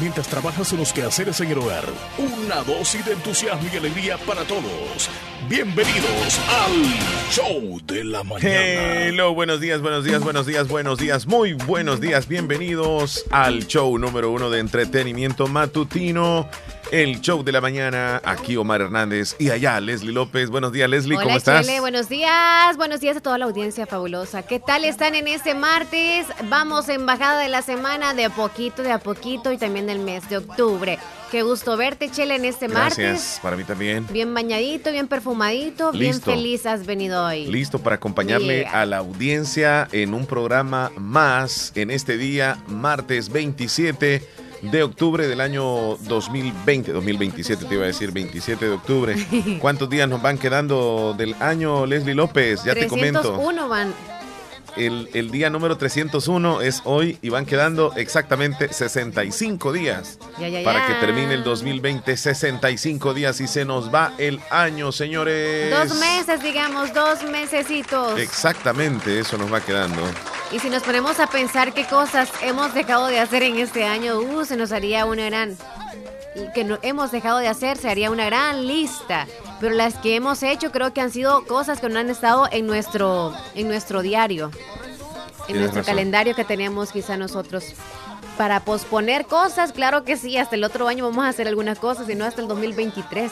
mientras trabajas en los quehaceres en el hogar. Una dosis de entusiasmo y alegría para todos. Bienvenidos al Show de la Mañana. Hello, buenos días, buenos días, buenos días, buenos días, muy buenos días. Bienvenidos al show número uno de entretenimiento matutino el show de la mañana. Aquí Omar Hernández y allá Leslie López. Buenos días, Leslie, ¿cómo estás? Chele, buenos días, buenos días a toda la audiencia fabulosa. ¿Qué tal están en este martes? Vamos en bajada de la semana de a poquito, de a poquito y también del mes de octubre. Qué gusto verte, Chele, en este Gracias, martes. para mí también. Bien bañadito, bien perfumadito, bien Listo. feliz has venido hoy. Listo para acompañarle Yeah. a la audiencia en un programa más en este día, martes 27 de octubre del año 2020, 2027 te iba a decir, 27 de octubre. ¿Cuántos días nos van quedando del año, Leslie López? Ya te comento. 301 van. El, el día número 301 es hoy y van quedando exactamente 65 días Ya, ya, para ya. que termine el 2020. 65 días y se nos va el año, señores. Dos meses, digamos, dos mesecitos. Exactamente, eso nos va quedando. Y si nos ponemos a pensar qué cosas hemos dejado de hacer en este año, uh, se nos haría una gran que no hemos dejado de hacer, se haría una gran lista. Pero las que hemos hecho creo que han sido cosas que no han estado en nuestro en nuestro diario, en Tienes nuestro razón. calendario que teníamos quizá nosotros. Para posponer cosas, claro que sí, hasta el otro año vamos a hacer algunas cosas, y no hasta el 2023.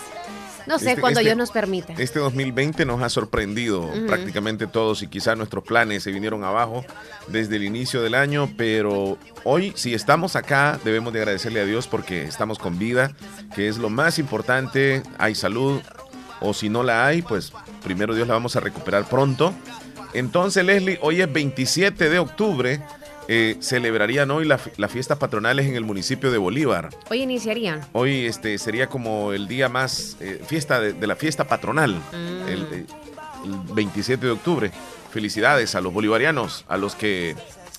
No sé, Este- cuando este- Dios nos permita. Este 2020 nos ha sorprendido prácticamente todos y quizá nuestros planes se vinieron abajo desde el inicio del año, pero hoy si estamos acá debemos de agradecerle a Dios porque estamos con vida, que es lo más importante, hay salud o si no la hay, pues primero Dios la vamos a recuperar pronto. Entonces Leslie, hoy es 27 de octubre, eh, celebrarían hoy la las fiestas patronales en el municipio de Bolívar. Hoy iniciarían. Hoy este sería como el día más eh, fiesta de, de la fiesta patronal, Mm. el, eh, el 27 de octubre. Felicidades a los bolivarianos, a los que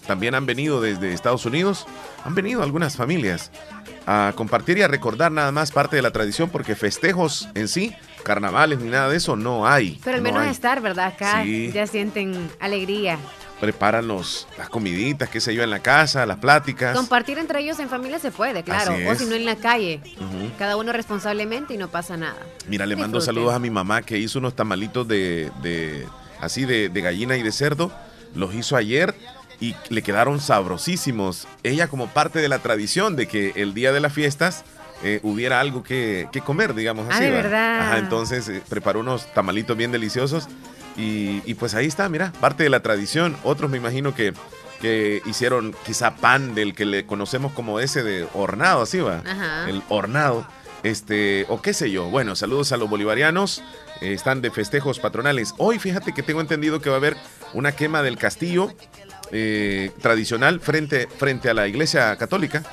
también han venido desde Estados Unidos. Han venido algunas familias a compartir y a recordar nada más parte de la tradición, porque festejos en sí, carnavales ni nada de eso, no hay. Pero al no menos hay. estar, ¿verdad? Acá Sí. ya sienten alegría. Preparan los, las comiditas, qué sé yo, en la casa, las pláticas. Compartir entre ellos en familia se puede, claro. O si no en la calle. Cada uno responsablemente y no pasa nada. Mira, le mando saludos a mi mamá que hizo unos tamalitos de, de- así de, de gallina y de cerdo. Los hizo ayer y le quedaron sabrosísimos. Ella como parte de la tradición de que el día de las fiestas eh, hubiera algo que, que comer, digamos Ah, así. ¿de ¿va? verdad? Ajá, entonces eh, preparó unos tamalitos bien deliciosos y, y pues ahí está, mira, parte de la tradición. Otros me imagino que, que hicieron quizá pan del que le conocemos como ese de hornado, así va Ajá. el hornado, este, o qué sé yo. Bueno, saludos a los bolivarianos, eh, están de festejos patronales. Hoy fíjate que tengo entendido que va a haber una quema del castillo eh, tradicional frente, frente a la iglesia católica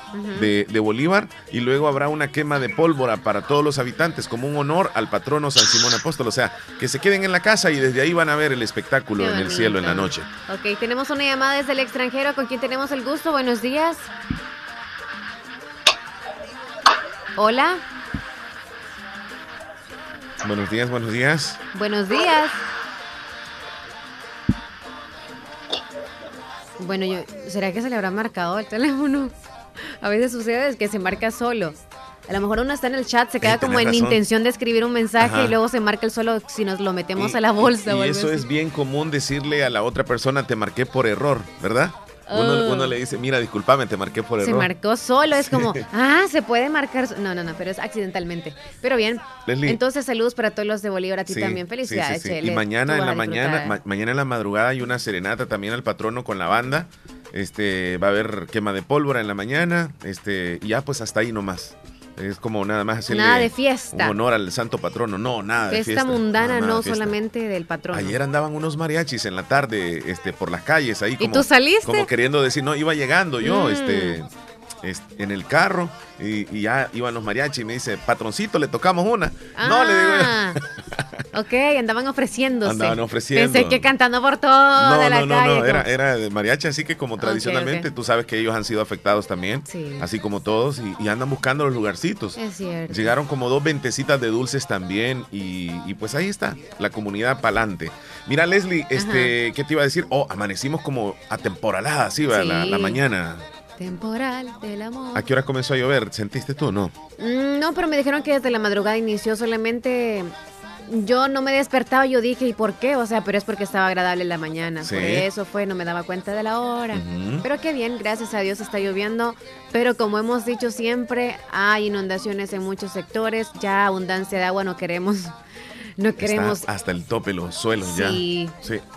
de, de Bolívar y luego habrá una quema de pólvora para todos los habitantes como un honor al patrono San Simón Apóstol. O sea, que se queden en la casa y desde ahí van a ver el espectáculo Qué en el cielo en la noche. Ok, tenemos una llamada desde el extranjero con quien tenemos el gusto. Buenos días. Hola, Buenos días, buenos días. buenos días. Bueno, yo, ¿será que se le habrá marcado el teléfono? A veces sucede que se marca solo. A lo mejor uno está en el chat, se queda como en razón. intención de escribir un mensaje Ajá. y luego se marca el solo si nos lo metemos Y- a la bolsa. Y, o algo eso así. es bien común decirle a la otra persona, te marqué por error, ¿verdad? Uno, Oh. uno le dice, mira, discúlpame, te marqué por Se error. marcó solo, es como, ah, se puede marcar. No, no, no, pero es accidentalmente. Pero bien, Leslie. entonces saludos para todos los de Bolívar, a ti Sí, también. Felicidades, sí, sí. Chele. Y mañana en la mañana, ma- mañana en la madrugada hay una serenata también al patrono con la banda. Este, va a haber quema de pólvora en la mañana. Este, y ya pues hasta ahí nomás. Es como nada más hacerle Nada de fiesta. un honor al santo patrono. No, nada de Fiesta mundana, nada no fiesta. solamente del patrón. Ayer andaban unos mariachis en la tarde, este, por las calles ahí. ¿Y Como, tú saliste? Como queriendo decir, no, iba llegando yo, Mm. este, en el carro y, y ya iban los mariachis y me dice, patroncito, le tocamos una. No, le digo yo. Ah, Ok, andaban ofreciéndose. Andaban ofreciendo. Pensé que cantando por toda No, la no, no, calle. no, era, era de mariachi, así que como tradicionalmente, tú sabes que ellos han sido afectados también, Sí. así como todos, y, y andan buscando los lugarcitos. Es cierto. Llegaron como dos ventecitas de dulces también y, y pues ahí está, la comunidad pa'lante. Mira, Leslie, este, ¿qué te iba a decir? Oh, amanecimos como atemporalada, sí, va, la, Sí. la mañana. Temporal del amor. ¿A qué hora comenzó a llover? ¿Sentiste tú no? Mm, no, pero me dijeron que desde la madrugada inició solamente yo no me despertaba, yo dije, ¿y por qué? O sea, pero es porque estaba agradable la mañana. Por eso fue, no me daba cuenta de la hora. Pero qué bien, gracias a Dios está lloviendo. Pero como hemos dicho siempre, hay inundaciones en muchos sectores. Ya abundancia de agua no queremos. No queremos. hasta el tope los suelos ya. Sí.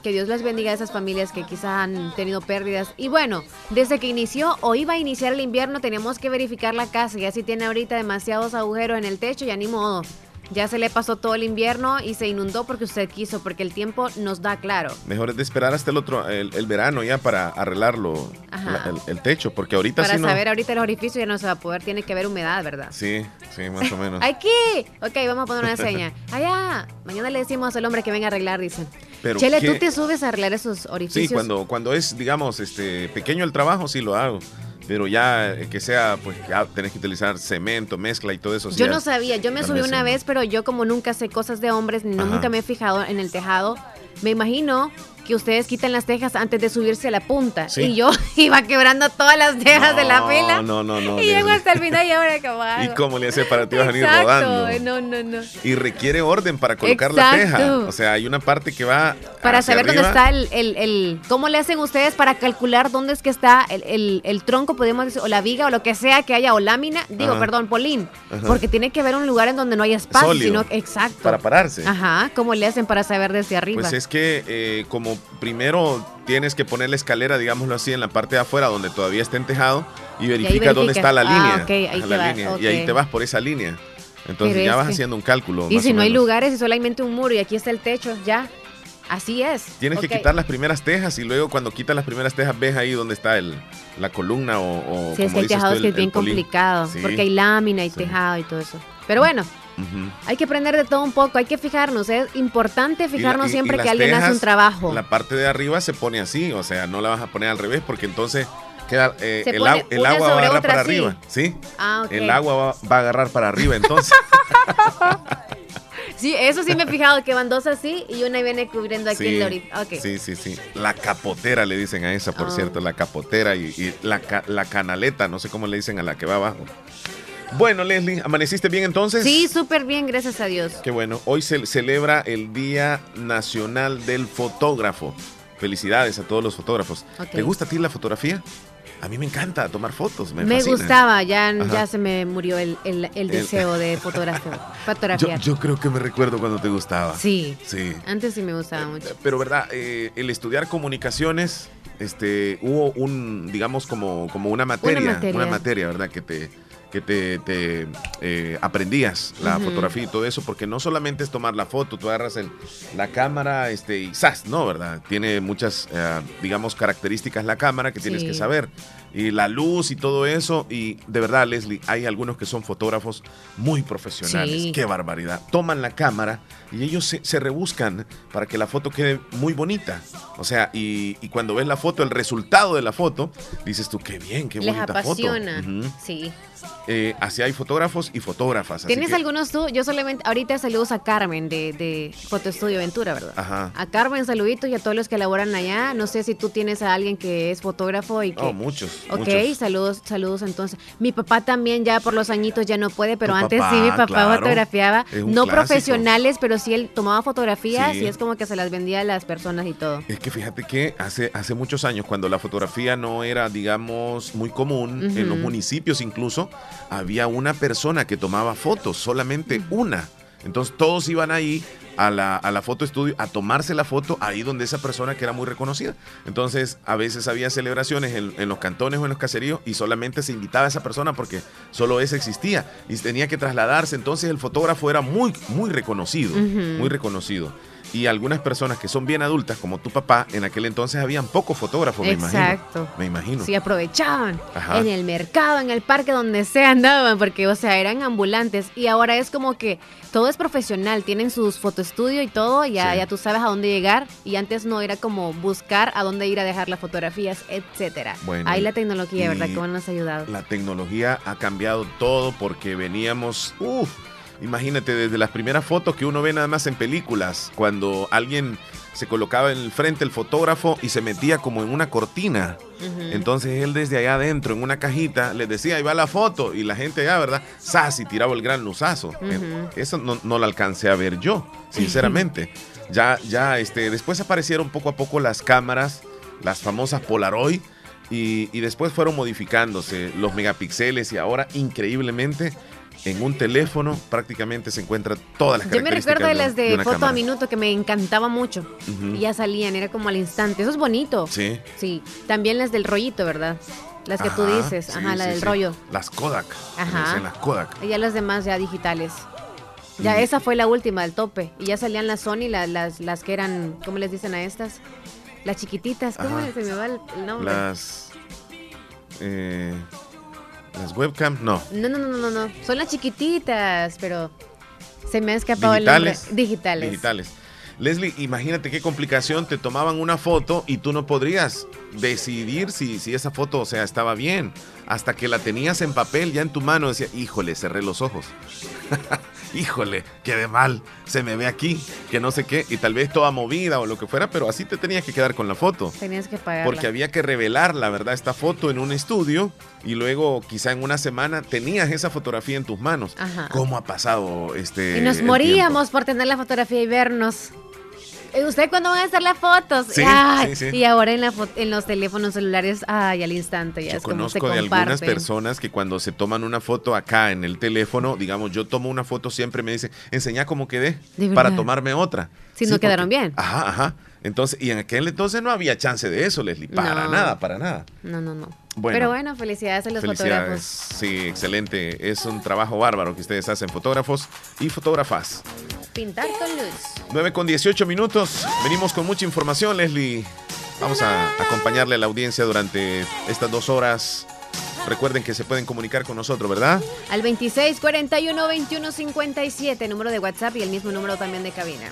Que Dios les bendiga a esas familias que quizás han tenido pérdidas. Y bueno, desde que inició o iba a iniciar el invierno, teníamos que verificar la casa. Ya si tiene ahorita demasiados agujeros en el techo, ya ni modo ya se le pasó todo el invierno y se inundó porque usted quiso, porque el tiempo nos da claro. Mejor es de esperar hasta el otro, el, verano ya para arreglarlo, el, techo, porque ahorita Para saber ahorita el orificio ya no se va a poder, tiene que haber humedad, ¿verdad? Sí, sí, más o menos. Aquí, ok, vamos a poner una seña. Allá, mañana le decimos al hombre que venga a arreglar, dicen. Pero Chele, ¿tú te subes a arreglar esos orificios? Sí, cuando, cuando es, digamos, este pequeño el trabajo, sí lo hago pero ya eh, que sea, pues ya tenés que utilizar cemento, mezcla y todo eso. Yo no sabía, yo me subí una vez, pero yo como nunca sé cosas de hombres, nunca me he fijado en el tejado, me imagino que ustedes quitan las tejas antes de subirse a la punta. Y yo iba quebrando todas las tejas de la pila. No, no, no. Y llego hasta el final y ahora cómo ¿Y cómo le hace para ti vas a ir rodando? No, no, no. Y requiere orden para colocar la teja. O sea, hay una parte que va. Para saber dónde está el, el, ¿Cómo le hacen ustedes para calcular dónde es que está el, el tronco, podemos decir, o la viga, o lo que sea que haya, o lámina? Digo, perdón, polín. Porque tiene que haber un lugar en donde no haya espacio. Sino, exacto. Para pararse. Ajá. ¿Cómo le hacen para saber desde arriba? Pues es que, eh, como primero tienes que poner la escalera, digámoslo así, en la parte de afuera donde todavía está entejado y verifica, dónde está la ah, línea. Y ahí te vas por esa línea. Entonces ya vas haciendo un cálculo. Y si no hay lugares y solamente un muro y aquí está el techo, ya. Así es. Tienes que quitar las primeras tejas y luego cuando quitas las primeras tejas ves ahí donde está el, la columna o... o sí, es que hay tejados que es bien complicado porque hay lámina y tejado y todo eso. Pero bueno, hay que aprender de todo un poco, hay que fijarnos, es importante fijarnos siempre que alguien hace un trabajo. La parte de arriba se pone así, o sea, no la vas a poner al revés porque entonces queda, eh, el, agua va a agarrar para arriba, ¿sí? Ah, El agua va, a agarrar para arriba entonces. Sí, eso sí me he fijado, que van dos así y una viene cubriendo aquí el lorito. Sí, sí, sí. La capotera le dicen a esa, por oh. cierto, la capotera y, la, la, canaleta, no sé cómo le dicen a la que va abajo. Bueno, Leslie, ¿amaneciste bien entonces? Sí, súper bien, gracias a Dios. Qué bueno. Hoy se celebra el Día Nacional del Fotógrafo. Felicidades a todos los fotógrafos. ¿Te gusta a ti la fotografía? A mí me encanta tomar fotos. Me, me gustaba, ya, ya se me murió el, deseo de fotografiar. Yo, creo que me recuerdo cuando te gustaba. Sí. Sí. Antes sí me gustaba mucho. Pero, ¿verdad? Eh, el estudiar comunicaciones, este, hubo un, digamos, como, como una materia, una materia, una materia ¿verdad? Que te que te, eh, aprendías la fotografía y todo eso, porque no solamente es tomar la foto, tú agarras el, la cámara este, y ¡zas! No, ¿verdad? Tiene muchas, eh, digamos, características la cámara que tienes que saber. Y la luz y todo eso. Y de verdad, Leslie, hay algunos que son fotógrafos muy profesionales. ¡Qué barbaridad! Toman la cámara y ellos se, rebuscan para que la foto quede muy bonita. O sea, y, cuando ves la foto, el resultado de la foto, dices tú, qué bien, qué bonita Les apasiona. Sí. Eh, así hay fotógrafos y fotógrafas. ¿Tienes algunos tú? Yo solamente, ahorita saludos a Carmen de, de Fotoestudio Ventura, ¿verdad? Ajá. A Carmen, saluditos y a todos los que laboran allá. No sé si tú tienes a alguien que es fotógrafo y que... Oh, muchos. Ok, saludos, saludos entonces. Mi papá también ya por los añitos ya no puede, pero antes sí mi papá fotografiaba. No profesionales, pero sí él tomaba fotografías y es como que se las vendía a las personas y todo. Es que fíjate que hace, hace muchos años, cuando la fotografía no era, digamos, muy común, en los municipios incluso, había una persona que tomaba fotos, solamente una. Entonces todos iban ahí a la, a la foto estudio a tomarse la foto ahí donde esa persona que era muy reconocida. Entonces a veces había celebraciones en, los cantones o en los caseríos y solamente se invitaba a esa persona porque solo esa existía y tenía que trasladarse. Entonces el fotógrafo era muy, muy reconocido, muy reconocido y algunas personas que son bien adultas, como tu papá, en aquel entonces habían pocos fotógrafos, me imagino. Exacto. Me imagino. Sí, aprovechaban. En el mercado, en el parque, donde se andaban, porque, o sea, eran ambulantes. Y ahora es como que todo es profesional, tienen sus fotoestudio y todo, ya, ya tú sabes a dónde llegar. Y antes no era como buscar a dónde ir a dejar las fotografías, etcétera. Bueno, Ahí la tecnología, ¿verdad? ¿Cómo nos ha ayudado? La tecnología ha cambiado todo porque veníamos, uff, Imagínate desde las primeras fotos que uno ve nada más en películas, cuando alguien se colocaba en el frente el fotógrafo y se metía como en una cortina. Entonces él desde allá adentro, en una cajita, les decía, ahí va la foto, y la gente allá, ¿verdad? ¡Sas! y tiraba el gran luzazo. Eso no, no lo alcancé a ver yo, sinceramente. ya, ya, este, después aparecieron poco a poco las cámaras, las famosas Polaroid, y, y después fueron modificándose los megapíxeles y ahora increíblemente en un teléfono prácticamente se encuentra todas las Yo me recuerdo de las de, foto a minuto que me encantaba mucho. Y ya salían, era como al instante. Eso es bonito. Sí. Sí. También las del rollito, ¿verdad? Las que tú dices. Ajá, la del rollo. Las Kodak. Ajá. Las Kodak. Y ya las demás ya digitales. Ya esa fue la última, del tope. Y ya salían las Sony, las, las, que eran, ¿cómo les dicen a estas? Las chiquititas. ¿Cómo se me va el nombre? Las... Eh, ¿Las webcam? No. No, no, no, no, no. Son las chiquititas, pero se me ha escapado el nombre. Digitales. Digitales. Leslie, imagínate qué complicación, te tomaban una foto y tú no podrías decidir si, si esa foto, o sea, estaba bien. Hasta que la tenías en papel ya en tu mano, decía, híjole, cerré los ojos. híjole, quedé mal, se me ve aquí, que no sé qué, y tal vez toda movida o lo que fuera, pero así te tenías que quedar con la foto. Tenías que pagar. Porque había que revelar, la verdad, esta foto en un estudio y luego quizá en una semana tenías esa fotografía en tus manos. Ajá. ¿Cómo ha pasado este... Y nos moríamos por tener la fotografía y vernos. Eh, ¿Usted cuándo van a hacer las fotos? Sí, sí, sí. Y ahora en, la en los teléfonos celulares, ay, al instante ya es conozco como se de algunas personas que cuando se toman una foto acá en el teléfono, digamos, yo tomo una foto, siempre me dicen, enseña cómo quedé para tomarme otra. Si no quedaron bien. Ajá, ajá. Entonces, y en aquel entonces no había chance de eso, Leslie. Para nada, para nada. No, no, no. Pero bueno, felicidades a los fotógrafos. Sí, excelente. Es un trabajo bárbaro que ustedes hacen, fotógrafos y fotógrafas. Pintar con luz. 9 con 18 minutos. Venimos con mucha información, Leslie. Vamos a acompañarle a la audiencia durante estas dos horas. Recuerden que se pueden comunicar con nosotros, ¿verdad? Al 26 41 21 57, número de WhatsApp y el mismo número también de cabina.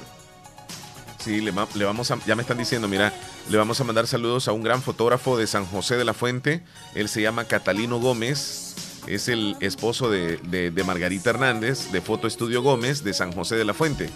Sí, le, vamos a, ya me están diciendo, mira, le vamos a mandar saludos a un gran fotógrafo de San José de la Fuente. Él se llama Catalino Gómez. Es el esposo de, Margarita Hernández, de Foto Estudio Gómez, de San José de la Fuente.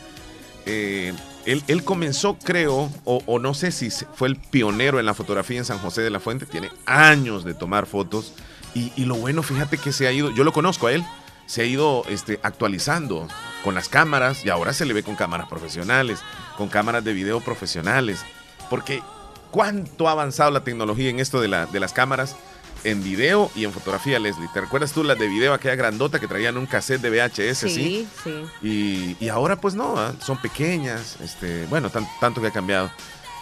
Eh, él, comenzó, creo, o, no sé si fue el pionero en la fotografía en San José de la Fuente. Tiene años de tomar fotos. Y, y lo bueno, fíjate que se ha ido, yo lo conozco a él, se ha ido este, actualizando con las cámaras y ahora se le ve con cámaras profesionales, con cámaras de video profesionales. Porque cuánto ha avanzado la tecnología en esto de, la, de las cámaras en video y en fotografía, Leslie. ¿Te recuerdas tú las de video, aquella grandota que traían un cassette de VHS? Sí, sí. Y, ahora pues no, ¿ah? son pequeñas, este, bueno, tanto que ha cambiado.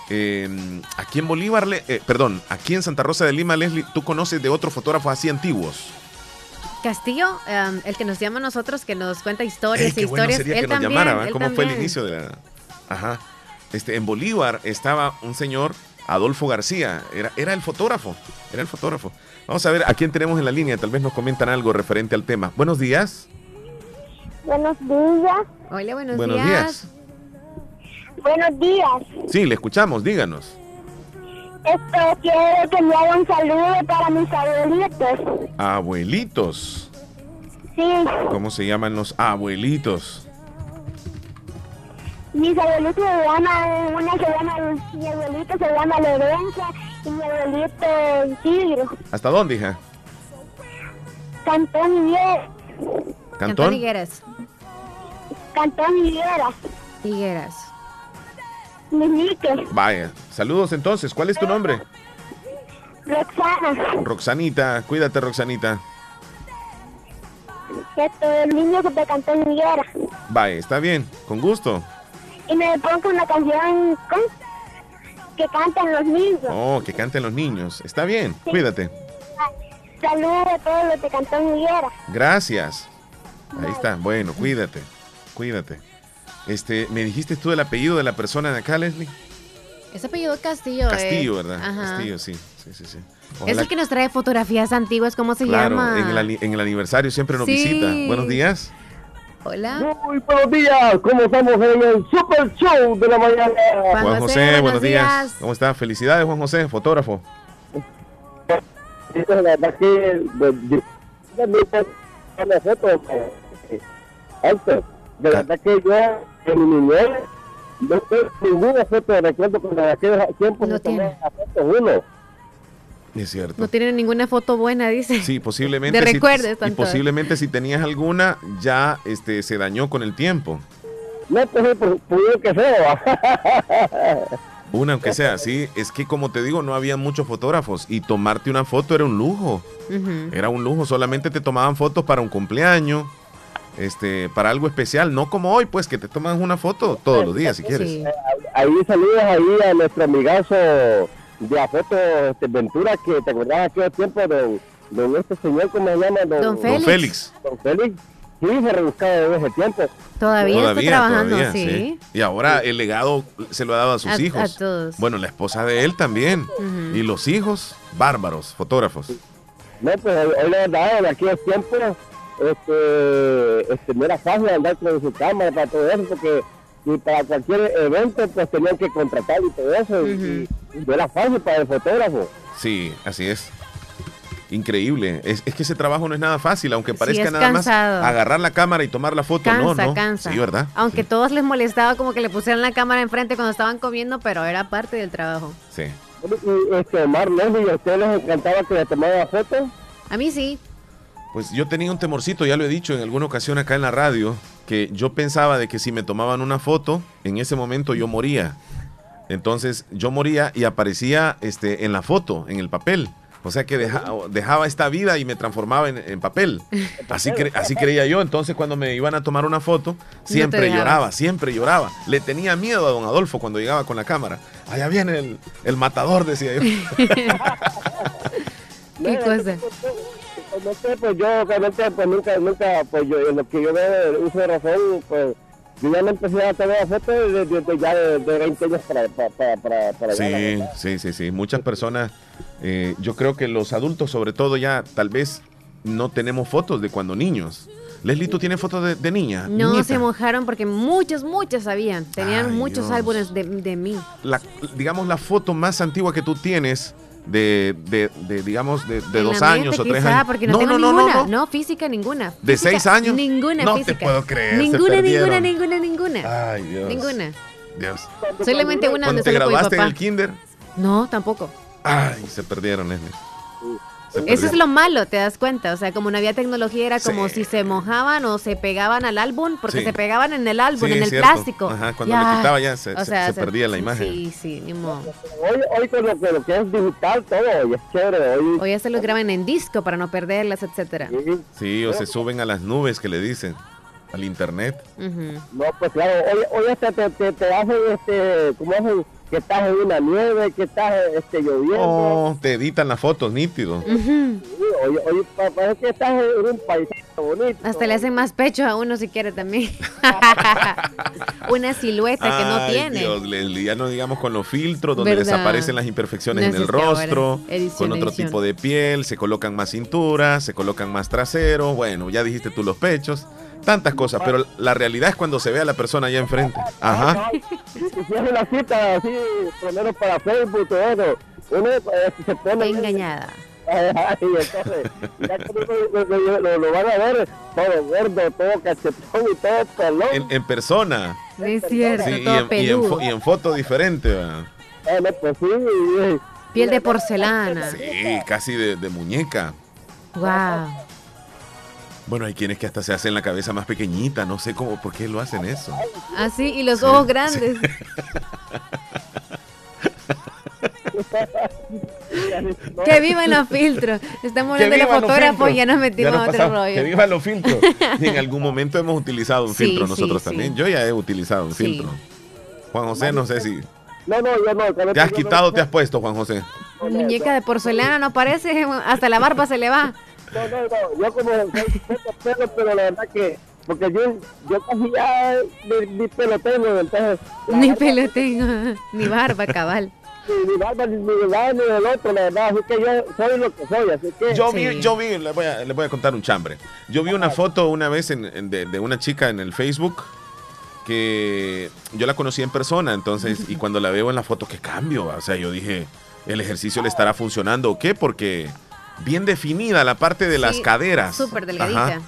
Em, aquí en Bolívar, eh, perdón, aquí en Santa Rosa de Lima, Leslie, ¿tú conoces de otros fotógrafos así antiguos? Castillo, em, el que nos llama a nosotros, que nos cuenta historias e historias. sería que nos llamara, ¿Cómo fue el inicio de la.? Ajá. Este, en Bolívar estaba un señor, Adolfo García, era, era el fotógrafo, era el fotógrafo. Vamos a ver a quién tenemos en la línea, tal vez nos comentan algo referente al tema. Buenos días. Buenos días. Hola, buenos, buenos días. Buenos días. Sí, le escuchamos, díganos. Esto quiero que me haga un saludo para mis abuelitos. ¿Abuelitos? Sí. ¿Cómo se llaman los abuelitos? Mis abuelitos se llaman, una se llama, mi abuelito se llama Lorenza y mi abuelito Isidro. ¿Hasta dónde, hija? Cantón Higueras. ¿Cantón? Higueras. Cantón Higueras. Higueras. Vaya, saludos entonces. ¿Cuál es tu nombre? Roxana. Roxanita, cuídate, Roxanita. Esto, el niño que te cantó en Higuera. Vaya, está bien, con gusto. Y me pongo una canción que canten los niños. Oh, que canten los niños. Está bien, cuídate. Saludos a todos los que cantó en Higuera. Gracias. Ahí está, bueno, cuídate, cuídate. Este, ¿me dijiste tú el apellido de la persona de acá, Leslie? Es apellido Castillo. Castillo, ¿verdad? Castillo, sí, sí, sí, sí. Es el que nos trae fotografías antiguas, ¿cómo se llama? En el, en el aniversario siempre nos visita. Buenos días. Hola. Muy buenos días, ¿cómo estamos en el Super Show de la mañana? Juan, José, buenos, días. ¿Cómo está? Felicidades, Juan José, fotógrafo. La verdad que de verdad que yo en mi niñez no tengo ninguna foto de recuerdo con de aquellos tiempos No se la foto uno. Es cierto. No tienen ninguna foto buena, dice. Sí, posiblemente. De si- recuerdos, y posiblemente si tenías alguna, ya este, se dañó con el tiempo. No, pues por bien que sea. Una, aunque sea, sí. Es que como te digo, no había muchos fotógrafos y tomarte una foto era un lujo. Era un lujo. Solamente te tomaban fotos para un cumpleaños, este, para algo especial. No como hoy, pues, que te toman una foto todos los días si quieres. Sí. ahí saludos ahí a nuestro amigazo de la foto este, Ventura, que te acordás aquel tiempo de, de este señor, ¿cómo se llama? Don Don Félix. Félix. Don Félix. Sí, se rebuscaba desde ese tiempo. Todavía, está trabajando, todavía, sí. Y ahora el legado se lo ha dado a sus A- hijos. a todos. Bueno, la esposa de él también. Y los hijos, bárbaros, fotógrafos. No, pues hoy, hoy la verdad, en aquellos tiempos, este, este, no era fácil andar con su cámara para todo eso, porque y para cualquier evento, pues tenían que contratar y todo eso. y, y no era fácil para el fotógrafo. Sí, así es. Increíble. Es, es que ese trabajo no es nada fácil, aunque Sí, parezca nada cansado. más agarrar la cámara y tomar la foto. Cansa, no, no. cansa. Sí, ¿verdad? Aunque todos les molestaba como que le pusieran la cámara enfrente cuando estaban comiendo, pero era parte del trabajo. Sí. Y, este, Omar Leslie, ¿a ustedes les encantaba que le tomara fotos? A mí sí. Pues yo tenía un temorcito, ya lo he dicho en alguna ocasión acá en la radio, que yo pensaba de que si me tomaban una foto, en ese momento yo moría. Entonces yo moría y aparecía este, en la foto, en el papel. O sea que deja- dejaba esta vida y me transformaba en, en papel. Así, cre- así creía yo. Entonces cuando me iban a tomar una foto, siempre lloraba, siempre lloraba. Le tenía miedo a don Adolfo cuando llegaba con la cámara. Allá viene el, el matador, decía yo. ¿Qué cosa? Pues, no sé, pues yo realmente pues nunca, nunca, pues yo en lo que yo veo uso de razón, pues yo ya me empecé a tomar fotos desde, desde ya de, de 20 años para, para, para, para, Sí, sí, sí, sí. Muchas personas, eh, yo creo que los adultos sobre todo ya tal vez no tenemos fotos de cuando niños. Leslie, ¿tú tienes fotos de, de niña? No Niñita. se mojaron porque muchos, muchos sabían. Tenían Ay, muchos Dios. álbumes de, de mí. La- digamos, la foto más antigua que tú tienes de, de, de, digamos, de, de dos años o tres quizá, años. porque no, tengo ninguna. No, física ninguna. ¿De Física, seis años? Ninguna No te física. puedo creer, Ninguna, ninguna, ninguna, ninguna. Ay, Dios. Ninguna. Dios. Solamente una Cuando donde te graduaste en el kinder, No, tampoco. ay, se perdieron, Leslie. Se Eso es lo malo, te das cuenta. O sea, como no había tecnología, era como Sí. si se mojaban o se pegaban al álbum, porque Sí. se pegaban en el álbum, Sí, en el cierto. plástico. Ajá, cuando le quitaba ya se- se- se perdía la imagen. Sí, sí, ni modo. Hoy, hoy con lo que, lo que es digital, todo, hoy es chévere. Hoy, O ya se los graban en disco para no perderlas, etcétera. sí. Sí, o se suben a las nubes que le dicen, al internet. Ujú. No, pues claro, hoy, hoy hasta te, te, te hacen, este, como hacen, que estás en una nieve, que estás este, lloviendo. Oh, te editan las fotos, nítido. Sí, Hoy, hoy pa- parece que estás en un paisaje bonito. Hasta le hacen más pecho a uno si quiere también. Una silueta que no Ay, tiene. Dios, Leslie, ya no digamos con los filtros donde ¿Verdad? desaparecen las imperfecciones No en el rostro, Edición, con otro edición. tipo de piel, se colocan más cinturas, se colocan más traseros, bueno, ya dijiste tú los pechos, tantas cosas, pero la realidad es cuando se ve a la persona allá enfrente. Ajá. Es una cita así, menos para Facebook, todo eso, uno eh, se pone... Engañada. Ay, entonces, ya lo, lo- van a ver todo gordo, todo cachetón y todo pelón. En, en persona. Cierto, Sí, y, todo en, y en peludo. y en foto diferente. ¿verdad? Ah, no, pues sí, y- Piel de porcelana. Sí, casi de, de muñeca. Wow. Bueno, hay quienes que hasta se hacen la cabeza más pequeñita, no sé cómo, por qué lo hacen eso. Así, y los Sí, ojos sí. grandes. Que vivan los filtros. Estamos hablando de los fotógrafos y ya nos metimos Ya a otro pasamos. Que rollo. vivan los filtros. Y en algún momento hemos utilizado un Sí, filtro nosotros sí. también. Yo ya he utilizado un Sí. filtro. Juan José, no sé si. No, no, yo no. ¿Te has quitado o no- te has puesto, Juan José? Muñeca de porcelana no parece, hasta la barba se le va. No, no, no, yo como soy poco pelo, pero la verdad que, porque yo, yo casi ya ni, ni pelo tengo, entonces... Ni barba- pelo tengo, ni barba, cabal. Ni, ni barba, ni, ni del lado, ni del otro, la verdad, así que yo soy lo que soy, así que... Yo Sí. vi, yo vi, le voy, a, le voy a contar un chambre. Yo vi una foto una vez en- en- de, de una chica en el Facebook que yo la conocí en persona, entonces, y cuando la veo en la foto, qué cambio. O sea, yo dije, el ejercicio le estará funcionando o qué, porque bien definida la parte de las caderas. súper delgadita. Ajá.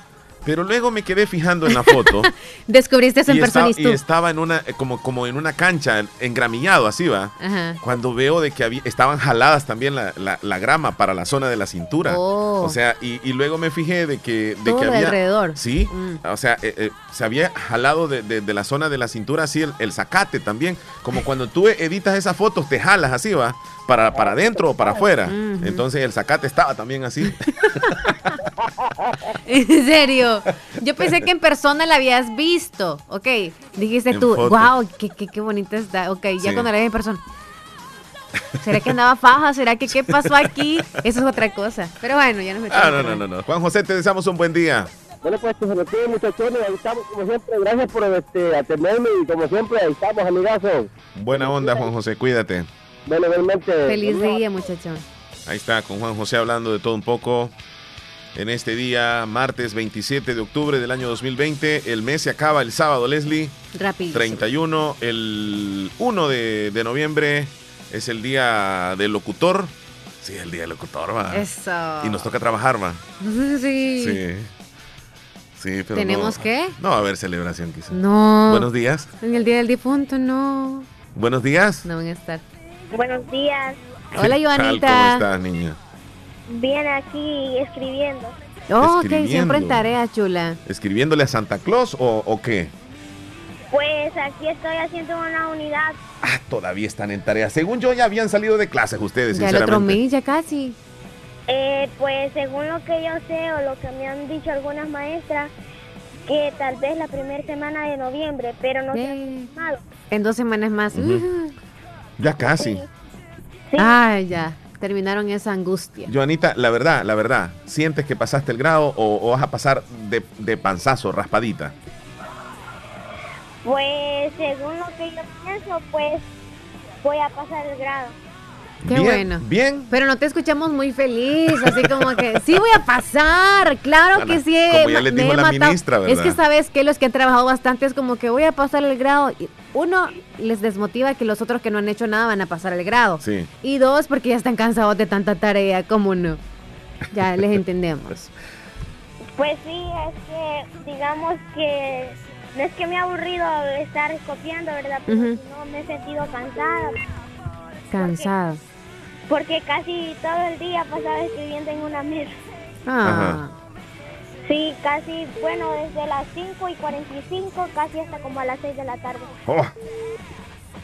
Pero luego me quedé fijando en la foto. Descubriste eso en y, persona estaba, y estaba en una, eh, como, como en una cancha, engramillado, así va. Ajá. Cuando veo de que había, estaban jaladas también la, la- la grama para la zona de la cintura. Oh. O sea, y, y luego me fijé de que, de Todo que había. alrededor. Sí. Mm. O sea, eh, eh, se había jalado de, de- de la zona de la cintura así el, el zacate también. Como cuando tú editas esas fotos, te jalas así, va. Para, para adentro o para afuera. Ujú. Entonces el zacate estaba también así. En serio. Yo pensé que en persona la habías visto. Ok. Dijiste En tú, foto. wow, qué, qué, qué bonita está. Ok, ya Sí. cuando la vi en persona. ¿Será que andaba faja? ¿Será que qué pasó aquí? Eso es otra cosa. Pero bueno, ya nos metemos. Ah, no, no, no, no. Juan José, te deseamos un buen día. Bueno, pues que se lo tiene, muchachones. Ahí estamos, como siempre. Gracias por este, atenderme y como siempre, ahí estamos, amigazo. Buena onda, Juan José, cuídate. Bueno, realmente. Feliz día, muchachón. Ahí está, con Juan José hablando de todo un poco. En este día, martes 27 de octubre del año 2020, el mes se acaba el sábado, Leslie. Rápido. 31, el 1 de, de noviembre es el día del locutor. Sí, el día del locutor, va. Eso. Y nos toca trabajar, va. Sí. Sí. Sí, pero ¿Tenemos no, qué? No va a haber celebración, quizás. No. Buenos días. En el día del difunto, no. Buenos días. No van a estar. Buenos días. Hola. Joanita. ¿Cómo estás, niña? Bien aquí escribiendo. Oh, ok, Escribiendo. siempre en tarea, chula. ¿Escribiéndole a Santa Claus o, o qué? Pues aquí estoy haciendo una unidad. Ah, todavía están en tarea. Según yo, ya habían salido de clases ustedes, Ya el otro sinceramente. mes, ya casi. Eh, pues según lo que yo sé o lo que me han dicho algunas maestras, que tal vez la primera semana de noviembre, pero no se ha Yay. confirmado. En dos semanas más. Ya casi. Sí. Ay, ya. Terminaron esa angustia. Joanita, la verdad, la verdad, ¿sientes que pasaste el grado o, o vas a pasar de, de panzazo, raspadita? Pues según lo que yo pienso, pues voy a pasar el grado. Qué bien, bueno. Bien. Pero no te escuchamos muy feliz, así como que sí voy a pasar, claro Bueno, que sí. como ya les dijo la matado. ministra, Es que ¿verdad? sabes que los que han trabajado bastante es como que voy a pasar el grado. Y uno, les desmotiva que los otros que no han hecho nada van a pasar el grado. Sí. Y dos, porque ya están cansados de tanta tarea, ¿cómo no? Ya les entendemos. Pues sí, es que digamos que no es que me ha aburrido estar copiando, ¿verdad? Pero no me he sentido cansada. Cansados. Porque casi todo el día pasaba escribiendo en una mesa. Ah, Sí, casi, bueno, desde las 5 y 45, casi hasta como a las 6 de la tarde. Oh,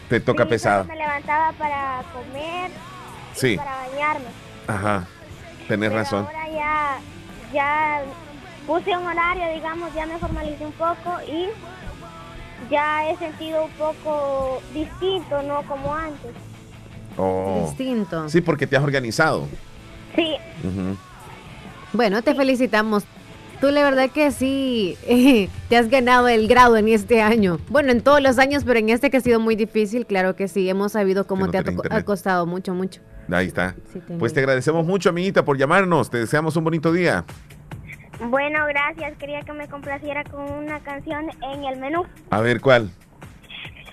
te toca Sí, pesado. Me levantaba para comer, Sí, para bañarme. ajá. Tenés Pero razón. ahora ya, ya puse un horario, digamos, ya me formalicé un poco y ya he sentido un poco distinto, no como antes. Oh. distinto. Sí, porque te has organizado. Sí. Bueno, te felicitamos. Tú la verdad que sí, eh, te has ganado el grado en este año. Bueno, en todos los años, pero en este que ha sido muy difícil, claro que sí. Hemos sabido cómo no te ha, costado mucho, mucho. Ahí está. Sí. Pues te agradecemos mucho, amiguita, por llamarnos. Te deseamos un bonito día. bueno, gracias. Quería que me complaciera con una canción en el menú. A ver, ¿cuál?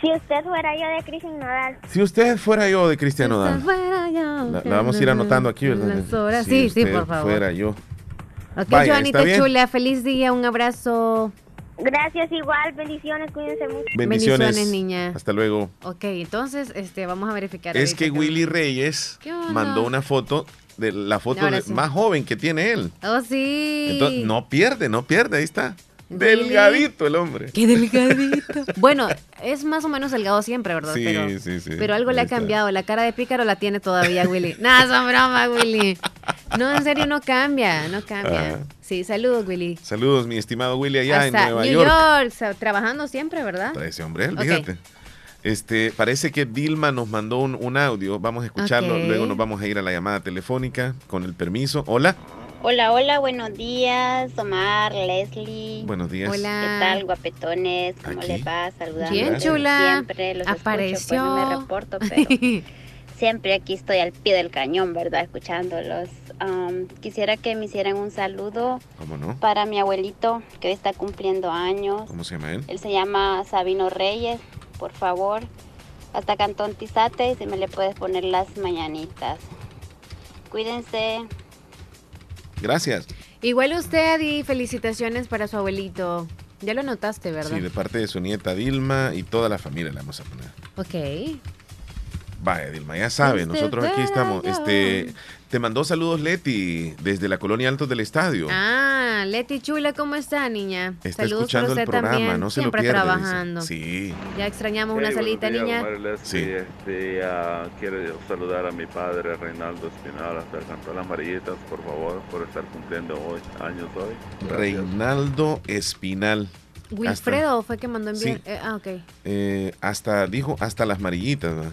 Si usted fuera yo de Cristian Nodal. Si usted fuera yo de Cristiano Si Dal. fuera yo, La, la vamos a ir anotando aquí, ¿verdad? Las horas. Si Sí, sí, por favor. fuera yo. Ok, Vaya, Joanita. Chula, feliz día, un abrazo. Gracias igual, bendiciones, cuídense mucho. Bendiciones. Bendiciones, niña. Hasta luego. Ok, entonces este, vamos a verificar. Es que Willy Reyes mandó una foto de la foto Ahora de- sí. más joven que tiene él. Oh, sí. Entonces, no pierde, no pierde, ahí está. Delgadito el hombre. Qué delgadito. bueno, es más o menos delgado siempre, ¿verdad? Sí, pero, sí, sí. pero algo le ha cambiado. La cara de pícaro la tiene todavía, Willy. Nada, son broma, Willy. No, en serio, no cambia, no cambia. Ajá. Sí, saludos, Willy. Saludos, mi estimado Willy, allá Hasta en Nueva New York. Trabajando siempre, ¿verdad? Para ese hombre, fíjate. Este, parece que Dilma nos mandó un, un audio. Vamos a escucharlo. Luego nos vamos a ir a la llamada telefónica con el permiso. Hola. Hola, hola, buenos días, Omar, Leslie. Buenos días. Hola. ¿Qué tal, guapetones? ¿Cómo Aquí. les va? Saludando. Bien, chula. Siempre los escucho, pues no me reporto, pero siempre aquí estoy al pie del cañón, ¿verdad? Escuchándolos. Um, quisiera que me hicieran un saludo ¿Cómo no? para mi abuelito, que hoy está cumpliendo años. ¿Cómo se llama él? Él se llama Sabino Reyes, por favor. Hasta Cantón Tizate, y si me le puedes poner las mañanitas. Cuídense. Gracias. Igual usted y felicitaciones para su abuelito. Ya lo notaste, ¿verdad? Sí, de parte de su nieta Dilma y toda la familia la vamos a poner. Ok. Vaya, Dilma, ya sabe, este nosotros aquí estamos. Este, te mandó saludos Leti desde la colonia Altos del Estadio. Ah, Leti Chula, ¿cómo está, niña? Está saludos escuchando el programa, no se Siempre lo pierde, trabajando. Sí. Ya extrañamos una salita, niña. sí. Este, quiero saludar a mi padre Reinaldo Espinal hasta el Canto de las Amarillitas, por favor, por estar cumpliendo hoy, años hoy. Reinaldo Espinal. Wilfredo fue que mandó enviar. Eh, ah, ok. Eh, hasta, dijo, hasta las marillitas,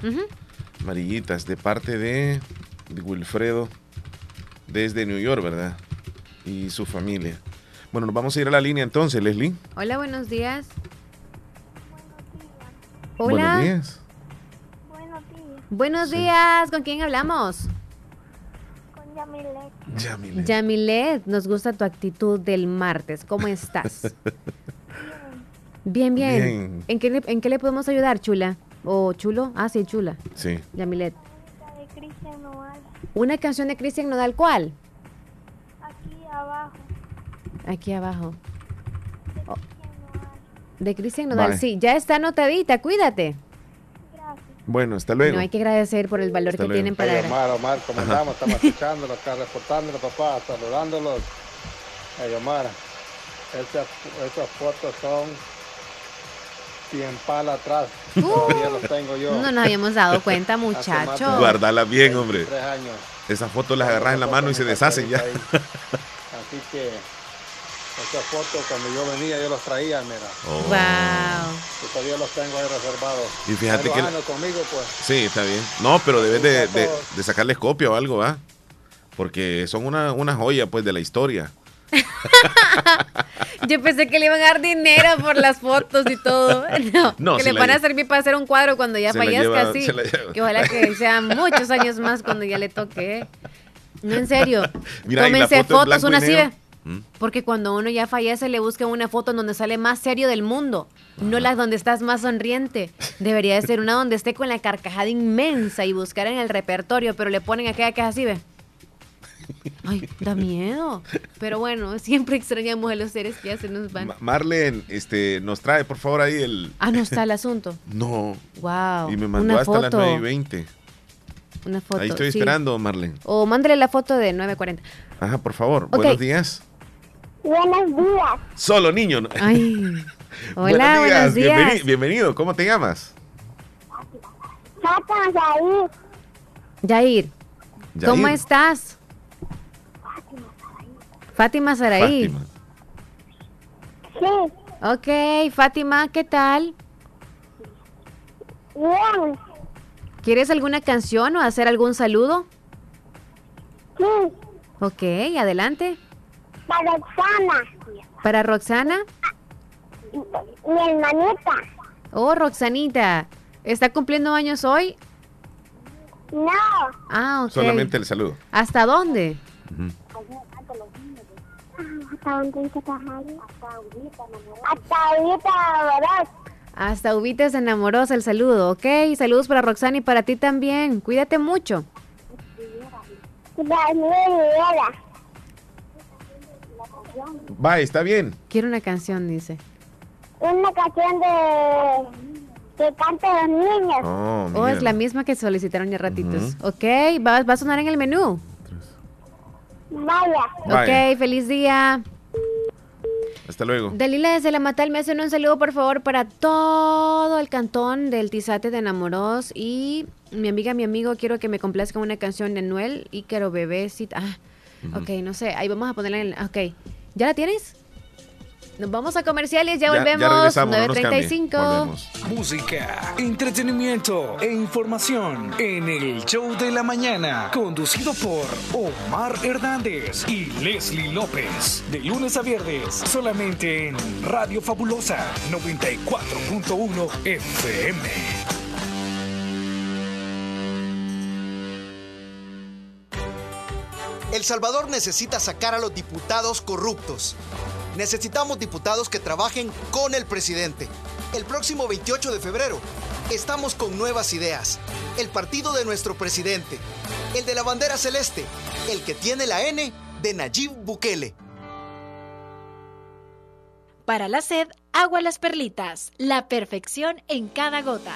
Marillitas, de parte de, Wilfredo, desde New York, ¿verdad? Y su familia. Bueno, nos vamos a ir a la línea entonces, Leslie. Hola, buenos días. Hola. Buenos días. Buenos días. Buenos días. ¿Con quién hablamos? Con Yamilet. Yamilet. Yamilet, nos gusta tu actitud del martes. ¿Cómo estás? bien, bien. ¿En, qué, ¿En qué le podemos ayudar, chula? ¿O chulo? Ah, sí, chula. Sí. Yamilet. De Cristian Nodal. ¿Una canción de Cristian Nodal cuál? Aquí abajo. Aquí abajo. De Cristian Nodal, sí. Ya está anotadita, cuídate. Gracias. Bueno, hasta luego. No hay que agradecer por el valor que tienen para... Hey, Omar, Omar, ¿cómo estamos? Estamos escuchándolos acá, reportándolos, papá, saludándolos. Hey, Omar, esas, esas fotos son en pala atrás. Todavía los tengo yo. No nos habíamos dado cuenta, muchacho. Guardala bien, hombre. Tres años. Esas fotos las agarras en la mano y se deshacen ya. Así que esas fotos cuando yo venía yo los traía, mira. Oh. Wow. Yo todavía los tengo ahí reservados. Y fíjate que... conmigo, pues. Sí, está bien. No, pero debes de, de, de sacarles copia o algo, ¿va? Porque son una, una joya, pues, de la historia. Yo pensé que le iban a dar dinero por las fotos y todo. No, que le van a servir para hacer un cuadro cuando ya fallezca, así. Que ojalá que sean muchos años más cuando ya le toque. No, en serio. Mira, Tómense fotos, una así. ¿Mm? Porque cuando uno ya fallece le buscan una foto en donde sale más serio del mundo, no las donde estás más sonriente. Debería de ser una donde esté con la carcajada inmensa y buscar en el repertorio, pero le ponen aquella que es así, ¿ve? Ay, da miedo. Pero bueno, siempre extrañamos a los seres que ya se nos van. Marlene, este, nos trae por favor ahí el. Ah, no está el asunto. no. Wow. Y me mandó hasta las 9 y 20. Una foto. Ahí estoy esperando, Marlene. O mándale la foto de 9.40. Ajá, por favor. Buenos días. Buenos días. Solo niño. Ay. Hola, buenos días. bienvenido. ¿Cómo te llamas? Yair. Yair. ¿Cómo estás? Fátima Saraí. Fátima. Sí. Ok, Fátima, ¿qué tal? Bien. ¿Quieres alguna canción o hacer algún saludo? Sí. Ok, adelante. Para Roxana. ¿Para Roxana? Mi hermanita. Oh, Roxanita. ¿Está cumpliendo años hoy? No. Ah, ok. Solamente el saludo. ¿Hasta dónde? ¿Hasta dónde Hasta Ubita Hasta Ubita se enamoró el saludo, ¿ok? Saludos para Roxana y para ti también. Cuídate mucho. Va, está bien. Quiero una canción, dice. Una canción de que cante los niños. Oh, oh es la misma que solicitaron ya ratitos. Ok, va, va a sonar en el menú. Vaya. Ok, feliz día. Hasta luego. Dalila desde la Matal me hacen un saludo por favor para todo el cantón del Tizate de Enamoros y mi amiga, mi amigo, quiero que me complazca una canción de Noel y quiero bebecita. Ah, ok, no sé, ahí vamos a ponerla en... Ok, ¿ya la tienes? Nos vamos a comerciales, ya, volvemos. 9.35. Música, entretenimiento e información en el show de la mañana. Conducido por Omar Hernández y Leslie López. De lunes a viernes, solamente en Radio Fabulosa 94.1 FM. El Salvador necesita sacar a los diputados corruptos. Necesitamos diputados que trabajen con el presidente. El próximo 28 de febrero estamos con nuevas ideas. El partido de nuestro presidente, el de la bandera celeste, el que tiene la N de Nayib Bukele. Para la sed, agua las perlitas, la perfección en cada gota.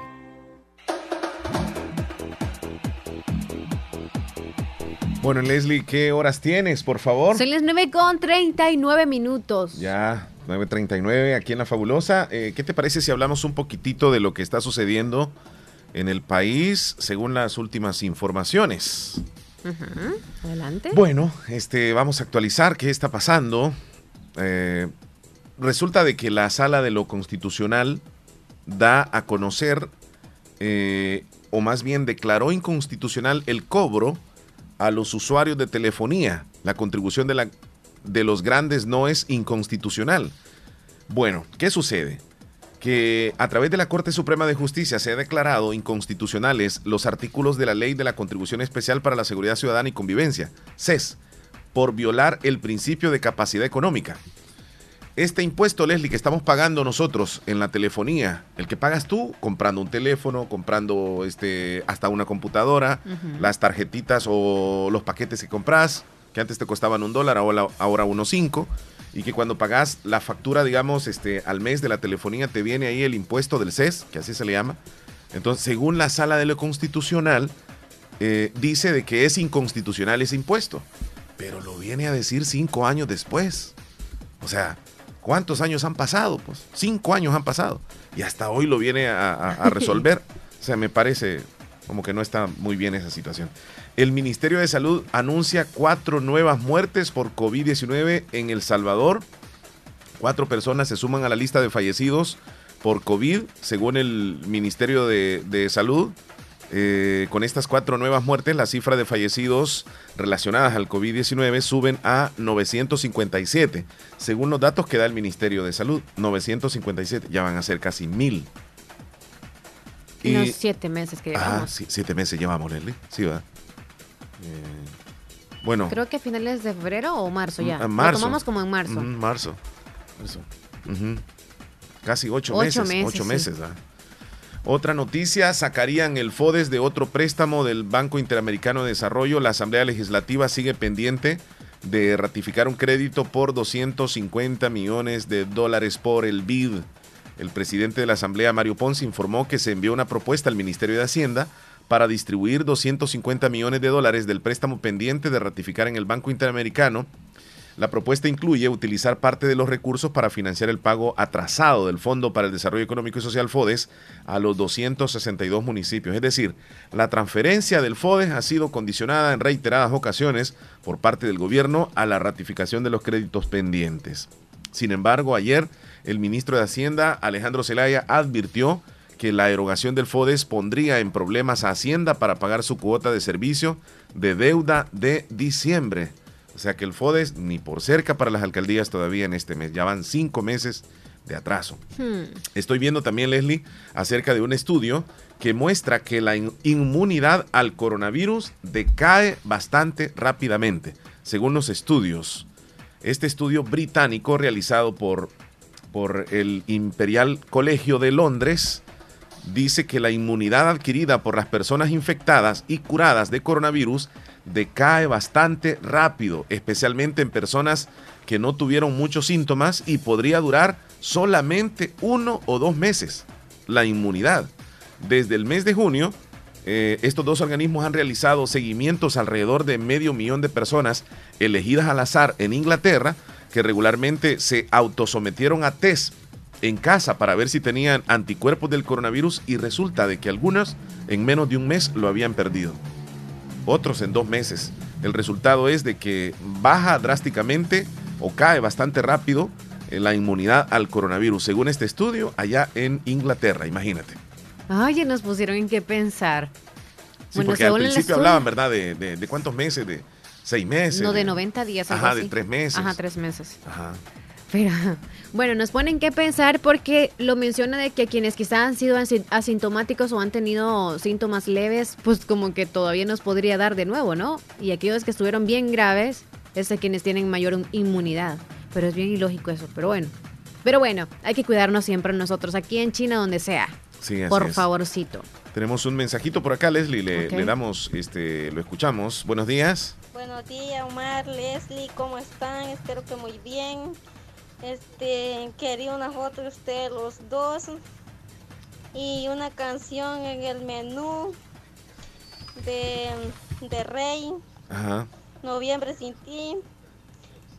Bueno, Leslie, ¿qué horas tienes, por favor? Son las 9 con 39 minutos. Ya, 9.39 aquí en La Fabulosa. Eh, ¿Qué te parece si hablamos un poquitito de lo que está sucediendo en el país según las últimas informaciones? Adelante. Bueno, este, vamos a actualizar qué está pasando. Eh, resulta de que la sala de lo constitucional da a conocer, eh, o más bien declaró inconstitucional el cobro a los usuarios de telefonía. La contribución de, la, de los grandes no es inconstitucional. Bueno, ¿qué sucede? Que a través de la Corte Suprema de Justicia se ha declarado inconstitucionales los artículos de la Ley de la Contribución Especial para la Seguridad Ciudadana y Convivencia, CES, por violar el principio de capacidad económica este impuesto, Leslie, que estamos pagando nosotros en la telefonía, el que pagas tú comprando un teléfono, comprando este, hasta una computadora, las tarjetitas o los paquetes que compras, que antes te costaban un dólar, ahora, ahora unos cinco, y que cuando pagas la factura, digamos, este, al mes de la telefonía, te viene ahí el impuesto del CES, que así se le llama. Entonces, según la sala de lo constitucional, eh, dice de que es inconstitucional ese impuesto, pero lo viene a decir cinco años después. O sea, ¿Cuántos años han pasado? Pues cinco años han pasado. Y hasta hoy lo viene a, resolver. o sea, me parece como que no está muy bien esa situación. El Ministerio de Salud anuncia cuatro nuevas muertes por COVID-19 en El Salvador. Cuatro personas se suman a la lista de fallecidos por COVID, según el Ministerio de, de Salud. Eh, con estas cuatro nuevas muertes, la cifra de fallecidos relacionadas al COVID-19 suben a 957, según los datos que da el Ministerio de Salud. 957, ya van a ser casi mil. Y, Unos siete meses que llevamos. Ah, sí, siete meses llevamos, Leslie. Sí, va. Eh, bueno. Creo que a finales de febrero o marzo ya. En mm, marzo. Lo tomamos como en marzo. marzo. Casi ocho, meses, Ocho meses, ¿ah? Otra noticia, sacarían el FODES de otro préstamo del Banco Interamericano de Desarrollo. La Asamblea Legislativa sigue pendiente de ratificar un crédito por 250 millones de dólares por el BID. El presidente de la Asamblea, Mario Ponce, informó que se envió una propuesta al Ministerio de Hacienda para distribuir 250 millones de dólares del préstamo pendiente de ratificar en el Banco Interamericano la propuesta incluye utilizar parte de los recursos para financiar el pago atrasado del Fondo para el Desarrollo Económico y Social FODES a los 262 municipios. Es decir, la transferencia del FODES ha sido condicionada en reiteradas ocasiones por parte del gobierno a la ratificación de los créditos pendientes. Sin embargo, ayer el ministro de Hacienda, Alejandro Zelaya, advirtió que la erogación del FODES pondría en problemas a Hacienda para pagar su cuota de servicio de deuda de diciembre. O sea que el FODES ni por cerca para las alcaldías todavía en este mes. Ya van cinco meses de atraso. Hmm. Estoy viendo también, Leslie, acerca de un estudio que muestra que la inmunidad al coronavirus decae bastante rápidamente, según los estudios. Este estudio británico realizado por, por el Imperial Colegio de Londres dice que la inmunidad adquirida por las personas infectadas y curadas de coronavirus decae bastante rápido, especialmente en personas que no tuvieron muchos síntomas y podría durar solamente uno o dos meses la inmunidad. Desde el mes de junio, eh, estos dos organismos han realizado seguimientos alrededor de medio millón de personas elegidas al azar en Inglaterra que regularmente se autosometieron a test en casa para ver si tenían anticuerpos del coronavirus y resulta de que algunas en menos de un mes lo habían perdido otros en dos meses. El resultado es de que baja drásticamente o cae bastante rápido la inmunidad al coronavirus, según este estudio allá en Inglaterra, imagínate. Ay, nos pusieron en qué pensar. Sí, porque al principio hablaban, ¿verdad? De, de, cuántos meses, de seis meses. No, de 90 días. Ajá, de tres meses. Ajá, tres meses. Ajá. Pero, bueno, nos ponen que pensar porque lo menciona de que quienes quizás han sido asintomáticos o han tenido síntomas leves, pues como que todavía nos podría dar de nuevo, ¿no? Y aquellos que estuvieron bien graves es de quienes tienen mayor inmunidad. Pero es bien ilógico eso, pero bueno. Pero bueno, hay que cuidarnos siempre nosotros, aquí en China, donde sea. Sí, por favorcito. Tenemos un mensajito por acá, Leslie, le, le, damos, este, lo escuchamos. Buenos días. Buenos días, Omar, Leslie, ¿cómo están? Espero que muy bien. Este, quería una foto de ustedes los dos y una canción en el menú de, de Rey. Noviembre sin ti.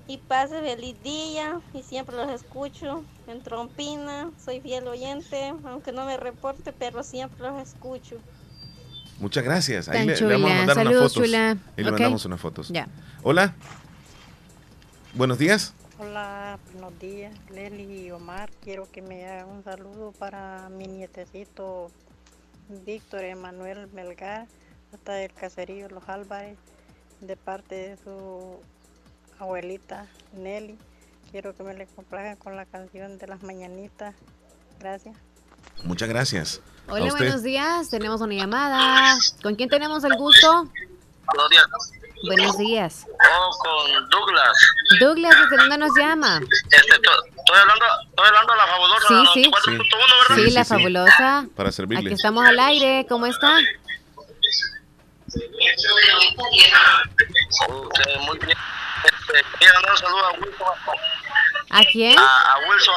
Y pase feliz día y siempre los escucho en Trompina. Soy fiel oyente, aunque no me reporte, pero siempre los escucho. Muchas gracias. Ahí le, vamos a mandar unas fotos. Ahí le mandamos unas fotos. Ya. Hola. Buenos días. Hola, buenos días, Leli y Omar. Quiero que me hagan un saludo para mi nietecito Víctor Emanuel Melgar, hasta del caserío Los Álvarez, de parte de su abuelita Nelly. Quiero que me le complazcan con la canción de las mañanitas. Gracias. Muchas gracias. Hola, buenos días. Tenemos una llamada. ¿Con quién tenemos el gusto? Buenos días. Buenos días. Oh, con Douglas. Douglas, ¿desde dónde nos llama? Este, estoy hablando, estoy hablando de la fabulosa. Sí, sí. Sí, sí, la fabulosa. Para servirle. Aquí estamos al aire. ¿Cómo está? Okay, muy bien. Este, quiero mandar un saludo a Wilson. ¿A quién? A, a Wilson.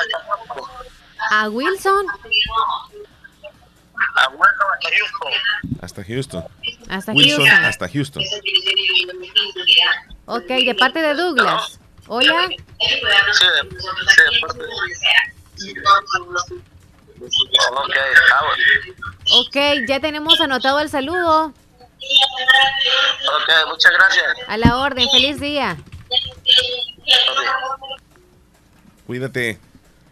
¿A Wilson? Hasta Houston. Hasta Houston. Hasta Wilson, Houston. hasta Houston. Ok, de parte de Douglas. Hola. Sí, de, sí, de parte de... Ok, Ok, ya tenemos anotado el saludo. Ok, muchas gracias. A la orden, feliz día. Cuídate.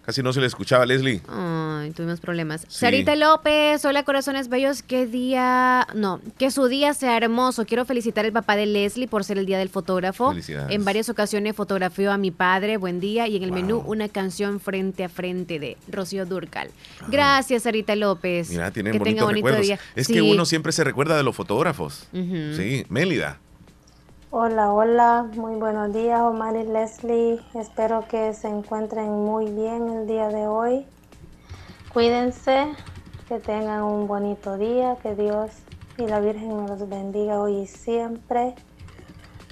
Casi no se le escuchaba, Leslie. Ay, tuvimos problemas. Sarita López, hola corazones bellos, qué día, no, que su día sea hermoso. Quiero felicitar al papá de Leslie por ser el día del fotógrafo. Felicidades. En varias ocasiones fotografió a mi padre, buen día, y en el menú una canción frente a frente de Rocío Durcal. Gracias, Sarita López. Mira, tienen que tenga bonitos bonito recuerdos. día. Es Sí. que uno siempre se recuerda de los fotógrafos. Ujú. Sí, Mélida. Hola, hola, muy buenos días, Omar y Leslie. Espero que se encuentren muy bien el día de hoy. Cuídense, que tengan un bonito día, que Dios y la Virgen nos bendiga hoy y siempre.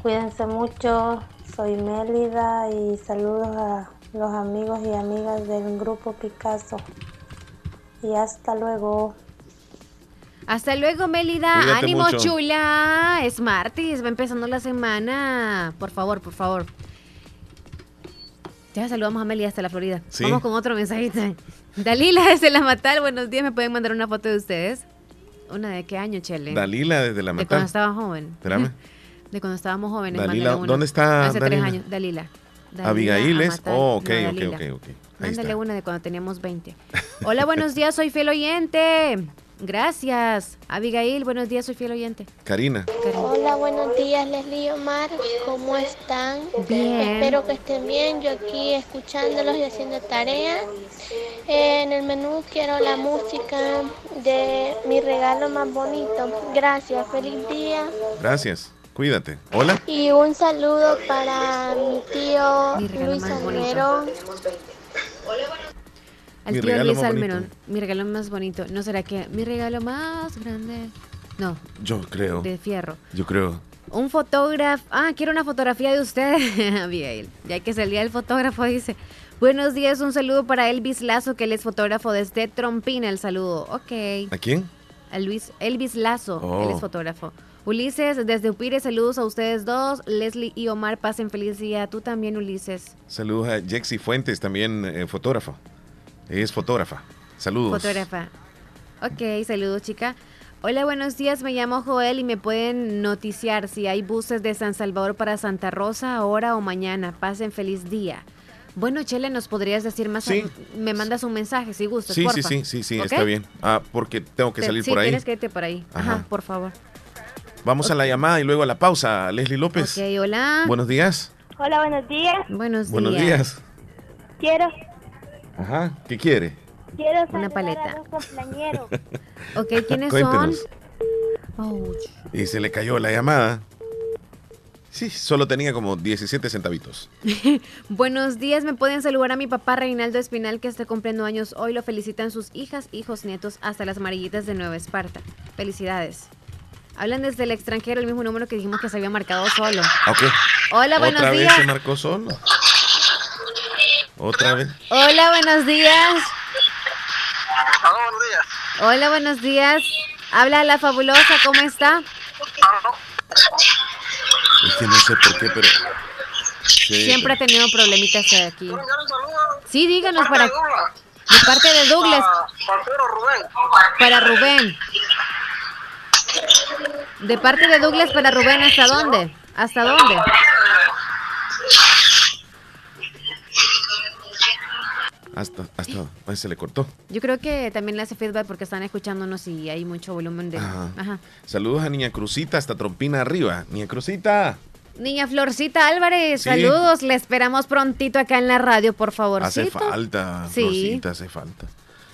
Cuídense mucho, soy Mélida y saludos a los amigos y amigas del grupo Picasso. Y hasta luego. Hasta luego. Cuídate Ánimo, mucho. chula. Es martes, va empezando la semana. Por favor, por favor. Ya saludamos a Mélida hasta la Florida. Sí. Vamos con otro mensajito. Dalila desde La Matal. Buenos días. ¿Me pueden mandar una foto de ustedes? ¿Una de qué año, Chele? Dalila desde la De cuando Matal. estaba joven. Espérame. De cuando estábamos jóvenes. Dalila. ¿dónde está Hace tres Dalila? años. Dalila. Dalila Abigail es. Amatal. Oh, ok, No, ok, Dalila. ok, ok. Mándale una de cuando teníamos 20. Hola, buenos días, soy fiel oyente. Gracias. Abigail, buenos días, soy fiel oyente. Karina. Hola, buenos días Leslie y Omar, ¿cómo están? Bien. Espero que estén bien, yo aquí escuchándolos y haciendo tarea. En el menú quiero la música de mi regalo más bonito. Gracias, feliz día. Gracias. Cuídate. Hola. Y un saludo para mi tío Mi Luis más bonito. Almerón. Al Mi tío regalo Luis. Almerón. Mi regalo más bonito. ¿No será que mi regalo más grande? No, Yo creo. de fierro. Yo creo. Un fotógrafo. Ah, quiero una fotografía de usted, Abigail. Ya que es el día del fotógrafo, dice. Buenos días, un saludo para Elvis Lazo, que él es fotógrafo desde Trompina. El saludo. Ok. ¿A quién? A Luis, Elvis Lazo, Oh. él es fotógrafo. Ulises, desde Upire, saludos a ustedes dos. Leslie y Omar, pasen feliz día. Tú también, Ulises. Saludos a Jexy Fuentes, también eh, fotógrafo. Es fotógrafa. Saludos. Fotógrafa. Ok, saludos, chica. Hola, buenos días. Me llamo Joel y me pueden noticiar si hay buses de San Salvador para Santa Rosa ahora o mañana. Pasen feliz día. Bueno, Chele, ¿nos podrías decir más? Sí. Me mandas un mensaje si gustas, Sí, sí, porfa. sí, sí, sí, está bien. Ah, porque tengo que Te- salir sí, por ahí. tienes que irte por ahí. Ajá, Ajá. por favor. Vamos a la llamada y luego a la pausa. Leslie López. Ok, hola. Buenos días. Hola, buenos días. Buenos días. Buenos días. Quiero, Ajá. ¿Qué quiere? quiero Una paleta. a los. Ok, ¿quiénes son? Cuéntenos. Ouch. Y se le cayó la llamada. Sí, solo tenía como 17 centavitos. Buenos días, me pueden saludar a mi papá Reinaldo Espinal que está cumpliendo años hoy. Lo felicitan sus hijas, hijos, nietos, hasta las amarillitas de Nueva Esparta. Felicidades. Hablan desde el extranjero, el mismo número que dijimos que se había marcado solo. Ok. Hola, buenos Otra días. vez se marcó solo. Otra vez. Hola, buenos días. Hola, buenos días. Habla la fabulosa, ¿cómo está? Es que no sé por qué, pero. Sí, Siempre ha tenido problemitas aquí. Sí, díganos para. De parte de Douglas. Para Rubén. De parte de Douglas para Rubén, ¿hasta dónde? ¿Hasta dónde? Hasta, hasta, ahí se le cortó. Yo creo que también le hace feedback porque están escuchándonos y hay mucho volumen de. Ajá. Ajá. Saludos a Niña Crucita hasta Trompina arriba. Niña Crucita. Niña Florcita Álvarez, Sí. saludos. Le esperamos prontito acá en la radio, por favor. Hace falta, Sí. Florcita, hace falta.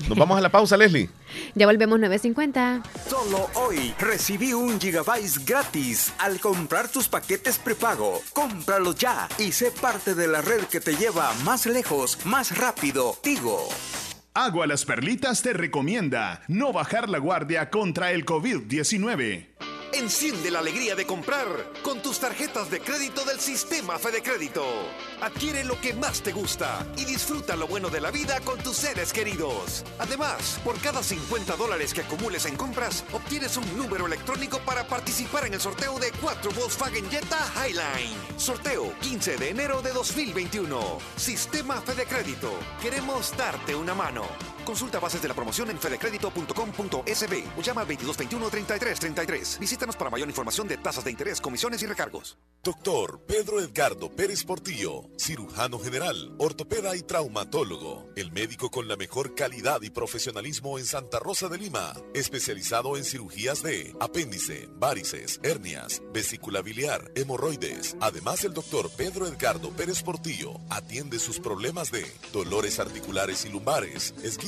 Nos vamos a la pausa, Leslie. Ya volvemos 9.50. Solo hoy recibí un gigabyte gratis al comprar tus paquetes prepago. Cómpralo ya y sé parte de la red que te lleva más lejos, más rápido. Tigo. Agua Las Perlitas te recomienda no bajar la guardia contra el COVID-19. Enciende la alegría de comprar con tus tarjetas de crédito del sistema Fede Crédito. Adquiere lo que más te gusta y disfruta lo bueno de la vida con tus seres queridos. Además, por cada 50 dólares que acumules en compras, obtienes un número electrónico para participar en el sorteo de 4 Volkswagen Jetta Highline. Sorteo 15 de enero de 2021. Sistema Fede Crédito. Queremos darte una mano. Consulta bases de la promoción en fedecredito.com.sb o llama al 2221-3333. Visítanos para mayor información de tasas de interés, comisiones y recargos. Doctor Pedro Edgardo Pérez Portillo, cirujano general, ortopeda y traumatólogo. El médico con la mejor calidad y profesionalismo en Santa Rosa de Lima. Especializado en cirugías de apéndice, varices, hernias, vesícula biliar, hemorroides. Además, el doctor Pedro Edgardo Pérez Portillo atiende sus problemas de dolores articulares y lumbares,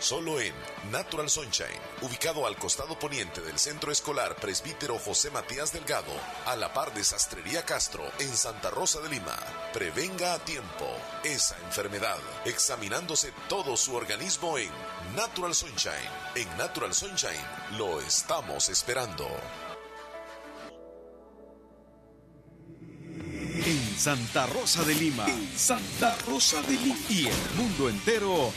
Solo en Natural Sunshine, ubicado al costado poniente del Centro Escolar Presbítero José Matías Delgado, a la par de Sastrería Castro, en Santa Rosa de Lima. Prevenga a tiempo esa enfermedad, examinándose todo su organismo en Natural Sunshine. En Natural Sunshine lo estamos esperando. En Santa Rosa de Lima. Santa Rosa de Lima. Y el mundo entero.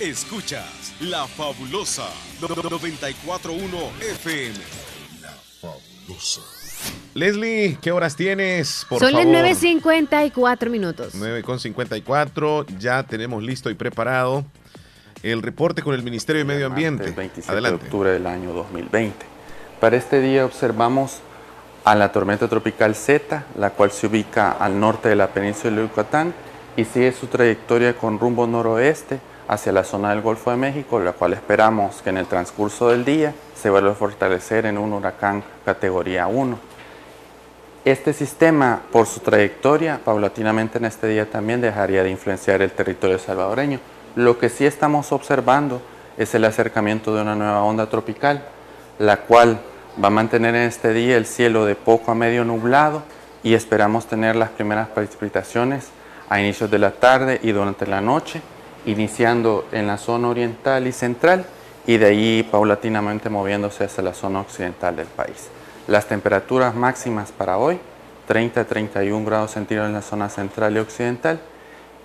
Escuchas La Fabulosa 941 FM. La Fabulosa. Leslie, ¿qué horas tienes? Por Son las 9.54 minutos. 9.54, ya tenemos listo y preparado el reporte con el Ministerio de Medio Ambiente. El 27 de octubre del año 2020. Para este día observamos a la tormenta tropical Z, la cual se ubica al norte de la península de Yucatán y sigue su trayectoria con rumbo noroeste hacia la zona del Golfo de México, la cual esperamos que en el transcurso del día se vuelva a fortalecer en un huracán categoría 1. Este sistema, por su trayectoria, paulatinamente en este día también dejaría de influenciar el territorio salvadoreño. Lo que sí estamos observando es el acercamiento de una nueva onda tropical, la cual va a mantener en este día el cielo de poco a medio nublado y esperamos tener las primeras precipitaciones a inicios de la tarde y durante la noche iniciando en la zona oriental y central y de ahí paulatinamente moviéndose hacia la zona occidental del país. Las temperaturas máximas para hoy, 30 a 31 grados centígrados en la zona central y occidental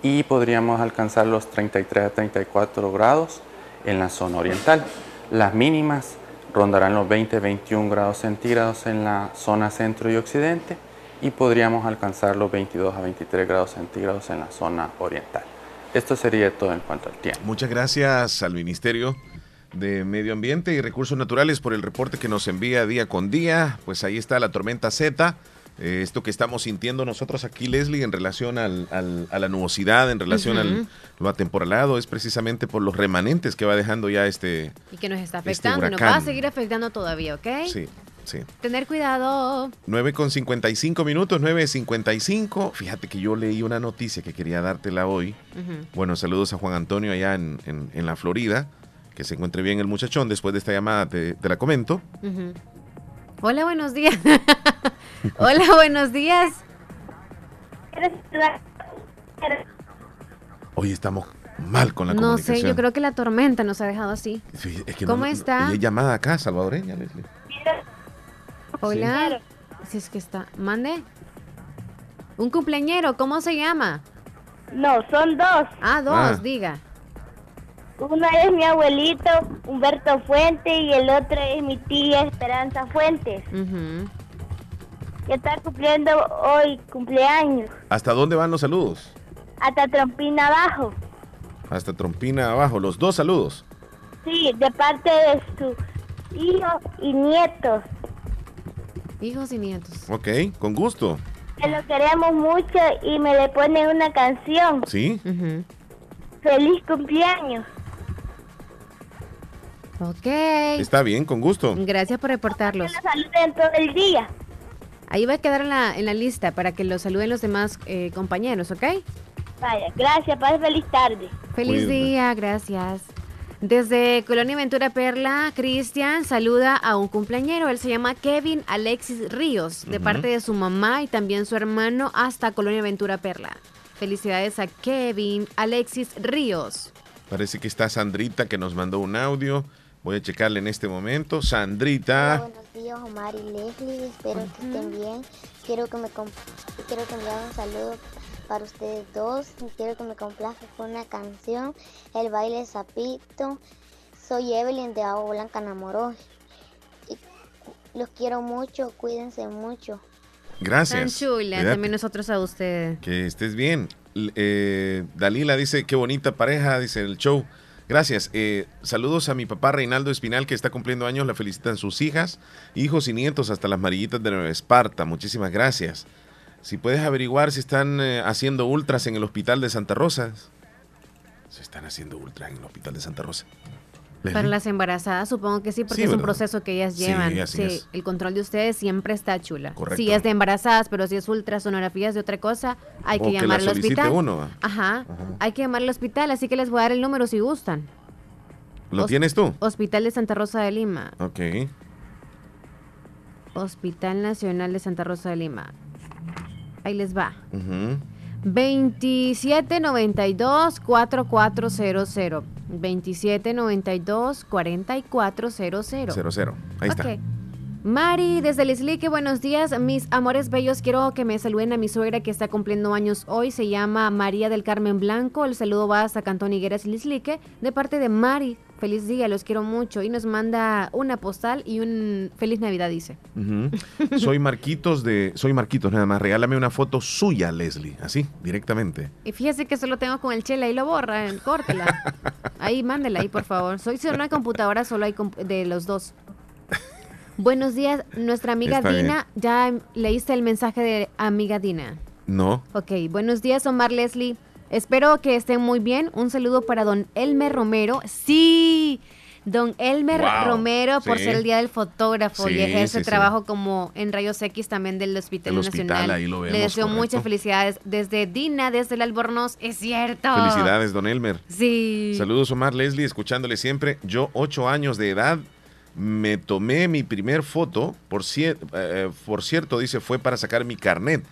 y podríamos alcanzar los 33 a 34 grados en la zona oriental. Las mínimas rondarán los 20 a 21 grados centígrados en la zona centro y occidente y podríamos alcanzar los 22 a 23 grados centígrados en la zona oriental. Esto sería todo en cuanto al tiempo. Muchas gracias al Ministerio de Medio Ambiente y Recursos Naturales por el reporte que nos envía día con día. Pues ahí está la tormenta Z. eh, esto que estamos sintiendo nosotros aquí, Leslie, en relación al, al- a la nubosidad, en relación al lo atemporalado, es precisamente por los remanentes que va dejando ya este... Y que nos está Este afectando, y nos va a seguir afectando todavía, ¿ok? Sí, sí. Tener cuidado. 9 con 55 minutos, 9.55. Fíjate que yo leí una noticia que quería dártela hoy. Ujú. Bueno, saludos a Juan Antonio allá en, en- en la Florida. Que se encuentre bien el muchachón. Después de esta llamada te, te la comento. Hola, buenos días. Hola, buenos días. Hoy estamos mal con la No comunicación. sé, yo creo que la tormenta nos ha dejado así. Sí, es que ¿Cómo no- no- está? ella es llamada acá, salvadoreña, Leslie. Hola. Si es que está. Mande. Un cumpleañero, ¿cómo se llama? No, son dos. Ah, dos, Ah. diga. Uno es mi abuelito Humberto Fuentes y el otro es mi tía Esperanza Fuentes, Ujú. que está cumpliendo hoy cumpleaños. ¿Hasta dónde van los saludos? Hasta Trompina abajo. Hasta Trompina abajo. Los dos saludos. Sí, de parte de su hijo y nietos. Hijos y nietos. Ok, con gusto. Que lo queremos mucho y me le ponen una canción. ¿Sí? Feliz cumpleaños. Ok. Está bien, con gusto. Gracias por reportarlos. Que lo saluden todo el día. Ahí va a quedar en la, en la lista para que lo saluden los demás eh, compañeros, ¿ok? Vaya, gracias, pase feliz tarde. Feliz Cuídate. día, gracias. Desde Colonia Ventura Perla, Cristian saluda a un cumpleañero. Él se llama Kevin Alexis Ríos, de parte de su mamá y también su hermano hasta Colonia Ventura Perla. Felicidades a Kevin Alexis Ríos. Parece que está Sandrita que nos mandó un audio. Voy a checarle en este momento. Sandrita. Buenos días, Omar y Leslie. Espero que estén bien. Quiero que me comp- quiero que me hagan un saludo para ustedes dos. Quiero que me complazca con una canción, El baile de Zapito. Soy Evelyn de Agua Blanca Namoró. Y los quiero mucho, cuídense mucho. Gracias. Tan chula, Cuídate. también nosotros a usted. Que estés bien. Eh, Dalila dice, qué bonita pareja, dice el show. Gracias. Eh, saludos a mi papá Reinaldo Espinal, que está cumpliendo años. La felicitan sus hijas, hijos y nietos, hasta las marillitas de Nueva Esparta. Muchísimas gracias. Si puedes averiguar si están eh, haciendo ultras en el hospital de Santa Rosa. Se están haciendo ultras en el hospital de Santa Rosa. Para las embarazadas, supongo que sí, porque Sí, es un ¿verdad? proceso que ellas Sí, llevan. así es. el control de ustedes siempre está chula. Correcto. Si es de embarazadas, pero si es ultrasonografías de otra cosa, hay O que que la llamar al hospital. uno. Ajá, hay que llamar al hospital, así que les voy a dar el número si gustan. ¿Lo Hos- tienes tú? Hospital de Santa Rosa de Lima. Ok. Hospital Nacional de Santa Rosa de Lima. Ahí les va. Ujú. 2792-4400. 2792-4400. Cero, cero. Ahí está. Mari, desde Lislique, buenos días. Mis amores bellos, quiero que me saluden a mi suegra que está cumpliendo años hoy. Se llama María del Carmen Blanco. El saludo va hasta Cantón Higueras y Lislique. De parte de Mari, feliz día, los quiero mucho. Y nos manda una postal y un feliz Navidad, dice. Soy Marquitos de. Soy Marquitos, nada más. Regálame una foto suya, Leslie. Así, directamente. Y fíjese que solo tengo con el chela y lo borra, córtela. Ahí, mándela ahí, por favor. Soy si una computadora, solo hay comp- de los dos. Buenos días, nuestra amiga Está bien. Dina. ¿Ya leíste el mensaje de amiga Dina? No. Ok, buenos días, Omar Leslie. Espero que estén muy bien. Un saludo para don Elmer Romero. Sí, don Elmer Wow, Romero por sí. ser el día del fotógrafo y ejerce sí, trabajo como en Rayos X también del Hospital El hospital, Nacional. ahí lo Le deseo correcto. muchas felicidades desde Dina, desde el Albornoz. Es cierto. Felicidades, don Elmer. Sí. Saludos, Omar Leslie, escuchándole siempre. Yo, ocho años de edad, me tomé mi primer foto. Por, cier- eh, por cierto, dice, fue para sacar mi carnet.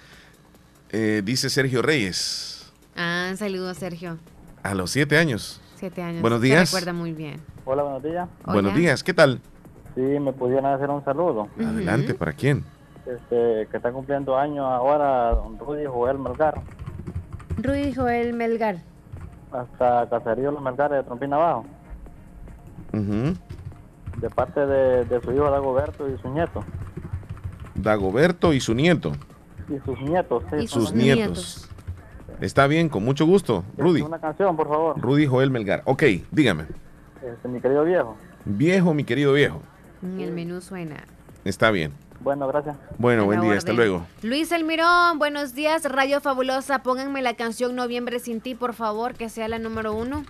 Eh, dice Sergio Reyes, Ah, saludos, Sergio. a los siete años. Siete años. Buenos Se días. recuerda muy bien. Hola, buenos días. Buenos días, ¿qué tal? Sí, me pudieran hacer un saludo. Adelante, ¿para quién? Este, que está cumpliendo años ahora don Rudy Joel Melgar, Rudy Joel Melgar. hasta Caserío Los Melgares de Trompina Abajo, Ujú. De parte de, de su hijo Dagoberto y su nieto. Dagoberto y su nieto. Y sus nietos, sí. sus nietos. Está bien, con mucho gusto, Rudy. Una canción, por favor. Rudy Joel Melgar. Ok, dígame. Este, mi querido viejo. Viejo, mi querido viejo. En el menú suena. Está bien. Bueno, gracias. Bueno, buen día, hasta luego. Luis Elmirón, buenos días, Radio Fabulosa. Pónganme la canción Noviembre sin ti, por favor, que sea la número uno.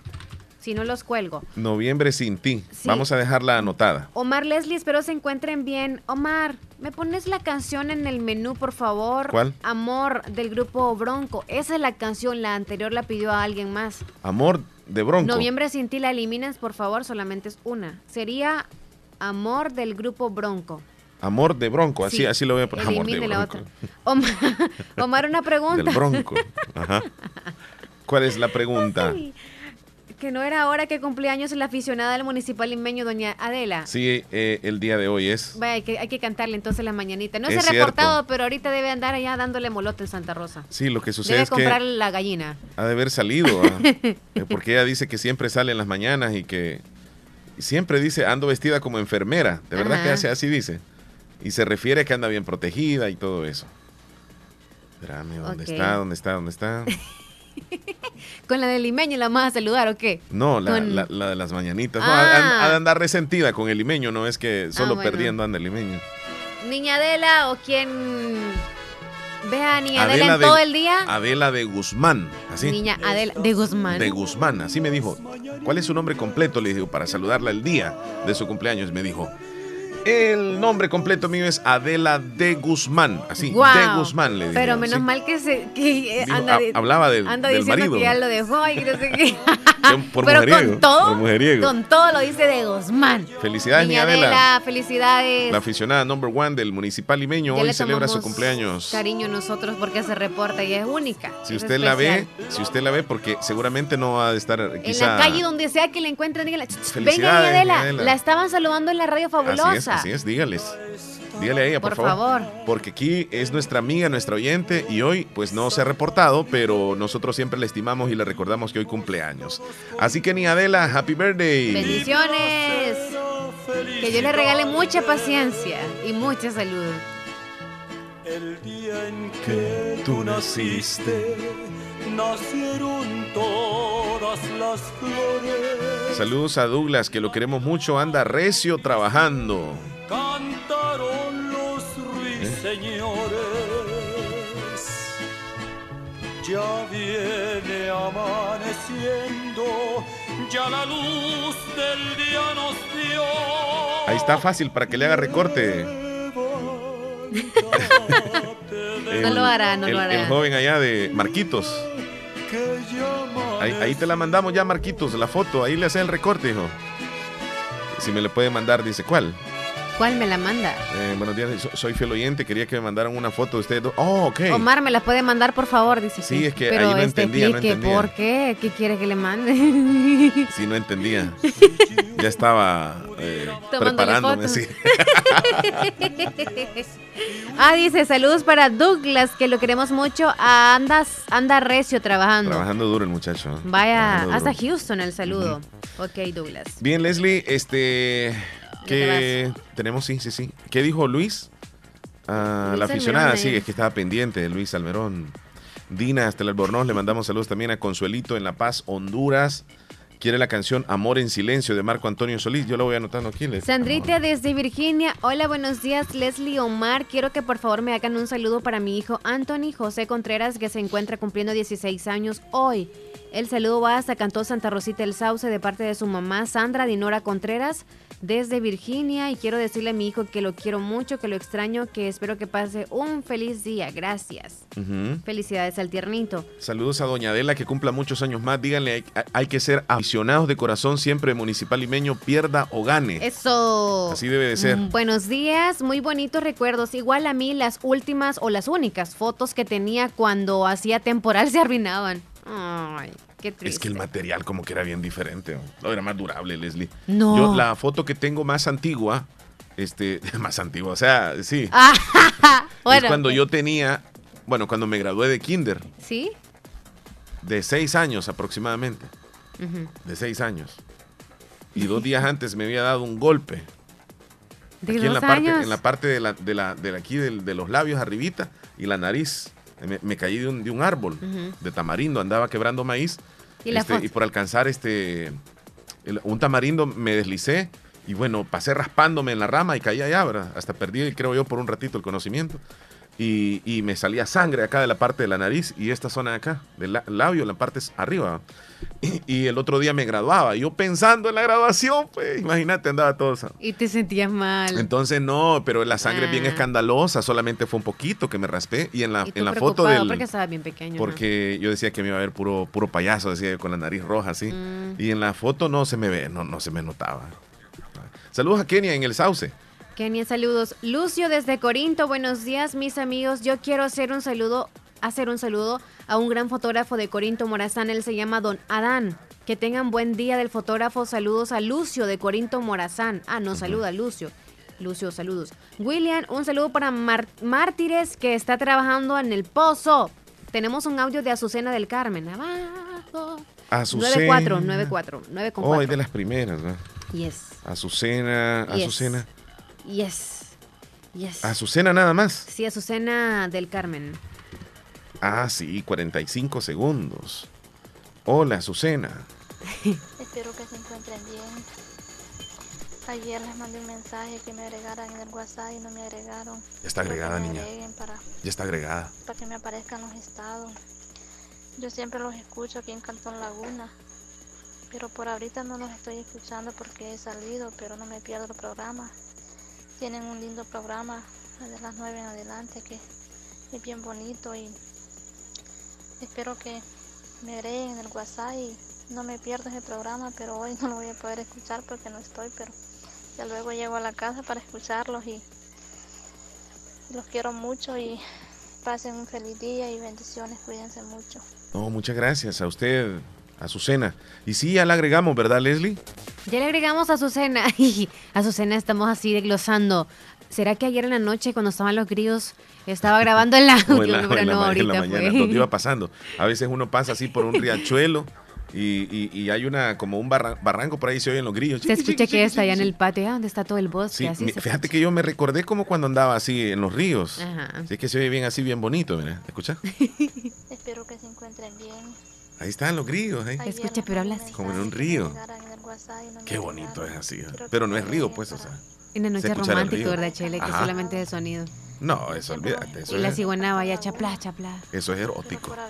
Si no, los cuelgo. Noviembre sin ti. Sí. Vamos a dejarla anotada. Omar Leslie, espero se encuentren bien. Omar, ¿me pones la canción en el menú, por favor? ¿Cuál? Amor, del grupo Bronco. Esa es la canción, la anterior la pidió a alguien más. Amor de Bronco. Noviembre sin ti la eliminas, por favor, solamente es una. Sería Amor del grupo Bronco. Amor de Bronco, así, Sí, así lo voy a poner. Amor de la Bronco. otra. Omar, Omar, una pregunta. Del Bronco. Ajá. ¿Cuál es la pregunta? Ay, que no era ahora que cumplía años la aficionada del municipal limeño, doña Adela. Sí, eh, el día de hoy es. Vaya, hay que, hay que cantarle entonces la mañanita. No Es se ha reportado, pero ahorita debe andar allá dándole molote en Santa Rosa. Sí, lo que sucede Debe es comprar que la gallina. ha de haber salido. ah, eh, porque ella dice que siempre sale en las mañanas y que siempre dice ando vestida como enfermera. De verdad Ajá. que hace así dice. Y se refiere a que anda bien protegida y todo eso. Espérame, ¿dónde está? ¿Dónde está? ¿Dónde está? Con la del limeño la vamos a saludar, ¿o qué? No, la, Con- la- la de las mañanitas. No, Ah. ha, de andar resentida con el limeño, no es que solo bueno. perdiendo anda el limeño. Niña Adela o quien vea a Niña Adela, Adela en de- todo el día. Adela de Guzmán, así. Niña Adela de Guzmán. De Guzmán, así me dijo. ¿Cuál es su nombre completo? Le digo, para saludarla el día de su cumpleaños. Me dijo, el nombre completo mío es Adela de Guzmán. Así, de Guzmán le dije. Pero menos ¿sí? mal que se que, eh, anda, di- hablaba del- anda del diciendo marido. que ya lo dejó y no sé qué. Por Pero mujeriego, con todo, por mujeriego. con todo lo dice de Guzmán. Felicidades, Niña Adela. Adela, felicidades. La aficionada number one del municipal limeño Ya hoy le celebra su cumpleaños. Cariño nosotros porque se reporta y es única. Si es usted la ve, si usted la ve, porque seguramente no va a estar En quizá... la calle donde sea que la encuentren, díganle, "Ch, ch, venga Adela, Adela. la estaban saludando en la radio fabulosa. Así es, dígales. Dígale a ella, por, Por favor. Porque aquí es nuestra amiga, nuestra oyente, y hoy pues no se ha reportado, pero nosotros siempre le estimamos y le recordamos que hoy cumpleaños. Así que ni Adela, happy birthday. Bendiciones. Que Dios le regale mucha paciencia y mucha salud. El día en que tú naciste, nacieron todas las flores. Saludos a Douglas, que lo queremos mucho, anda recio trabajando. Cantaron los ruiseñores. Ya viene amaneciendo, ya la luz del día nos dio. Ahí está fácil para que le haga recorte. No lo hará, no el, lo hará. el joven allá de Marquitos. Ahí, ahí te la mandamos ya, Marquitos, la foto. Ahí le hace el recorte, hijo. Si me le puede mandar, dice, ¿cuál? ¿Cuál me la manda? Eh, buenos días, so- soy fiel oyente. Quería que me mandaran una foto de ustedes dos. Oh, ok. Omar me la puede mandar, por favor, dice. Sí, es que Pero ahí no este, entendía, no entendía. ¿Por qué? ¿Qué quiere que le mande? Sí, no entendía. Ya estaba eh, preparándome, fotos. sí. ah, dice, saludos para Douglas, que lo queremos mucho. Ah, Andas, anda recio trabajando. Trabajando duro el muchacho. Vaya, hasta. Houston el saludo. Ok, Douglas. Bien, Leslie, este. ¿Qué que tenemos? Sí, sí, sí. ¿Qué dijo Luis? Ah, Luis la aficionada, Almerón, sí, es que estaba pendiente de Luis Almerón. Dina, hasta el Albornoz, le mandamos saludos también a Consuelito en La Paz, Honduras. Quiere la canción Amor en Silencio de Marco Antonio Solís. Yo lo voy anotando aquí. Les- Sandrita desde Virginia. Hola, buenos días, Leslie Omar. Quiero que por favor me hagan un saludo para mi hijo Anthony José Contreras, que se encuentra cumpliendo 16 años hoy. El saludo va hasta Cantón Santa Rosita el Sauce de parte de su mamá Sandra Dinora Contreras desde Virginia. Y quiero decirle a mi hijo que lo quiero mucho, que lo extraño, que espero que pase un feliz día. Gracias. Felicidades al tiernito. Saludos a Doña Adela, que cumpla muchos años más. Díganle, hay, hay que ser aficionados de corazón siempre, municipal limeño, pierda o gane. Eso. Así debe de ser. Mm, Buenos días, muy bonitos recuerdos. Igual a mí las últimas o las únicas fotos que tenía cuando hacía temporal se arruinaban. Ay, qué triste. Es que el material como que era bien diferente. ¿no? Era más durable, Leslie. No. Yo la foto que tengo más antigua, este, más antigua, o sea, sí. Ah, bueno, es cuando yo tenía, bueno, cuando me gradué de kinder, ¿Sí? de seis años aproximadamente, de seis años. Y dos días antes me había dado un golpe. ¿De aquí en la parte, en la parte de la, de la, de la- aquí del- de los labios arribita y la nariz. Me, me caí de un, de un árbol de tamarindo, andaba quebrando maíz. ¿Y este, y por alcanzar este el- un tamarindo me deslicé Y bueno, pasé raspándome en la rama y caí allá, ¿verdad? Hasta perdí, creo yo, por un ratito el conocimiento. Y, y me salía sangre acá de la parte de la nariz y esta zona de acá, del la- labio, la parte arriba. Y, y el otro día me graduaba. Yo pensando en la graduación, pues imagínate, andaba todo. Y te sentías mal. Entonces no, pero la sangre es bien Ah. escandalosa, solamente fue un poquito que me raspé. Y en la, Y en la foto del... porque estabas bien pequeño. ¿no? Porque yo decía que me iba a ver puro, puro payaso, decía yo, con la nariz roja así. Mm. Y en la foto no se me ve, no, no se me notaba. Saludos a Kenia en el Sauce. Kenia, saludos. Lucio desde Corinto, buenos días, mis amigos. Yo quiero hacer un saludo, hacer un saludo a un gran fotógrafo de Corinto, Morazán. Él se llama Don Adán. Que tengan buen día del fotógrafo. Saludos a Lucio de Corinto, Morazán. Ah, no, saluda Lucio. Lucio, saludos. William, un saludo para Mar- Mártires que está trabajando en el pozo. Tenemos un audio de Azucena del Carmen. Abajo. Azucena. 94, 94, 9 con Oh, es 4. de las primeras, ¿no? Yes. Azucena. Azucena. Yes. Yes. Azucena nada más. Sí, Azucena del Carmen. Ah, sí, 45 segundos. Hola, Azucena. Espero que se encuentren bien. Ayer les mandé un mensaje que me agregaran en el WhatsApp y no me agregaron. Ya está agregada, niña. Para, Ya está agregada. para que me aparezcan los estados. Yo siempre los escucho aquí en Cantón Laguna. Pero por ahorita no los estoy escuchando porque he salido, pero no me pierdo el programa. Tienen un lindo programa de las 9 en adelante que es bien bonito y espero que me agreguen en el WhatsApp y no me pierdo ese programa, pero hoy no lo voy a poder escuchar porque no estoy, pero ya luego llego a la casa para escucharlos y los quiero mucho y pasen un feliz día y bendiciones, cuídense mucho. No, muchas gracias a usted, Azucena. Y sí, ya la agregamos, ¿verdad, Leslie? Ya le agregamos a Azucena. Y Azucena estamos así desglosando. ¿Será que ayer en la noche cuando estaban los grillos estaba grabando el audio? O en la, No, pero en la no, ma- en la ahorita mañana, fue. donde iba pasando. A veces uno pasa así por un riachuelo y, y- y hay una como un barra- barranco por ahí se oyen los grillos. Se escucha que está allá en el patio, ah, donde está todo el bosque. Sí, así se fíjate que yo me recordé como cuando andaba así en los ríos. Ajá. Así que se oye bien así, bien bonito, mira. ¿Escucha? Espero que se encuentren bien. Ahí están los grillos. ahí. Escucha, pero habla así. Como en un río. Qué bonito es así. ¿eh? Pero no es río, pues, o sea. Una noche romántica. ¿verdad, Chele? Que Ajá. solamente de sonido. No, eso olvídate. Eso Y la es, cigüeña vaya chapla, chapla. eso es erótico.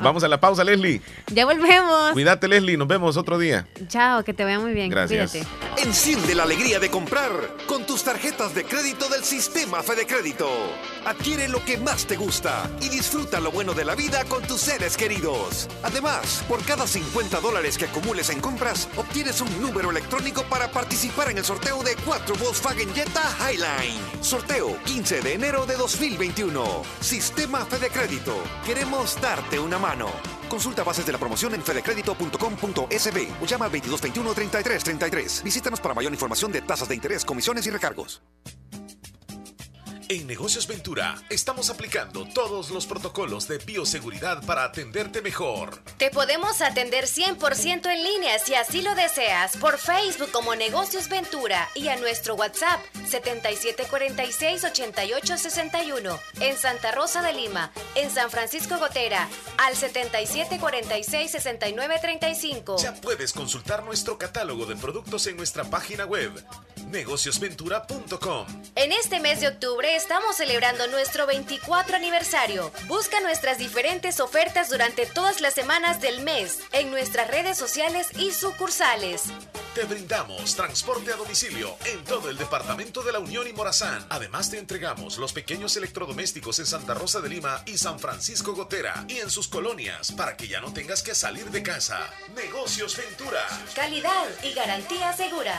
Vamos a la pausa, Leslie. Ya volvemos. Cuídate, Leslie. Nos vemos otro día. Chao, que te vaya muy bien. Gracias. Cuídate. Enciende la alegría de comprar con tus tarjetas de crédito del sistema Fede Crédito. Adquiere lo que más te gusta y disfruta lo bueno de la vida con tus seres queridos. Además, por cada 50 dólares que acumules en compras, obtienes un número electrónico para participar en el sorteo de 4 Volkswagen Jetta Highline. Sorteo 15 de enero de 2021. Sistema Fede Crédito. Queremos darte una mano. Consulta bases de la promoción en fedecredito.com.sb o llama al 2221 33 33. Visítanos para mayor información de tasas de interés, comisiones y recargos. En Negocios Ventura estamos aplicando todos los protocolos de bioseguridad para atenderte mejor. Te podemos atender 100% en línea si así lo deseas, por Facebook como Negocios Ventura y a nuestro WhatsApp 7746-8861, en Santa Rosa de Lima, en San Francisco Gotera, al 7746-6935. Ya puedes consultar nuestro catálogo de productos en nuestra página web negociosventura.com. En este mes de octubre estamos celebrando nuestro 24 aniversario. Busca nuestras diferentes ofertas durante todas las semanas del mes en nuestras redes sociales y sucursales. Te brindamos transporte a domicilio en todo el departamento de la Unión y Morazán. Además te entregamos los pequeños electrodomésticos en Santa Rosa de Lima y San Francisco Gotera y en sus colonias para que ya no tengas que salir de casa. Negocios Ventura. Calidad y garantía segura.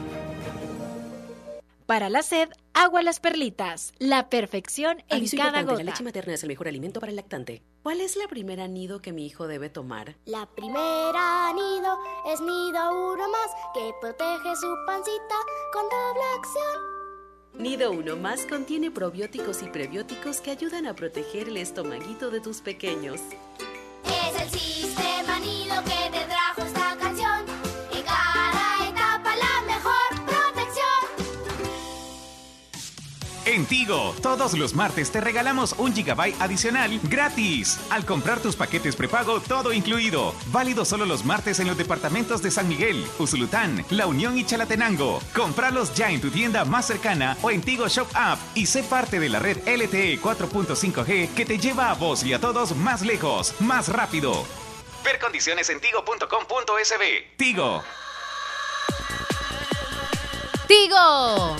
Para la sed, agua las perlitas. La perfección en Aviso cada importante, gota. La leche materna es el mejor alimento para el lactante. ¿Cuál es la primera nido que mi hijo debe tomar? La primera nido es nido uno más que protege su pancita con doble acción. Nido 1 más contiene probióticos y prebióticos que ayudan a proteger el estomaguito de tus pequeños. Es el sistema nido que En Tigo, todos los martes te regalamos un gigabyte adicional gratis. Al comprar tus paquetes prepago, todo incluido. Válido solo los martes en los departamentos de San Miguel, Usulután, La Unión y Chalatenango. Compralos ya en tu tienda más cercana o en Tigo Shop App y sé parte de la red LTE 4.5G que te lleva a vos y a todos más lejos, más rápido. Ver condiciones en tigo.com.sb. Tigo. Tigo.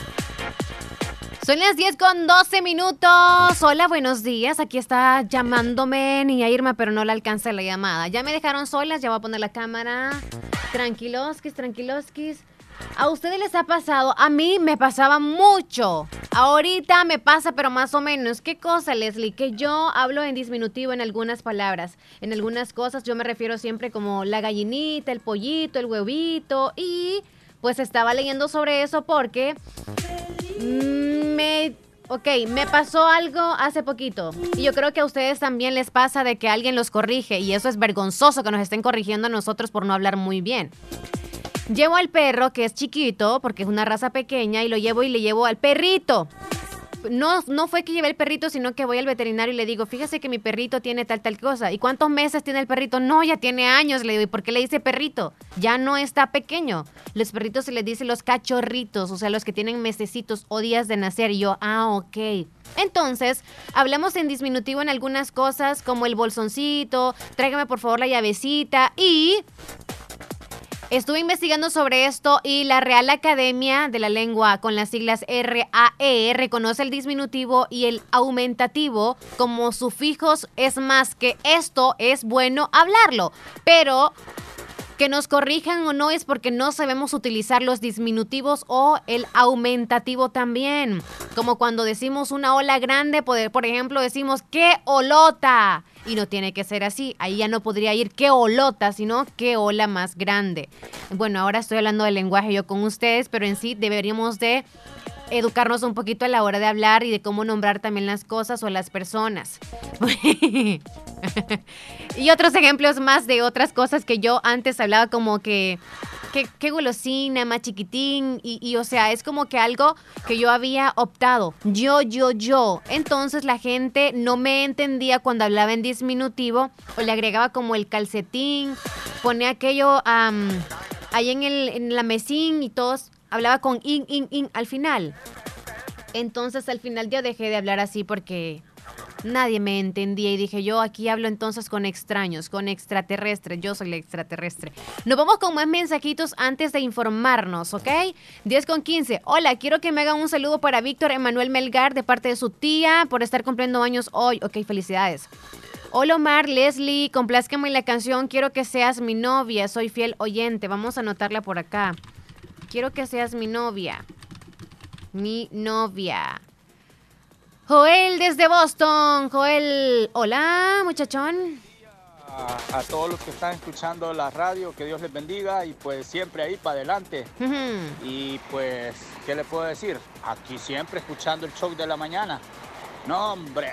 Son las 10 con 12 minutos. Hola, buenos días. Aquí está llamándome Niña Irma, pero no le alcanza la llamada. Ya me dejaron solas, ya voy a poner la cámara. Tranquiloskis, tranquiloskis. ¿A ustedes les ha pasado? A mí me pasaba mucho. Ahorita me pasa, pero más o menos. ¿Qué cosa, Leslie? Que yo hablo en disminutivo en algunas palabras. En algunas cosas yo me refiero siempre como la gallinita, el pollito, el huevito. Y pues estaba leyendo sobre eso porque me... Ok, me pasó algo hace poquito y yo creo que a ustedes también les pasa de que alguien los corrige y eso es vergonzoso que nos estén corrigiendo a nosotros por no hablar muy bien. Llevo al perro que es chiquito porque es una raza pequeña y lo llevo y le llevo al perrito. No, no fue que llevé el perrito, sino que voy al veterinario y le digo, fíjese que mi perrito tiene tal, tal cosa. ¿Y cuántos meses tiene el perrito? No, ya tiene años. Le digo, ¿y por qué le dice perrito? Ya no está pequeño. Los perritos se les dice los cachorritos, o sea, los que tienen mesecitos o días de nacer. Y yo, ah, ok. Entonces, hablamos en disminutivo en algunas cosas, como el bolsoncito, tráigame por favor la llavecita y Estuve investigando sobre esto y la Real Academia de la Lengua, con las siglas RAE, reconoce el disminutivo y el aumentativo como sufijos. Es más que esto es bueno hablarlo, pero que nos corrijan o no es porque no sabemos utilizar los disminutivos o el aumentativo también. Como cuando decimos una ola grande, por ejemplo, decimos qué olota. Y no tiene que ser así. Ahí ya no podría ir qué olota, sino qué ola más grande. Bueno, ahora estoy hablando del lenguaje yo con ustedes, pero en sí deberíamos de educarnos un poquito a la hora de hablar y de cómo nombrar también las cosas o las personas. y otros ejemplos más de otras cosas que yo antes hablaba como que qué, golosina, más chiquitín, y, y, o sea, es como que algo que yo había optado, yo, yo, yo. Entonces la gente no me entendía cuando hablaba en disminutivo o le agregaba como el calcetín, ponía aquello um, ahí en, el, en la mesín y todos hablaba con in, in, in al final. Entonces al final yo dejé de hablar así porque nadie me entendía y dije yo aquí hablo entonces con extraños, con extraterrestres, yo soy el extraterrestre. Nos vamos con más mensajitos antes de informarnos, ¿ok? 10 con 15. Hola, quiero que me hagan un saludo para Víctor Emanuel Melgar de parte de su tía por estar cumpliendo años hoy. Ok, felicidades. Hola Omar, Leslie, complázcame la canción Quiero que seas mi novia, soy fiel oyente. Vamos a anotarla por acá. Quiero que seas mi novia. Mi novia. Joel desde Boston. Joel, hola muchachón. a, a todos los que están escuchando la radio, que Dios les bendiga y pues siempre ahí para adelante. Y pues, ¿qué le puedo decir? Aquí siempre escuchando el show de la mañana. No, hombre,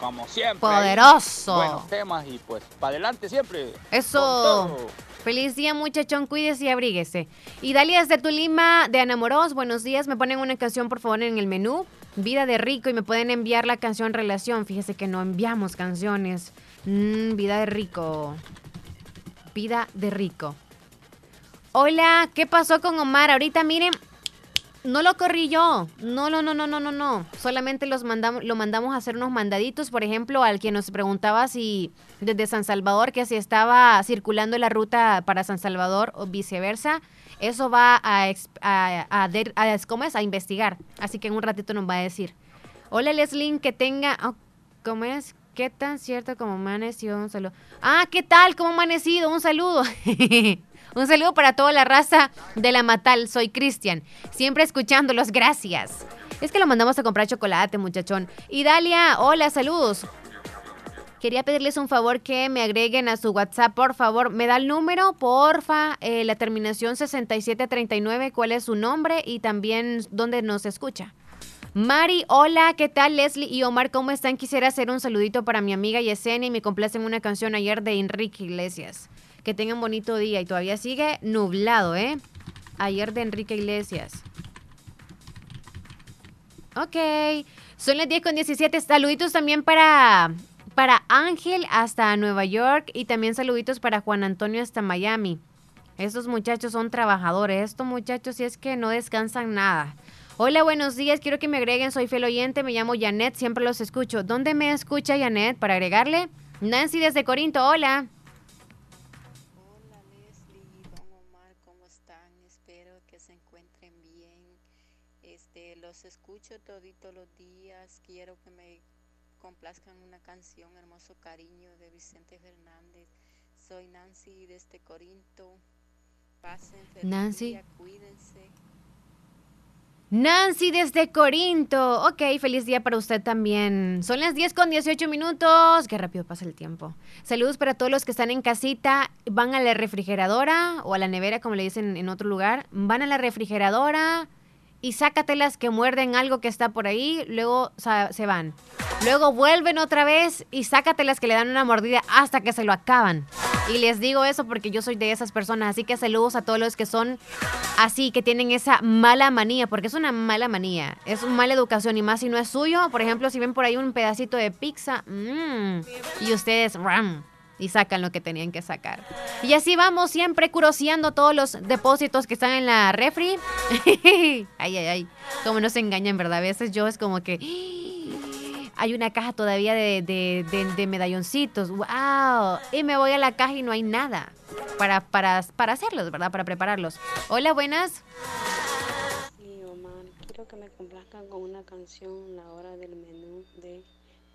como siempre. Poderoso. Buenos temas y pues, para adelante siempre. Eso. Feliz día, muchachón. Cuídese y abríguese. Y Dalia desde Tulima, de Anamoros. Buenos días. Me ponen una canción, por favor, en el menú. Vida de Rico. Y me pueden enviar la canción Relación. Fíjese que no enviamos canciones. Mm, vida de Rico. Vida de Rico. Hola, ¿qué pasó con Omar? Ahorita miren, no lo corrí yo. No, no, no, no, no, no, no. Solamente los mandamos, lo mandamos a hacer unos mandaditos. Por ejemplo, al que nos preguntaba si desde San Salvador, que si estaba circulando la ruta para San Salvador o viceversa. Eso va a, a, ¿cómo es? a investigar. Así que en un ratito nos va a decir. Hola, Leslin, que tenga. oh, ¿Cómo es? ¿Qué tan cierto como amaneció? Un saludo. Ah, ¿qué tal? ¿Cómo amanecido? Un saludo. Un saludo para toda la raza de la Matal. Soy Cristian. Siempre escuchándolos. Gracias. Es que lo mandamos a comprar chocolate, muchachón. Y Dalia, hola, saludos. Quería pedirles un favor que me agreguen a su WhatsApp, por favor. ¿Me da el número, porfa? Eh, la terminación 6739, ¿cuál es su nombre? Y también dónde nos escucha. Mari, hola, ¿qué tal? Leslie y Omar, ¿cómo están? Quisiera hacer un saludito para mi amiga Yesenia y me complacen una canción ayer de Enrique Iglesias. Que tengan bonito día y todavía sigue nublado, ¿eh? Ayer de Enrique Iglesias. Ok, son las 10 con 17. Saluditos también para, para Ángel hasta Nueva York y también saluditos para Juan Antonio hasta Miami. Estos muchachos son trabajadores. Estos muchachos sí es que no descansan nada. Hola, buenos días. Quiero que me agreguen. Soy fiel oyente. Me llamo Janet. Siempre los escucho. ¿Dónde me escucha Janet para agregarle? Nancy desde Corinto. Hola. Espero que se encuentren bien. Este, los escucho todito los días. Complazcan una canción, Hermoso Cariño, de Vicente Fernández. Soy Nancy desde Corinto. Pasen feliz Nancy. día, cuídense. Nancy desde Corinto. Ok, feliz día para usted también. Son las 10 con 18 minutos. Qué rápido pasa el tiempo. Saludos para todos los que están en casita. Van a la refrigeradora o a la nevera, como le dicen en otro lugar. Van a la refrigeradora y sácatelas que muerden algo que está por ahí. Luego se van. Luego vuelven otra vez y sácatelas que le dan una mordida hasta que se lo acaban. Y les digo eso porque yo soy de esas personas. Así que saludos a todos los que son así, que tienen esa mala manía, porque es una mala manía. Es una mala educación y más si no es suyo. Por ejemplo, si ven por ahí un pedacito de pizza mmm, y ustedes ram, y sacan lo que tenían que sacar. Y así vamos siempre curoseando todos los depósitos que están en la refri. ay, ay, ay. Como nos engañan, ¿verdad? A veces yo es como que hay una caja todavía de, de, medalloncitos. ¡Wow! Y me voy a la caja y no hay nada para, para, para hacerlos, ¿verdad? Para prepararlos. Hola, buenas. Sí, Omar, quiero que me complazcan con una canción, La Hora del Menú, de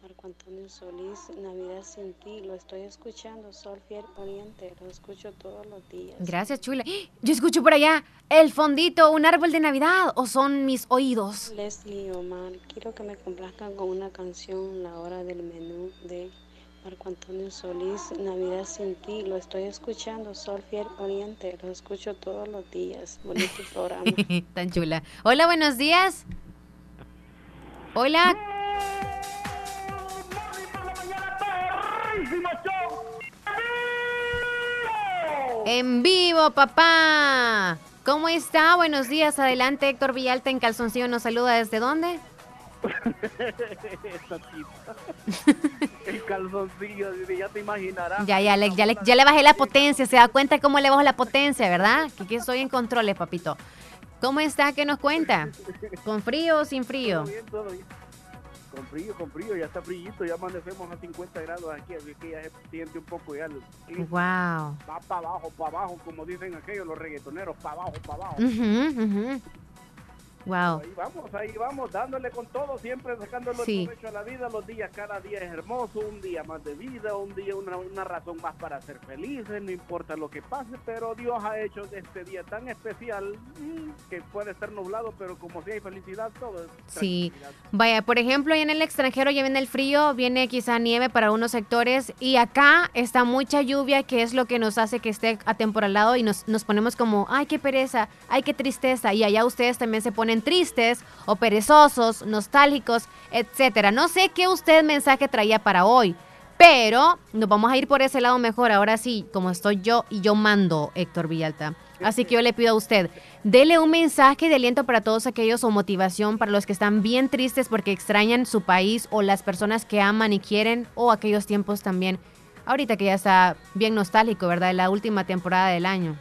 Marco Antonio Solís, Navidad sin ti. Lo estoy escuchando, Sol Fiel Oriente, lo escucho todos los días. Gracias, chula. Yo escucho por allá el fondito, un árbol de Navidad, o son mis oídos. Leslie Omar, quiero que me complazcan con una canción, La Hora del Menú, de Marco Antonio Solís, Navidad sin ti. Lo estoy escuchando, Sol Fiel Oriente, lo escucho todos los días. Bonito programa. Tan chula. Hola, buenos días. Hola. En vivo, papá. ¿Cómo está? Buenos días. Adelante, Héctor Villalta en Calzoncillo nos saluda. ¿Desde dónde? El calzoncillo, ya te imaginarás. Ya, ya, le, ya, le, ya le bajé la potencia. ¿Se da cuenta cómo le bajo la potencia, verdad? Que aquí estoy en controles, papito. ¿Cómo está? ¿Qué nos cuenta? ¿Con frío o sin frío? Todo bien, todo bien. Con frío, con frío, ya está frillito, ya amanecemos a 50 grados aquí, así que ya se siente un poco ya el clima. Wow. Va para abajo, para abajo, como dicen aquellos los reggaetoneros, para abajo, para abajo. Wow. Ahí vamos, ahí vamos, dándole con todo, siempre sacándole Sí. provecho a la vida. Los días, cada día es hermoso, un día más de vida, un día una, una razón más para ser felices, no importa lo que pase, pero Dios ha hecho de este día tan especial mm, que puede estar nublado, pero como si hay felicidad, todo es Sí. Vaya, por ejemplo, en el extranjero ya viene el frío, viene quizá nieve para unos sectores y acá está mucha lluvia, que es lo que nos hace que esté atemporalado y nos, nos ponemos como, ay, qué pereza, ay, qué tristeza. Y allá ustedes también se ponen tristes o perezosos, nostálgicos, etcétera. No sé qué usted mensaje traía para hoy, pero nos vamos a ir por ese lado mejor. Ahora sí, como estoy yo y yo mando, Héctor Villalta. Así que yo le pido a usted, dele un mensaje de aliento para todos aquellos o motivación para los que están bien tristes porque extrañan su país o las personas que aman y quieren o aquellos tiempos también. Ahorita que ya está bien nostálgico, ¿verdad? La última temporada del año.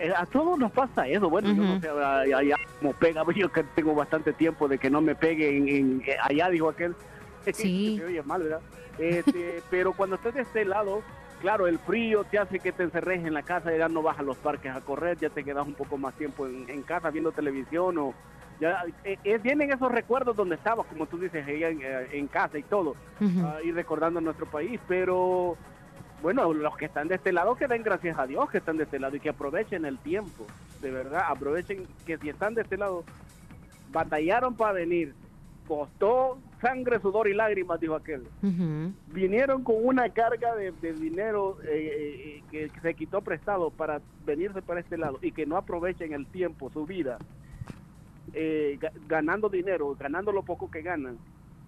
Eh, a todos nos pasa eso. Bueno, yo no sé, allá, allá como pega, yo que tengo bastante tiempo de que no me pegue en, en- eh, allá, dijo aquel. Sí. Se oye mal, ¿verdad? Este, pero cuando estés de este lado, claro, el frío te hace que te encerres en la casa, ya no vas a los parques a correr, ya te quedas un poco más tiempo en, en casa viendo televisión o ya eh, eh, vienen esos recuerdos donde estabas, como tú dices, allá en, en casa y todo, ah, y recordando nuestro país, pero bueno, los que están de este lado, que den gracias a Dios que están de este lado y que aprovechen el tiempo, de verdad, aprovechen que si están de este lado, batallaron para venir, costó sangre, sudor y lágrimas, dijo aquel. Vinieron con una carga de, de dinero eh, eh, que, que se quitó prestado para venirse para este lado y que no aprovechen el tiempo, su vida, eh, ga- ganando dinero, ganando lo poco que ganan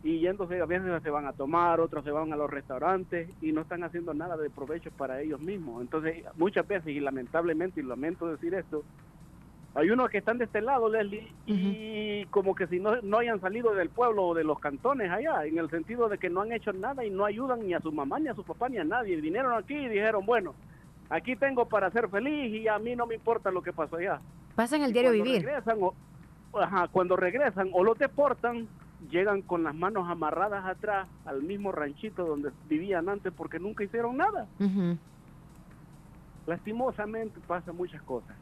y yéndose, a veces se van a tomar, otros se van a los restaurantes y no están haciendo nada de provecho para ellos mismos. Entonces, muchas veces, y lamentablemente, y lamento decir esto, hay unos que están de este lado, Leslie, y como que si no, no hayan salido del pueblo o de los cantones allá, en el sentido de que no han hecho nada y no ayudan ni a su mamá, ni a su papá, ni a nadie. Vinieron aquí y dijeron, bueno, aquí tengo para ser feliz y a mí no me importa lo que pasó allá. Pasan el Y diario cuando vivir. Regresan, o, ajá, cuando regresan o los deportan, llegan con las manos amarradas atrás al mismo ranchito donde vivían antes porque nunca hicieron nada. Lastimosamente pasan muchas cosas,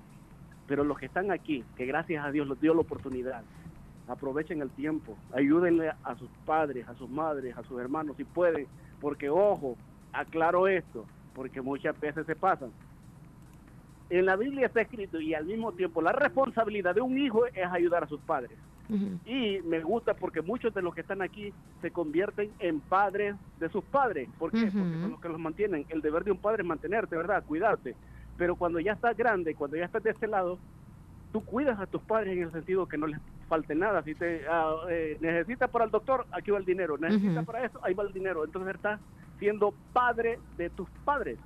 pero los que están aquí, que gracias a Dios les dio la oportunidad, aprovechen el tiempo, ayúdenle a sus padres, a sus madres, a sus hermanos si pueden, porque ojo, aclaro esto, porque muchas veces se pasan. En la Biblia está escrito y al mismo tiempo la responsabilidad de un hijo es ayudar a sus padres. Y me gusta porque muchos de los que están aquí se convierten en padres de sus padres. ¿Por qué? Porque son los que los mantienen. El deber de un padre es mantenerte, ¿verdad? Cuidarte. Pero cuando ya estás grande, cuando ya estás de este lado, tú cuidas a tus padres en el sentido que no les falte nada. Si te ah, eh, necesitas para el doctor, aquí va el dinero. Necesitas para esto, ahí va el dinero. Entonces estás siendo padre de tus padres.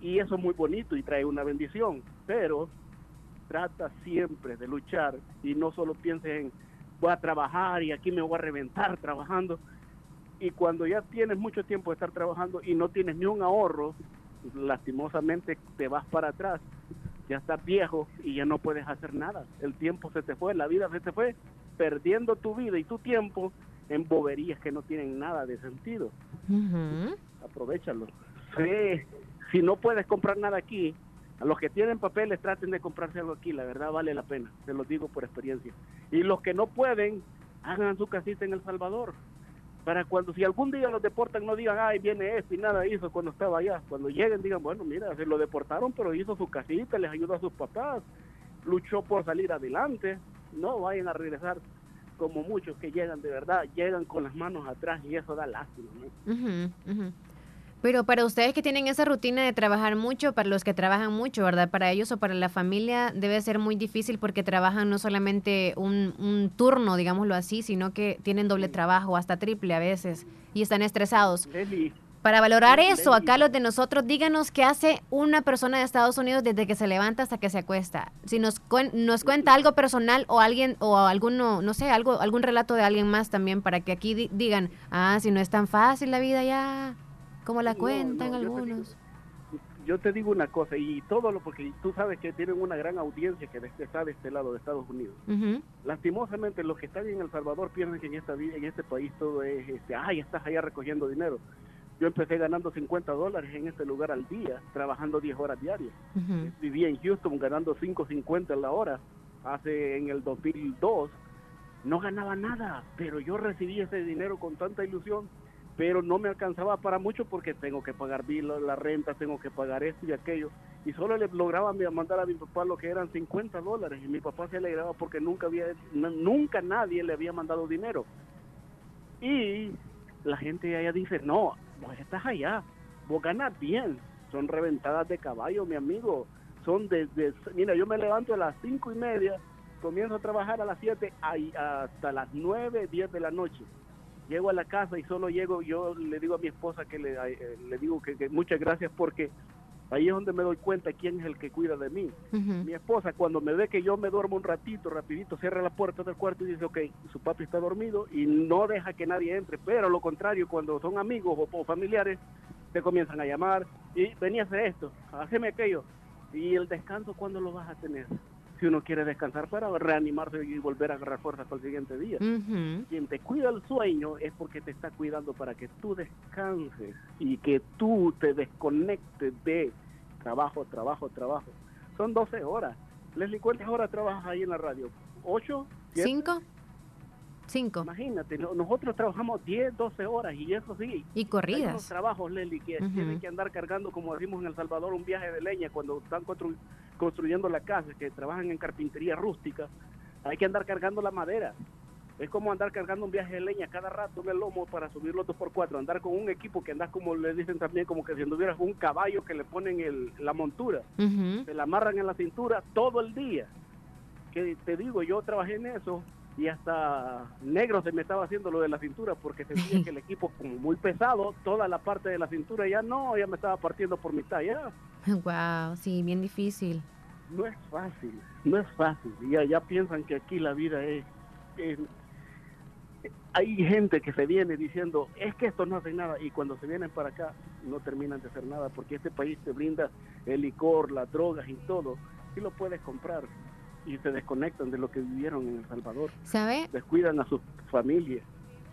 Y eso es muy bonito y trae una bendición. Pero trata siempre de luchar y no solo pienses en voy a trabajar y aquí me voy a reventar trabajando. Y cuando ya tienes mucho tiempo de estar trabajando y no tienes ni un ahorro, lastimosamente te vas para atrás. Ya estás viejo y ya no puedes hacer nada. El tiempo se te fue, la vida se te fue, perdiendo tu vida y tu tiempo en boberías que no tienen nada de sentido Ujú. aprovechalo. Sí, si no puedes comprar nada aquí, a los que tienen papeles traten de comprarse algo aquí, la verdad vale la pena, se los digo por experiencia. Y los que no pueden, hagan su casita en El Salvador. Para cuando, si algún día los deportan, no digan, ay, viene este y nada hizo cuando estaba allá. Cuando lleguen, digan, bueno, mira, se lo deportaron, pero hizo su casita, les ayudó a sus papás, luchó por salir adelante. No vayan a regresar como muchos que llegan de verdad, llegan con las manos atrás y eso da lástima. ¿no? Pero para ustedes que tienen esa rutina de trabajar mucho, para los que trabajan mucho, ¿verdad? Para ellos o para la familia debe ser muy difícil porque trabajan no solamente un, un turno, digámoslo así, sino que tienen doble trabajo, hasta triple a veces, y están estresados. Para valorar eso, acá los de nosotros, díganos qué hace una persona de Estados Unidos desde que se levanta hasta que se acuesta. Si nos, cuen- nos cuenta algo personal o alguien, o alguno, no sé, algo, algún relato de alguien más también, para que aquí di- digan, ah, si no es tan fácil la vida ya, como la No, cuentan no, yo te algunos. yo te digo una cosa, y todo lo, porque tú sabes que tienen una gran audiencia que está de este lado de Estados Unidos. Ujú. Lastimosamente, los que están en El Salvador piensan que en, esta, en este país todo es, este, ay, estás allá recogiendo dinero. Yo empecé ganando 50 dólares en este lugar al día, trabajando 10 horas diarias. Vivía en Houston ganando 5.50 la hora hace en el 2002. No ganaba nada, pero yo recibí ese dinero con tanta ilusión, pero no me alcanzaba para mucho porque tengo que pagar la renta, tengo que pagar esto y aquello. Y solo le lograba mandar a mi papá lo que eran 50 dólares. Y mi papá se alegraba porque nunca había, nunca nadie le había mandado dinero. Y la gente allá dice, no, vos estás allá, vos ganas bien. Son reventadas de caballo, mi amigo. Son desde, mira, yo me levanto a las cinco y media, comienzo a trabajar a las 7 hasta las 9, 10 de la noche. Llego a la casa y solo llego, yo le digo a mi esposa que le, eh, le digo que, que muchas gracias porque ahí es donde me doy cuenta quién es el que cuida de mí. Mi esposa cuando me ve que yo me duermo un ratito, rapidito, cierra la puerta del cuarto y dice, ok, su papi está dormido y no deja que nadie entre. Pero lo contrario, cuando son amigos o, o familiares, te comienzan a llamar y venía a hacer esto, haceme aquello. ¿Y el descanso cuándo lo vas a tener? Si uno quiere descansar para reanimarse y volver a agarrar fuerzas para el siguiente día. Quien te cuida el sueño es porque te está cuidando para que tú descanses y que tú te desconectes de trabajo, trabajo, trabajo. Son 12 horas. Leslie, ¿cuántas horas trabajas ahí en la radio? ¿Ocho? ¿Siete? ¿Cinco? Cinco. Imagínate, no- nosotros trabajamos 10, 12 horas y eso sí. Y corridas. Trabajos, Leslie, que Ujú. tienen que andar cargando, como decimos en El Salvador, un viaje de leña cuando están constru- construyendo la casa, que trabajan en carpintería rústica. Hay que andar cargando la madera. Es como andar cargando un viaje de leña cada rato en el lomo para subir los dos por cuatro. Andar con un equipo que andas como le dicen también, como que si anduvieras un caballo que le ponen el, la montura. Se la amarran en la cintura todo el día. Que te digo, yo trabajé en eso y hasta negro se me estaba haciendo lo de la cintura porque sentía que el equipo como muy pesado, toda la parte de la cintura ya no, ya me estaba partiendo por mitad. Ya Wow, sí, bien difícil. no es fácil, no es fácil. Ya, ya piensan que aquí la vida es, es- Hay gente que se viene diciendo, es que esto no hace nada, y cuando se vienen para acá no terminan de hacer nada, porque este país te brinda el licor, las drogas y todo, y lo puedes comprar, y se desconectan de lo que vivieron en El Salvador. ¿Sabe? Descuidan a sus familias.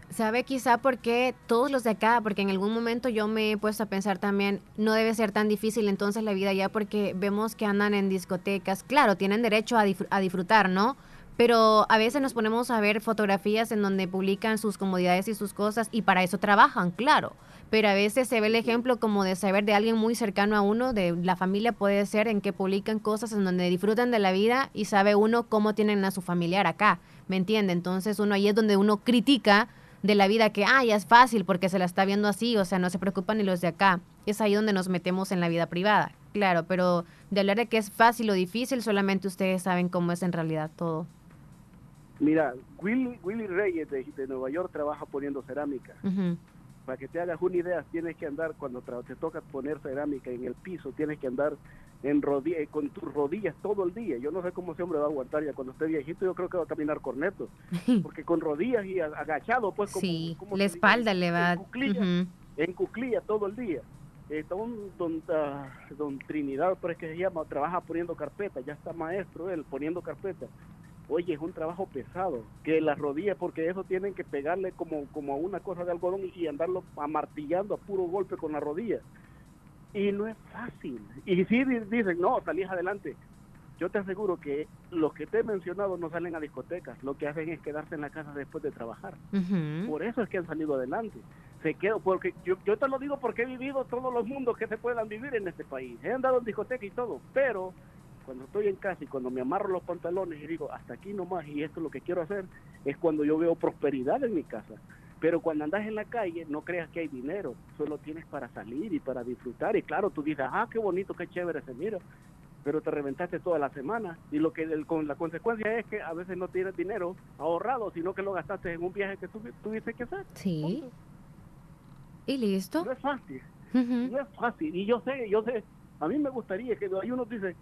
¿Sabe quizá por qué todos los de acá? Porque en algún momento yo me he puesto a pensar también, no debe ser tan difícil entonces la vida allá porque vemos que andan en discotecas. Claro, tienen derecho a, disfr- a disfrutar, ¿no? Pero a veces nos ponemos a ver fotografías en donde publican sus comodidades y sus cosas y para eso trabajan, claro. Pero a veces se ve el ejemplo como de saber de alguien muy cercano a uno, de la familia puede ser, en que publican cosas en donde disfrutan de la vida y sabe uno cómo tienen a su familiar acá, ¿me entiende? Entonces uno ahí es donde uno critica de la vida que, ah, ya es fácil porque se la está viendo así, o sea, no se preocupan ni los de acá. Es ahí donde nos metemos en la vida privada, claro, pero de hablar de que es fácil o difícil, solamente ustedes saben cómo es en realidad todo. Mira, Willy, Willy Reyes de, de Nueva York trabaja poniendo cerámica. Para que te hagas una idea, tienes que andar, cuando te toca poner cerámica en el piso, tienes que andar en rodilla, con tus rodillas todo el día. Yo no sé cómo ese hombre va a aguantar ya cuando esté viejito, yo creo que va a caminar corneto. Porque con rodillas y agachado, pues como, Sí, como la dice, espalda le va... en cuclillas, Ujú. en cuclillas todo el día. Eh, don, don, ah, don Trinidad, pero es que se llama, trabaja poniendo carpeta, ya está maestro él, poniendo carpeta. Oye, es un trabajo pesado, que las rodillas, porque eso tienen que pegarle como, como a una cosa de algodón y andarlo amartillando a puro golpe con la rodilla. Y no es fácil. Y si dicen, no, salís adelante. Yo te aseguro que los que te he mencionado no salen a discotecas, lo que hacen es quedarse en la casa después de trabajar. Por eso es que han salido adelante. Se quedó, porque yo, yo te lo digo porque he vivido todos los mundos que se puedan vivir en este país. He andado en discoteca y todo, pero cuando estoy en casa y cuando me amarro los pantalones y digo, hasta aquí nomás y esto es lo que quiero hacer, es cuando yo veo prosperidad en mi casa. Pero cuando andas en la calle, no creas que hay dinero, solo tienes para salir y para disfrutar. Y claro, tú dices, ah, qué bonito, qué chévere se mira, pero te reventaste toda la semana. Y lo que el- con la consecuencia es que a veces no tienes dinero ahorrado, sino que lo gastaste en un viaje que tú tuviste que hacer. Sí. Y listo. No es fácil. No es fácil. Y yo sé, yo sé, a mí me gustaría que hay uno dice,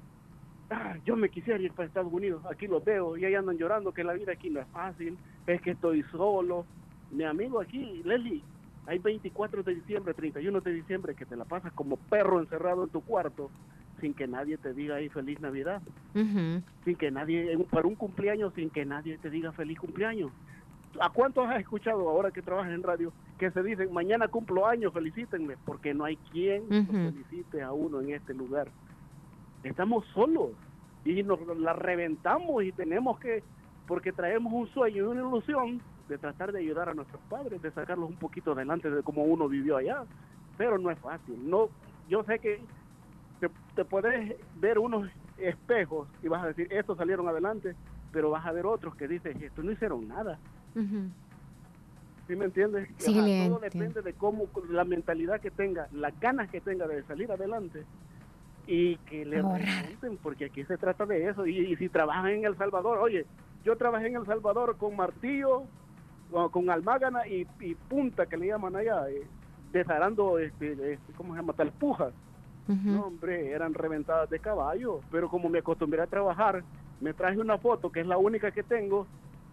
"Ah, yo me quisiera ir para Estados Unidos, aquí los veo y ahí andan llorando que la vida aquí no es fácil, es que estoy solo. Mi amigo aquí, Leslie, Hay 24 de diciembre, 31 de diciembre que te la pasas como perro encerrado en tu cuarto sin que nadie te diga ahí feliz Navidad, sin que nadie, para un cumpleaños, sin que nadie te diga feliz cumpleaños. ¿A cuántos has escuchado ahora que trabajas en radio que se dicen mañana cumplo años, felicítenme? Porque no hay quien felicite a uno en este lugar. Estamos solos y nos la reventamos y tenemos que, porque traemos un sueño y una ilusión de tratar de ayudar a nuestros padres, de sacarlos un poquito adelante de cómo uno vivió allá. Pero no es fácil. No, yo sé que te, te puedes ver unos espejos y vas a decir, estos salieron adelante, pero vas a ver otros que dicen, estos no hicieron nada. ¿Sí me entiendes? Sí, Ajá, todo entiendo. depende de cómo, la mentalidad que tenga, las ganas que tenga de salir adelante y que le Ahorrar. remonten, porque aquí se trata de eso. Y, y si trabajan en El Salvador, oye, yo trabajé en El Salvador con martillo, o con almágana y, y punta, que le llaman allá, eh, desarando, este, este, ¿cómo se llama? Talpujas. No, hombre, eran reventadas de caballo, pero como me acostumbré a trabajar, me traje una foto que es la única que tengo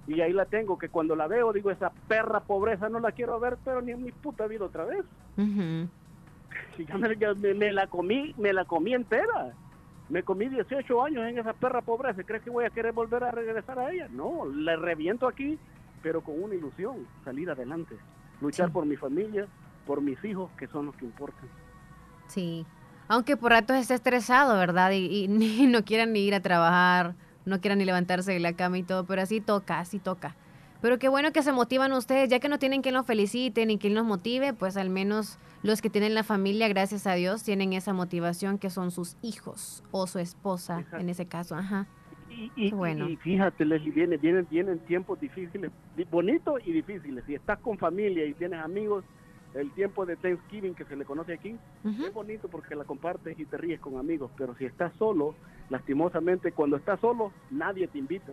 y ahí la tengo, que cuando la veo digo, esa perra pobreza no la quiero ver, pero ni en mi puta vida otra vez. Ujú. Y ya me, ya me- me la comí, me la comí entera. Me comí 18 años en esa perra pobreza. ¿Crees que voy a querer volver a regresar a ella? No, la reviento aquí, pero con una ilusión, salir adelante, luchar por mi familia, por mis hijos, que son los que importan. Sí. Aunque por ratos esté estresado, ¿verdad? Y, y ni- no quieran ni ir a trabajar, no quieran ni levantarse de la cama y todo, pero así toca, así toca. Pero qué bueno que se motivan ustedes, ya que no tienen quien los felicite ni quien los motive, pues al menos los que tienen la familia, gracias a Dios, tienen esa motivación que son sus hijos o su esposa, en ese caso, ajá. Y, bueno. y fíjate, Leslie, vienen, vienen, vienen tiempos difíciles, di- bonitos y difíciles. Si estás con familia y tienes amigos, el tiempo de Thanksgiving que se le conoce aquí, es bonito porque la compartes y te ríes con amigos, pero si estás solo, lastimosamente, cuando estás solo, nadie te invita.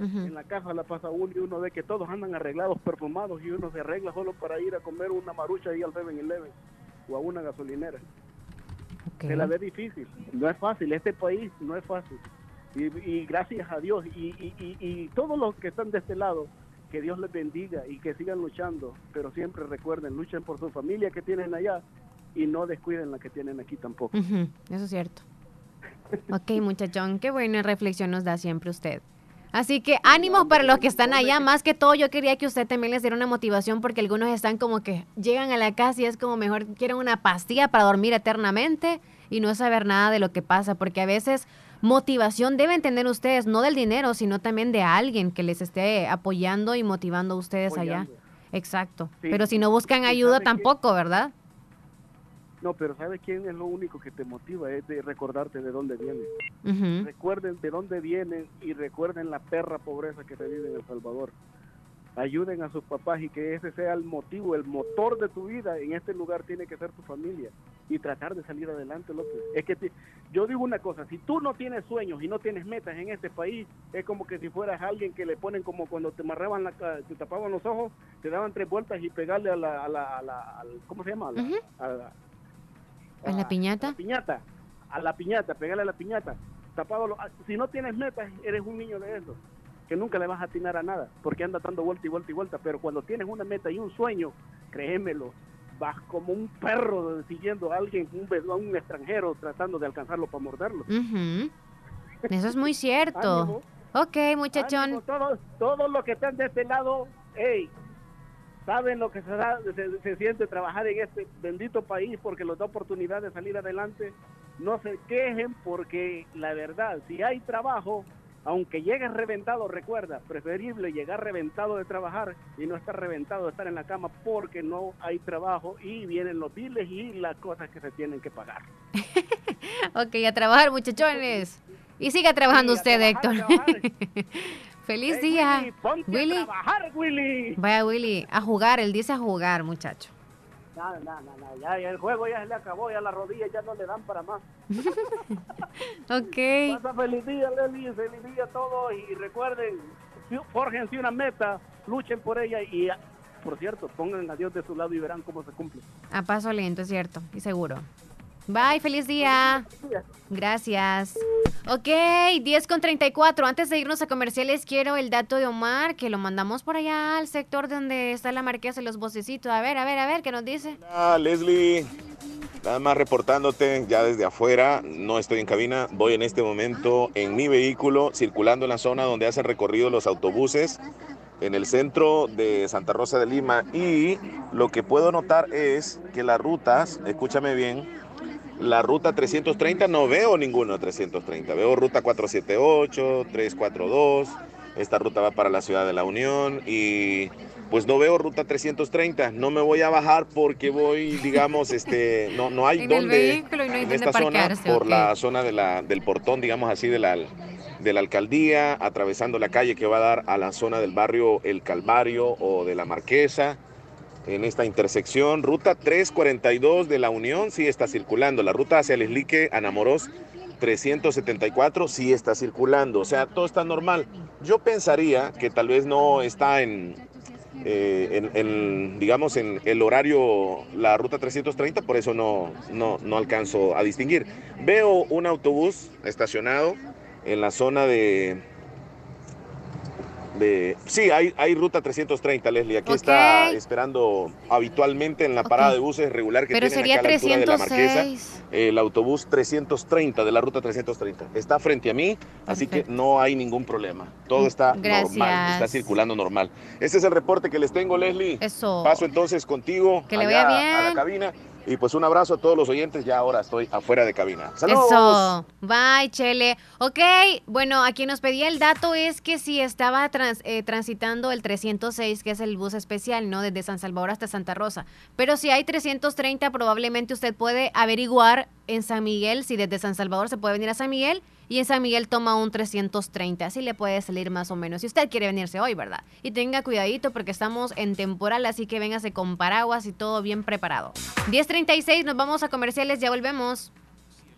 En la casa la pasa uno y uno ve que todos andan arreglados, perfumados y uno se arregla solo para ir a comer una marucha ahí al 7-Eleven o a una gasolinera. Se la ve difícil, no es fácil, este país no es fácil. Y, y gracias a Dios y, y, y, todos los que están de este lado, que Dios les bendiga y que sigan luchando, pero siempre recuerden, luchen por su familia que tienen allá y no descuiden la que tienen aquí tampoco. Eso es cierto. Ok, muchachón, qué buena reflexión nos da siempre usted. Así que ánimo para los que están allá. Más que todo, yo quería que usted también les diera una motivación porque algunos están como que llegan a la casa y es como mejor quieren una pastilla para dormir eternamente y no saber nada de lo que pasa. Porque a veces motivación deben tener ustedes, no del dinero, sino también de alguien que les esté apoyando y motivando a ustedes allá. Exacto. Sí. Pero si no buscan ¿Y ayuda tampoco, ¿verdad? No, pero ¿sabes quién es lo único que te motiva? Es de recordarte de dónde vienes. Recuerden de dónde vienen y recuerden la perra pobreza que se vive en El Salvador. Ayuden a sus papás y que ese sea el motivo, el motor de tu vida. En este lugar tiene que ser tu familia y tratar de salir adelante. Loco. Es que te- yo digo una cosa, si tú no tienes sueños y no tienes metas en este país, es como que si fueras alguien que le ponen como cuando te amarraban la, te tapaban los ojos, te daban tres vueltas y pegarle a la, a la, a la- al- ¿cómo se llama? A la- a la- ¿A la piñata? piñata, a la piñata, pégale a la piñata. Tapado lo- ah, si no tienes metas, eres un niño de eso, que nunca le vas a atinar a nada, porque anda dando vuelta y vuelta y vuelta. Pero cuando tienes una meta y un sueño, créemelo, vas como un perro siguiendo a alguien, un, a un extranjero, tratando de alcanzarlo para morderlo. Eso es muy cierto. Ánimo. Ok, muchachón. Ánimo, todos, todos los que están de este lado, hey, saben lo que se, da- se, se siente trabajar en este bendito país porque les da oportunidad de salir adelante. No se quejen porque la verdad, si hay trabajo, aunque llegues reventado, recuerda, preferible llegar reventado de trabajar y no estar reventado de estar en la cama porque no hay trabajo y vienen los biles y las cosas que se tienen que pagar. Ok, a trabajar, muchachones. Y siga trabajando Sí, usted, trabajar, Héctor. Feliz Hey, día. Willy, ponte a Willy. trabajar, Willy. Vaya, Willy, a jugar. Él dice a jugar, muchacho. No, no, no, no, ya, ya el juego ya se le acabó, ya las rodillas ya no le dan para más. Ok. Pasa feliz día, Leli, feliz día a todos y recuerden, fórjense una meta, luchen por ella y, por cierto, pongan a Dios de su lado y verán cómo se cumple. A paso lento, es cierto. Y seguro. Bye, feliz día. Gracias. Ok, 10 con 34. Antes de irnos a comerciales, quiero el dato de Omar, que lo mandamos por allá al sector donde está la marquesa y los vocecitos. A ver, a ver, a ver, ¿qué nos dice? Hola, Leslie. Nada más reportándote ya desde afuera, no estoy en cabina, voy en este momento en mi vehículo circulando en la zona donde hacen recorrido los autobuses en el centro de Santa Rosa de Lima y lo que puedo notar es que las rutas, escúchame bien, la ruta 330 no veo ninguno 330, veo ruta 478, 342, esta ruta va para la ciudad de la Unión y pues no veo ruta 330, no me voy a bajar porque voy, digamos, este, no, no hay En y no hay en dónde esta zona por la zona de la, del portón, digamos así, de la, de la alcaldía, atravesando la calle que va a dar a la zona del barrio El Calvario o de la Marquesa. En esta intersección, ruta 342 de la Unión sí está circulando. La ruta hacia el Eslique, Anamorós 374 sí está circulando. O sea, todo está normal. Yo pensaría que tal vez no está en, eh, en, digamos, en el horario, la ruta 330, por eso no, no, no alcanzo a distinguir. Veo un autobús estacionado en la zona de... de sí, hay, hay ruta 330, Leslie. Aquí está esperando habitualmente en la parada de buses regular que Pero tienen sería acá a la altura de la Marquesa. 306. El autobús 330 de la ruta 330. Está frente a mí, así que no hay ningún problema. Todo está Gracias. normal, está circulando normal. Este es el reporte que les tengo, Leslie. Eso. Paso entonces contigo Que le vaya a la bien. cabina. Y pues un abrazo a todos los oyentes. Ya ahora estoy afuera de cabina. ¡Saludos! Eso. Bye, Chele. Ok, bueno, a quien nos pedía el dato es que si estaba trans- eh, transitando el 306, que es el bus especial, ¿no? Desde San Salvador hasta Santa Rosa. Pero si hay 330, probablemente usted puede averiguar en San Miguel, si desde San Salvador se puede venir a San Miguel. Y en San Miguel toma un 330, así le puede salir más o menos. Si usted quiere venirse hoy, ¿verdad? Y tenga cuidadito porque estamos en temporal, así que véngase con paraguas y todo bien preparado. 10.36, nos vamos a comerciales, ya volvemos.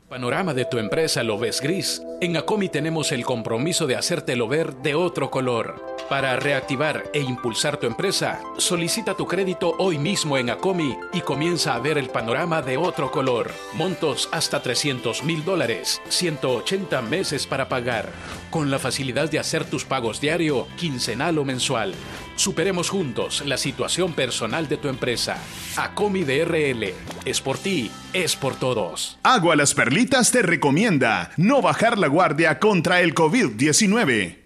Panorama de tu empresa lo ves gris. En Acomi tenemos el compromiso de hacértelo ver de otro color. Para reactivar e impulsar tu empresa, solicita tu crédito hoy mismo en Acomi y comienza a ver el panorama de otro color. Montos hasta 300 mil dólares, 180 meses para pagar. Con la facilidad de hacer tus pagos diario, quincenal o mensual. Superemos juntos la situación personal de tu empresa. Acomi DRL. Es por ti, es por todos. Agua Las Perlitas te recomienda no bajar la guardia contra el COVID-19.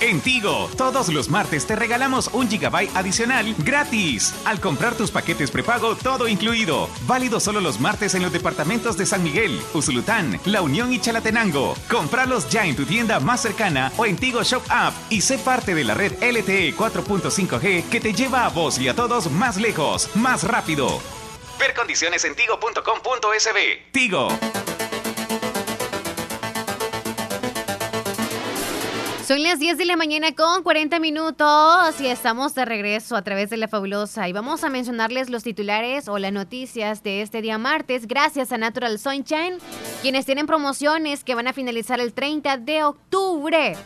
En Tigo, todos los martes te regalamos un gigabyte adicional gratis. Al comprar tus paquetes prepago, todo incluido. Válido solo los martes en los departamentos de San Miguel, Usulután, La Unión y Chalatenango. Compralos ya en tu tienda más cercana o en Tigo Shop App y sé parte de la red LTE 4.5G que te lleva a vos y a todos más lejos, más rápido. Ver condiciones en tigo.com.sb. Tigo. Son las 10 de la mañana con 40 minutos y estamos de regreso a través de la fabulosa y vamos a mencionarles los titulares o las noticias de este día martes gracias a Natural Sunshine, quienes tienen promociones que van a finalizar el 30 de octubre.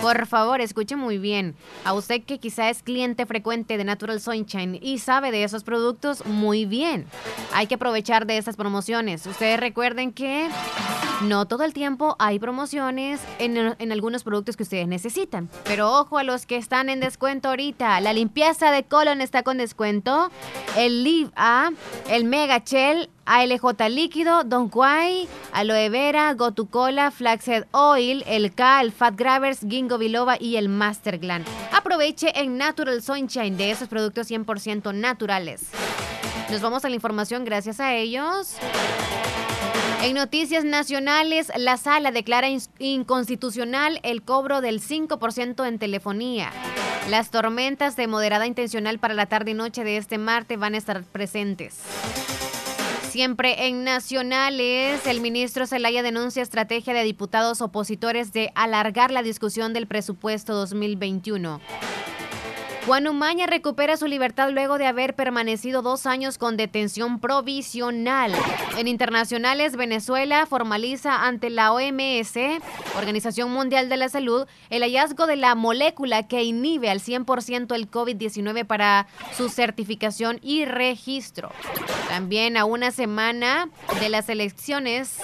Por favor, escuche muy bien. A usted que quizá es cliente frecuente de Natural Sunshine y sabe de esos productos, muy bien. Hay que aprovechar de esas promociones. Ustedes recuerden que no todo el tiempo hay promociones en, en algunos productos que ustedes necesitan. Pero ojo a los que están en descuento ahorita. La limpieza de colon está con descuento. El Live A, el Mega Shell, ALJ líquido, Don Quai, Aloe Vera, Gotu Cola, Flaxseed Oil, el K, el Fat Grabbers, Ginkgo Biloba y el Master Gland. Aproveche en Natural Sunshine de esos productos 100% naturales. Nos vamos a la información gracias a ellos. En noticias nacionales, la sala declara inconstitucional el cobro del 5% en telefonía. Las tormentas de moderada intencional para la tarde y noche de este martes van a estar presentes. Siempre en nacionales, el ministro Zelaya denuncia estrategia de diputados opositores de alargar la discusión del presupuesto 2021. Juan Umaña recupera su libertad luego de haber permanecido dos años con detención provisional. En internacionales, Venezuela formaliza ante la OMS, Organización Mundial de la Salud, el hallazgo de la molécula que inhibe al 100% el COVID-19 para su certificación y registro. También a una semana de las elecciones,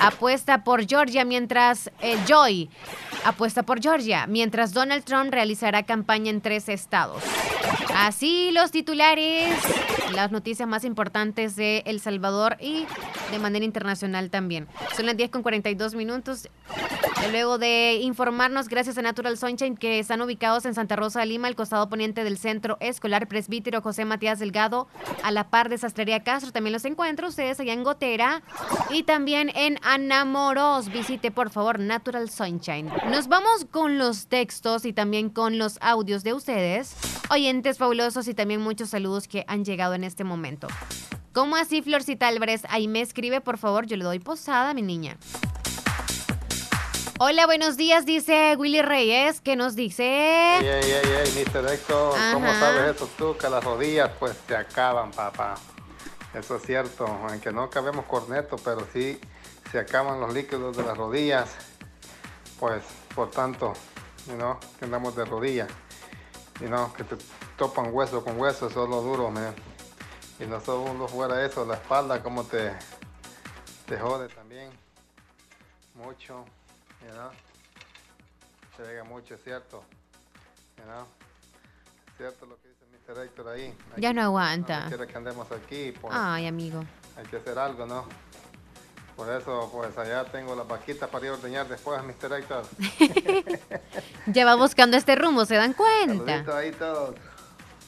apuesta por Georgia mientras eh, Joy apuesta por Georgia, mientras Donald Trump realizará campaña en tres estados. Así los titulares, las noticias más importantes de El Salvador y de manera internacional también. Son las 10 con 42 minutos. Luego de informarnos, gracias a Natural Sunshine, que están ubicados en Santa Rosa de Lima, el costado poniente del Centro Escolar Presbítero José Matías Delgado, a la par de Sastrería Castro. También los encuentro ustedes allá en Gotera y también en Anamoros. Visite, por favor, Natural Sunshine. Nos vamos con los textos y también con los audios de ustedes, oyentes fabulosos y también muchos saludos que han llegado en este momento. ¿Cómo así, Florcita Álvarez? Ahí me escribe, por favor, yo le doy posada, mi niña. Hola, buenos días, dice Willy Reyes, ¿qué nos dice? Ey, ey, ey, Mr. Héctor, ¿cómo sabes eso tú? Que las rodillas pues te acaban, papá. Eso es cierto, aunque no cabemos corneto, pero sí se acaban los líquidos de las rodillas. Pues, por tanto, ¿no? que andamos de rodillas. Y no, que te topan hueso con hueso, eso es lo duro, man. Y no solo fuera eso, la espalda como te, te jode también. Mucho. Se vega mucho, es cierto. cierto lo que dice Mr. Héctor ahí. ya no aguanta. quiere que andemos aquí. Pues, Ay, amigo. Hay que hacer algo, ¿no? Por eso, pues allá tengo la vaquita para ir a ordeñar después, Mr. Héctor. ya va buscando este rumbo, ¿se dan cuenta? Saluditos ahí todos.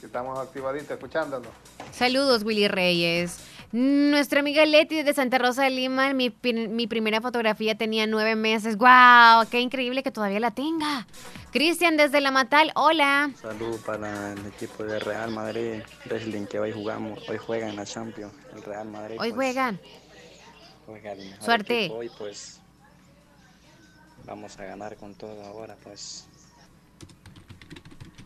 Estamos activaditos escuchándolo. Saludos, Willy Reyes. Nuestra amiga Leti de Santa Rosa de Lima, mi, mi primera fotografía tenía nueve meses. ¡Guau! ¡Qué increíble que todavía la tenga! Cristian desde La Matal, hola. Salud para el equipo de Real Madrid Wrestling que hoy jugamos, hoy juegan en la Champions, el Real Madrid. Hoy pues, juegan. Juegan Suerte. Hoy pues vamos a ganar con todo ahora, pues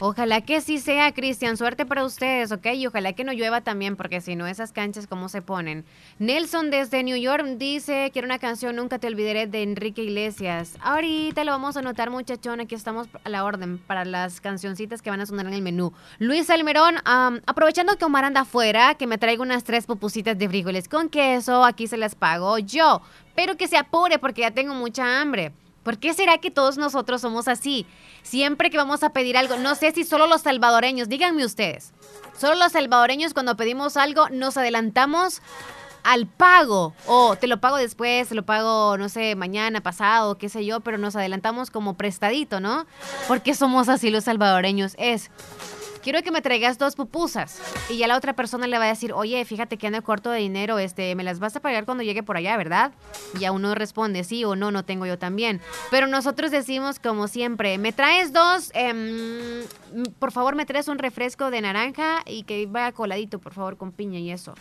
Ojalá que sí sea, Cristian. Suerte para ustedes, ¿ok? Y ojalá que no llueva también, porque si no, esas canchas, ¿cómo se ponen? Nelson desde New York dice, quiero una canción, Nunca te olvidaré, de Enrique Iglesias. Ahorita lo vamos a anotar, muchachón. Aquí estamos a la orden para las cancioncitas que van a sonar en el menú. Luis Almerón, aprovechando que Omar anda afuera, que me traiga unas tres pupusitas de frijoles con queso. Aquí se las pago yo. Pero que se apure, porque ya tengo mucha hambre. ¿Por qué será que todos nosotros somos así? Siempre que vamos a pedir algo, no sé si solo los salvadoreños, díganme ustedes, solo los salvadoreños cuando pedimos algo nos adelantamos al pago. O te lo pago después, te lo pago, no sé, mañana, pasado, qué sé yo, pero nos adelantamos como prestadito, ¿no? Porque somos así los salvadoreños. Es, quiero que me traigas dos pupusas. Y ya la otra persona le va a decir, oye, fíjate que ando corto de dinero, este, me las vas a pagar cuando llegue por allá, ¿verdad? Y a uno responde, sí o no, no tengo yo también. Pero nosotros decimos como siempre, me traes dos, em, por favor me traes un refresco de naranja y que vaya coladito, por favor, con piña y eso.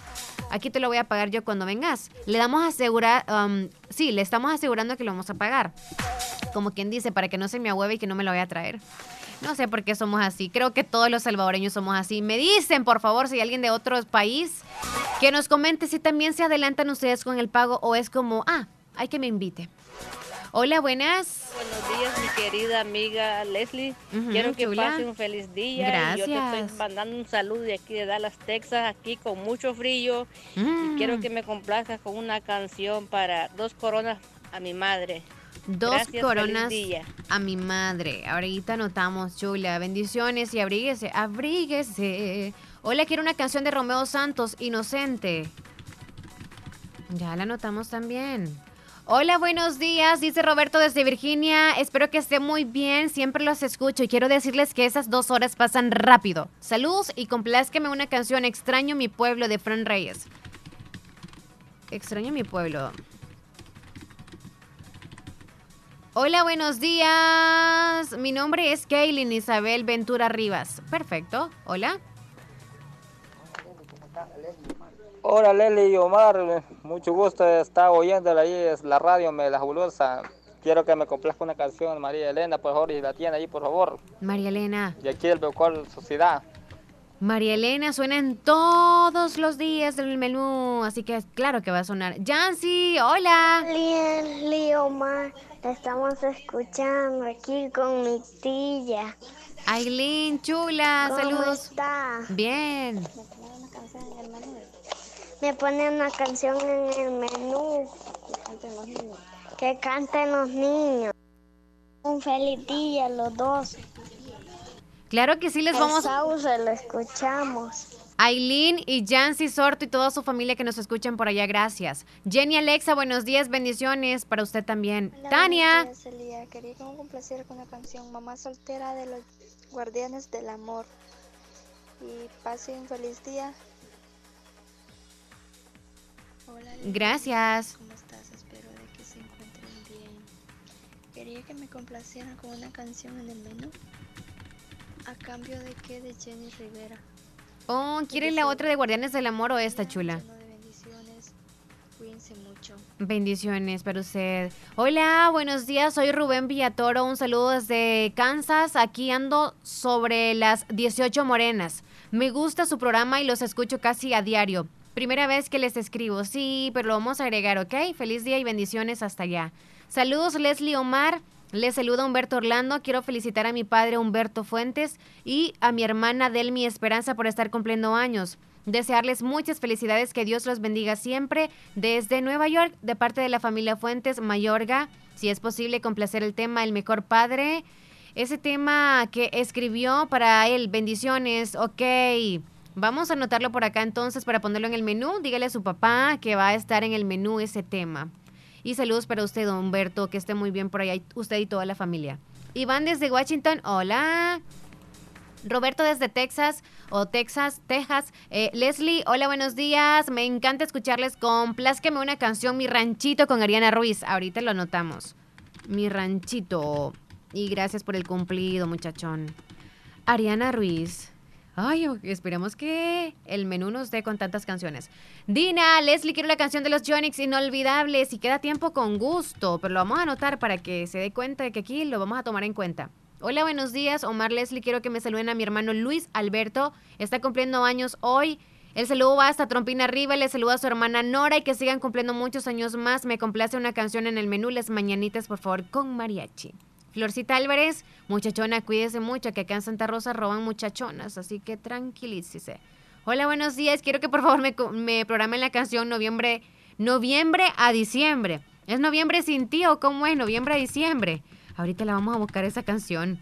Aquí te lo voy a pagar yo cuando vengas. Le damos a asegurar, um, sí, le estamos asegurando que lo vamos a pagar. Como quien dice, para que no se me ahueve y que no me lo vaya a traer. No sé por qué somos así. Creo que todos los salvadoreños somos así. Me dicen, por favor, si hay alguien de otro país, que nos comente si también se adelantan ustedes con el pago o es como, ah, hay que me invite. Hola, buenas. Buenos días, mi querida amiga Leslie. Quiero que chula. pase un feliz día. Y yo te Gracias. estoy mandando un saludo de aquí de Dallas, Texas, aquí con mucho frío. Mm. Y quiero que me complazcas con una canción para dos coronas a mi madre. Dos Gracias, coronas a mi madre. Ahorita notamos, chula. Bendiciones y abríguese, abríguese. Hola, quiero una canción de Romeo Santos, Inocente. Ya la notamos también. Hola, buenos días, dice Roberto desde Virginia. Espero que esté muy bien, siempre los escucho y quiero decirles que esas dos horas pasan rápido. Saludos y complázqueme una canción Extraño mi pueblo de Fran Reyes. Extraño mi pueblo. Hola, buenos días. Mi nombre es Kaylin Isabel Ventura Rivas. Perfecto. Hola. Hola Leli y Omar, mucho gusto estar oyéndola ahí, es la radio Me La Julosa. Quiero que me complazca una canción, María Elena, por favor, y la tiene ahí, por favor. María Elena. Y aquí el Beocol Sociedad. María Elena suena en todos los días del menú, así que claro que va a sonar. Jancy, hola. Lili Omar, te estamos escuchando aquí con mi tía. Aileen, chula, ¿Cómo saludos. está? Bien. Me pone una canción en el menú. Que canten los niños. Un feliz día los dos. Claro que sí les vamos. Sauce, lo escuchamos. Aileen y Jancy Sorto y toda su familia que nos escuchan por allá, gracias. Jenny Alexa, buenos días, bendiciones para usted también. Tania. Días, Elia. Quería que me complaciera con la canción Mamá Soltera de los Guardianes del Amor. Y pase un feliz día. Hola. Gracias. ¿Cómo estás? Espero de que se encuentren bien. Quería que me complacieran con una canción en el menú. ¿A cambio de qué? De Jenny Rivera. Oh, ¿quiere la otra de Guardianes del Amor o esta chula? Cuídense mucho. Bendiciones para usted. Hola, buenos días. Soy Rubén Villatoro. Un saludo desde Kansas. Aquí ando sobre las 18 morenas. Me gusta su programa y los escucho casi a diario. Primera vez que les escribo. Sí, pero lo vamos a agregar, ¿ok? Feliz día y bendiciones hasta allá. Saludos, Leslie Omar. Les saluda Humberto Orlando. Quiero felicitar a mi padre Humberto Fuentes y a mi hermana Delmi Esperanza por estar cumpliendo años. Desearles muchas felicidades, que Dios los bendiga siempre. Desde Nueva York, de parte de la familia Fuentes, Mayorga, si es posible complacer el tema El mejor padre. Ese tema que escribió para él, bendiciones, ok. Vamos a anotarlo por acá entonces para ponerlo en el menú. Dígale a su papá que va a estar en el menú ese tema. Y saludos para usted, don Humberto, que esté muy bien por allá, usted y toda la familia. Iván desde Washington, hola. Roberto desde Texas o Texas, Texas. Eh, Leslie, hola, buenos días. Me encanta escucharles. Complázqueme una canción, Mi Ranchito, con Ariana Ruiz. Ahorita lo anotamos. Mi Ranchito. Y gracias por el cumplido, muchachón. Ariana Ruiz. Ay, esperemos que el menú nos dé con tantas canciones. Dina, Leslie, quiero la canción de los Jonix, inolvidable. Si queda tiempo, con gusto. Pero lo vamos a anotar para que se dé cuenta de que aquí lo vamos a tomar en cuenta. Hola, buenos días. Omar Leslie, quiero que me saluden a mi hermano Luis Alberto. Está cumpliendo años hoy. El saludo va hasta Trompina arriba. Le saluda a su hermana Nora y que sigan cumpliendo muchos años más. Me complace una canción en el menú. Les mañanitas, por favor, con mariachi. Florcita Álvarez, muchachona, cuídese mucho, que acá en Santa Rosa roban muchachonas, así que tranquilícese. Hola, buenos días. Quiero que por favor me, me programen la canción noviembre, noviembre a diciembre. ¿Es noviembre sin ti o cómo es? Noviembre a diciembre. Ahorita la vamos a buscar esa canción.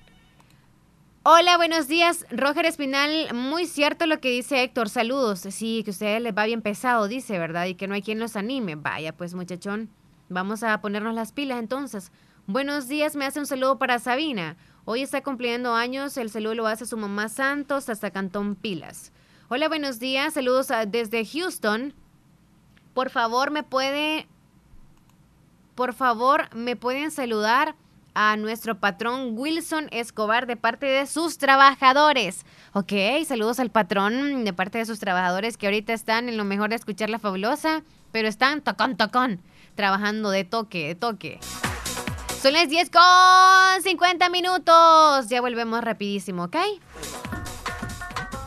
Hola, buenos días. Roger Espinal, muy cierto lo que dice Héctor. Saludos. Sí, que a ustedes les va bien pesado, dice, ¿verdad? Y que no hay quien los anime. Vaya, pues muchachón, vamos a ponernos las pilas entonces. Buenos días, me hace un saludo para Sabina. Hoy está cumpliendo años, el saludo lo hace su mamá Santos hasta Cantón Pilas. Hola, buenos días, saludos desde Houston. Por favor, me puede, por favor, me pueden saludar a nuestro patrón Wilson Escobar de parte de sus trabajadores. Ok, saludos al patrón de parte de sus trabajadores que ahorita están en lo mejor de escuchar la fabulosa, pero están tocón, tocón, trabajando de toque, de toque. Son las 10 con 50 minutos. Ya volvemos rapidísimo, ¿ok?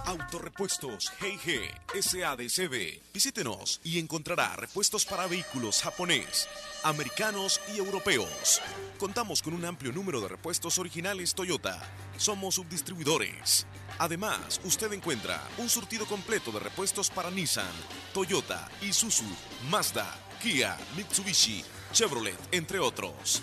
Autorepuestos GG SADCB. Visítenos y encontrará repuestos para vehículos japonés, americanos y europeos. Contamos con un amplio número de repuestos originales Toyota. Somos subdistribuidores. Además, usted encuentra un surtido completo de repuestos para Nissan, Toyota, Isuzu, Mazda, Kia, Mitsubishi, Chevrolet, entre otros.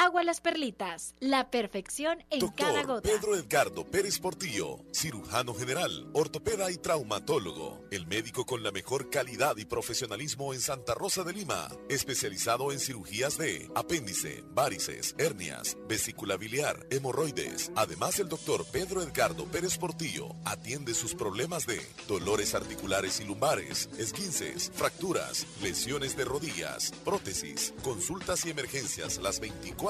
agua las perlitas. La perfección en cada gota. Pedro Edgardo Pérez Portillo, cirujano general, ortopeda y traumatólogo. El médico con la mejor calidad y profesionalismo en Santa Rosa de Lima. Especializado en cirugías de apéndice, varices, hernias, vesícula biliar, hemorroides. Además, el doctor Pedro Edgardo Pérez Portillo atiende sus problemas de dolores articulares y lumbares, esguinces, fracturas, lesiones de rodillas, prótesis, consultas y emergencias las 24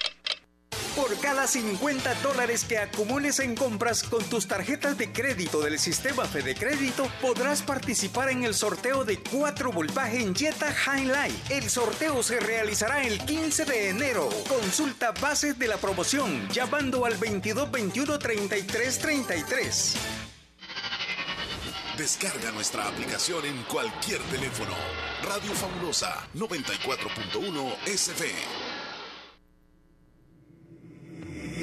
Por cada 50 dólares que acumules en compras con tus tarjetas de crédito del sistema Fede Crédito, podrás participar en el sorteo de 4 Volkswagen Jetta Highlight. El sorteo se realizará el 15 de enero. Consulta bases de la promoción llamando al 2221 3333. Descarga nuestra aplicación en cualquier teléfono. Radio Fabulosa 94.1 SF.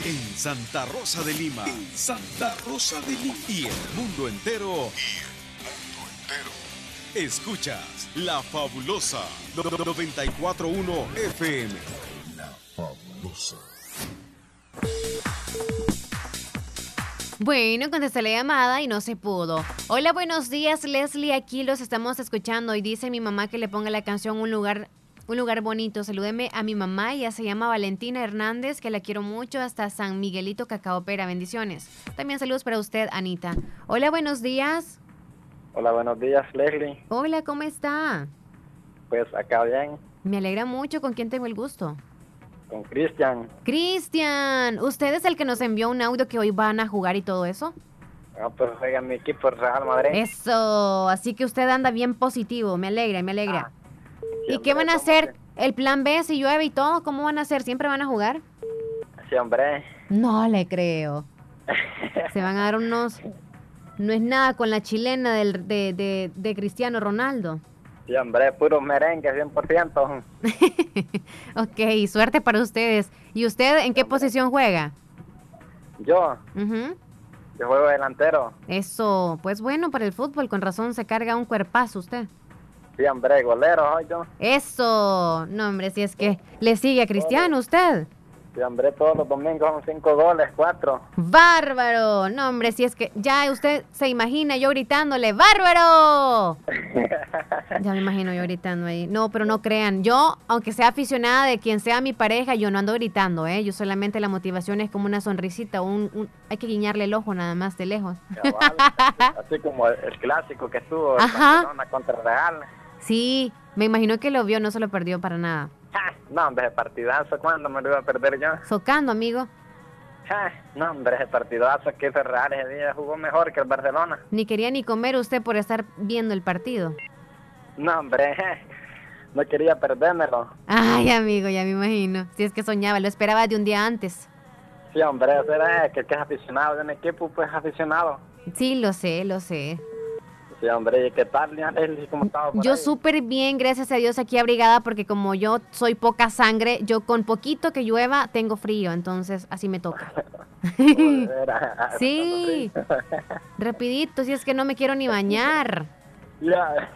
En Santa Rosa de Lima. En Santa Rosa de Lima. Y el mundo entero. Y el mundo entero. Escuchas La Fabulosa 941 FM. La Fabulosa. Bueno, contesté la llamada y no se pudo. Hola, buenos días, Leslie. Aquí los estamos escuchando y dice mi mamá que le ponga la canción Un lugar, un lugar bonito. Salúdeme a mi mamá, ella se llama Valentina Hernández, que la quiero mucho hasta San Miguelito Cacao Pera. Bendiciones. También saludos para usted, Anita. Hola, buenos días. Hola, buenos días, Leslie. Hola, ¿cómo está? Pues acá bien, Me alegra mucho. ¿Con quién tengo el gusto? con Cristian. Cristian, ¿usted es el que nos envió un audio que hoy van a jugar y todo eso? Ah, pues juega mi equipo Real Madrid. Eso, así que usted anda bien positivo, me alegra, me alegra. ¿Y qué van a hacer? ¿El plan B si llueve y todo? ¿Cómo van a hacer? ¿Siempre van a jugar? Sí, hombre. No le creo. Se van a dar unos... No es nada con la chilena del, de, de, de Cristiano Ronaldo. Sí, hombre, puro merengue, 100%. Ok, suerte para ustedes. ¿Y usted en qué posición juega? Yo, Ujú. yo juego delantero. Eso, pues bueno, para el fútbol, con razón se carga un cuerpazo usted. Sí, hombre, golero yo. Eso, no hombre, si es que le sigue a Cristiano usted. Hombre, todos los domingos son cinco goles, cuatro. ¡Bárbaro! No, hombre, si es que ya usted se imagina yo gritándole, ¡Bárbaro! ya me imagino yo gritando ahí. No, pero no crean. Yo, aunque sea aficionada de quien sea mi pareja, yo no ando gritando, ¿eh? Yo solamente la motivación es como una sonrisita, un, un- hay que guiñarle el ojo nada más de lejos. Así como el, el clásico que estuvo Ajá. Barcelona contra Real. Sí, me imagino que lo vio, no se lo perdió para nada. No, hombre, ese partidazo, ¿cuándo me lo iba a perder yo? Socando, amigo. Ja, No, hombre, ese partidazo que Real ese día jugó mejor que el Barcelona. Ni quería ni comer usted por estar viendo el partido. No, hombre, no quería perdérmelo. Ay, amigo, ya me imagino. Si es que soñaba, lo esperaba de un día antes. Sí, hombre, eso era que que es aficionado de un equipo, pues aficionado. Sí, lo sé, lo sé. Sí, hombre, ¿y qué tal, ya, Leslie? ¿Cómo estaba por Yo súper bien, gracias a Dios, aquí abrigada, porque como yo soy poca sangre, yo con poquito que llueva tengo frío, entonces así me toca. Sí, rapidito, si es que no me quiero ni bañar. Ya,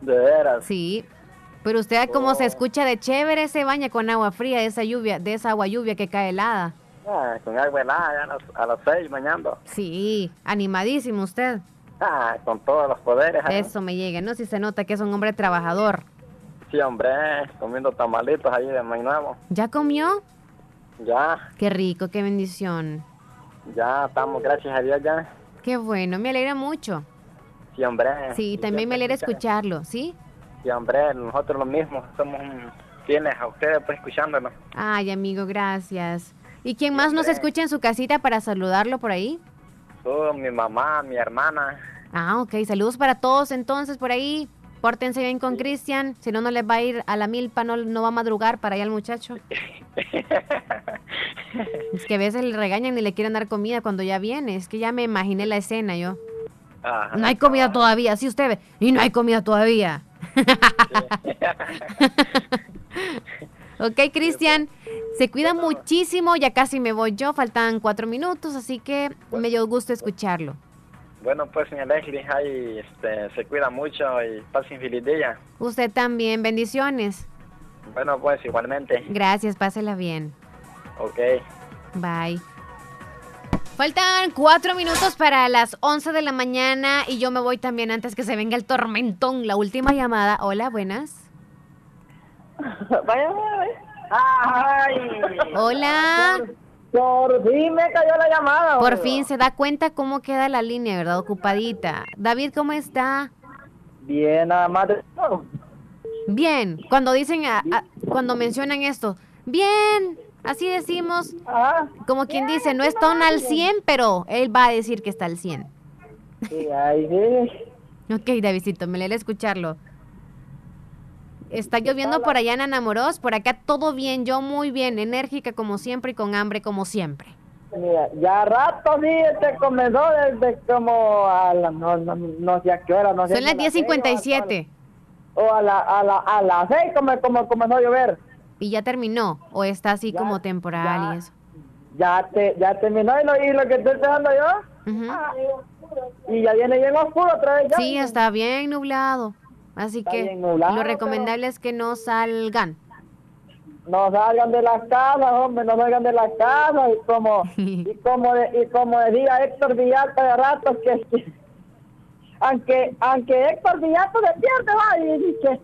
de veras. Sí, pero usted como se escucha de chévere, se baña con agua fría de esa lluvia, de esa agua lluvia que cae helada. Ah, con agua helada, ya a las, a las seis bañando. Sí, animadísimo usted. Ah, con todos los poderes. Eso me llega, ¿no? Si se nota que es un hombre trabajador. Sí, hombre, comiendo tamalitos ahí de May Nuevo. ¿Ya comió? Ya, Qué rico, qué bendición. ya estamos, gracias a Dios ya. Qué bueno, me alegra mucho. Sí, hombre. Sí, también me alegra escucharlo, ¿sí? Sí, hombre, nosotros lo mismo, somos fieles a ustedes, pues, escuchándonos. Ay, amigo, gracias. ¿Y quién más nos escucha en su casita para saludarlo por ahí? Tú, mi mamá, mi hermana. Ah, ok. Saludos para todos entonces por ahí. Pórtense bien con Cristian, si no, no les va a ir a la milpa, no, no va a madrugar para allá el muchacho. Es que a veces le regañan y le quieren dar comida cuando ya viene. Es que ya me imaginé la escena yo. Ajá. No hay comida todavía, sí usted ve. Y no hay comida todavía. ok, Cristian, se cuida muchísimo, ya casi me voy yo, faltan cuatro minutos, así que me dio gusto escucharlo. Bueno, pues, señor Leslie, ahí este, se cuida mucho y pasen feliz día. Usted también, bendiciones. Bueno, pues, igualmente. Gracias, pásela bien. Ok. Bye. Faltan cuatro minutos para las 11 de la mañana y yo me voy también antes que se venga el tormentón. La última llamada. Hola, buenas. Vaya, Ay. Hola. Por fin me cayó la llamada. Por fin se da cuenta cómo queda la línea, ¿verdad? Ocupadita. David, ¿cómo está? Bien, nada más. de- Bien. Cuando dicen, a- a- cuando mencionan esto, bien, así decimos. Como quien dice, no están al 100, pero él va a decir que está al 100. Sí, ay, sí. Ok, Davidcito, me alegra escucharlo. Está lloviendo por allá en Anamoros, por acá todo bien, yo muy bien, enérgica como siempre y con hambre como siempre. Mira, ya rato sí, este comenzó desde como a la, no, no, no sé a qué hora, no sé. Son las a seis 10.57 O a la, a la, a las seis como, como comenzó a llover. y ya terminó, o está así como temporal y eso. Ya te, ya terminó y lo, y lo que estoy esperando yo. Ah, y ya viene bien oscuro otra vez ya. Sí, está bien nublado, así que nublado, lo recomendable es que no salgan. no salgan de las casas, hombre, no salgan de las casas y como y como de- y como decía Héctor Villalta de ratos que, que- aunque aunque Héctor Villalta se pierde va y dice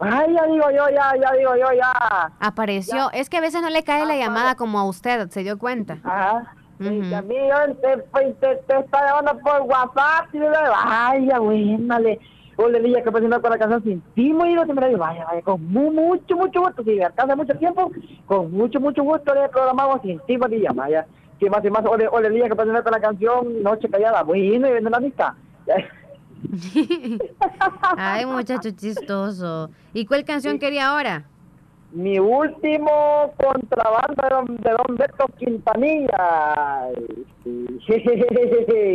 ay ya digo yo ya ya digo yo ya Apareció, es que a veces no le cae la llamada como a usted, ¿se dio cuenta? Ajá. Y que a mí yo te, pues, te, te está llamando por WhatsApp y yo le digo, ay ya buénale Ole, Lilla, con la canción sin ti, muy bien, me digo, vaya, vaya, con mu- mucho, mucho gusto, si alcanza mucho tiempo, con mucho, mucho gusto le programamos sin ti, Lilla, vaya, que más y más, ole, ole, Lilla, que presentó con la canción Noche Callada, bueno, y viendo la lista. Ay, muchacho chistoso. ¿Y cuál canción quería ahora? Mi último contrabando de don, de don Beto Quintanilla.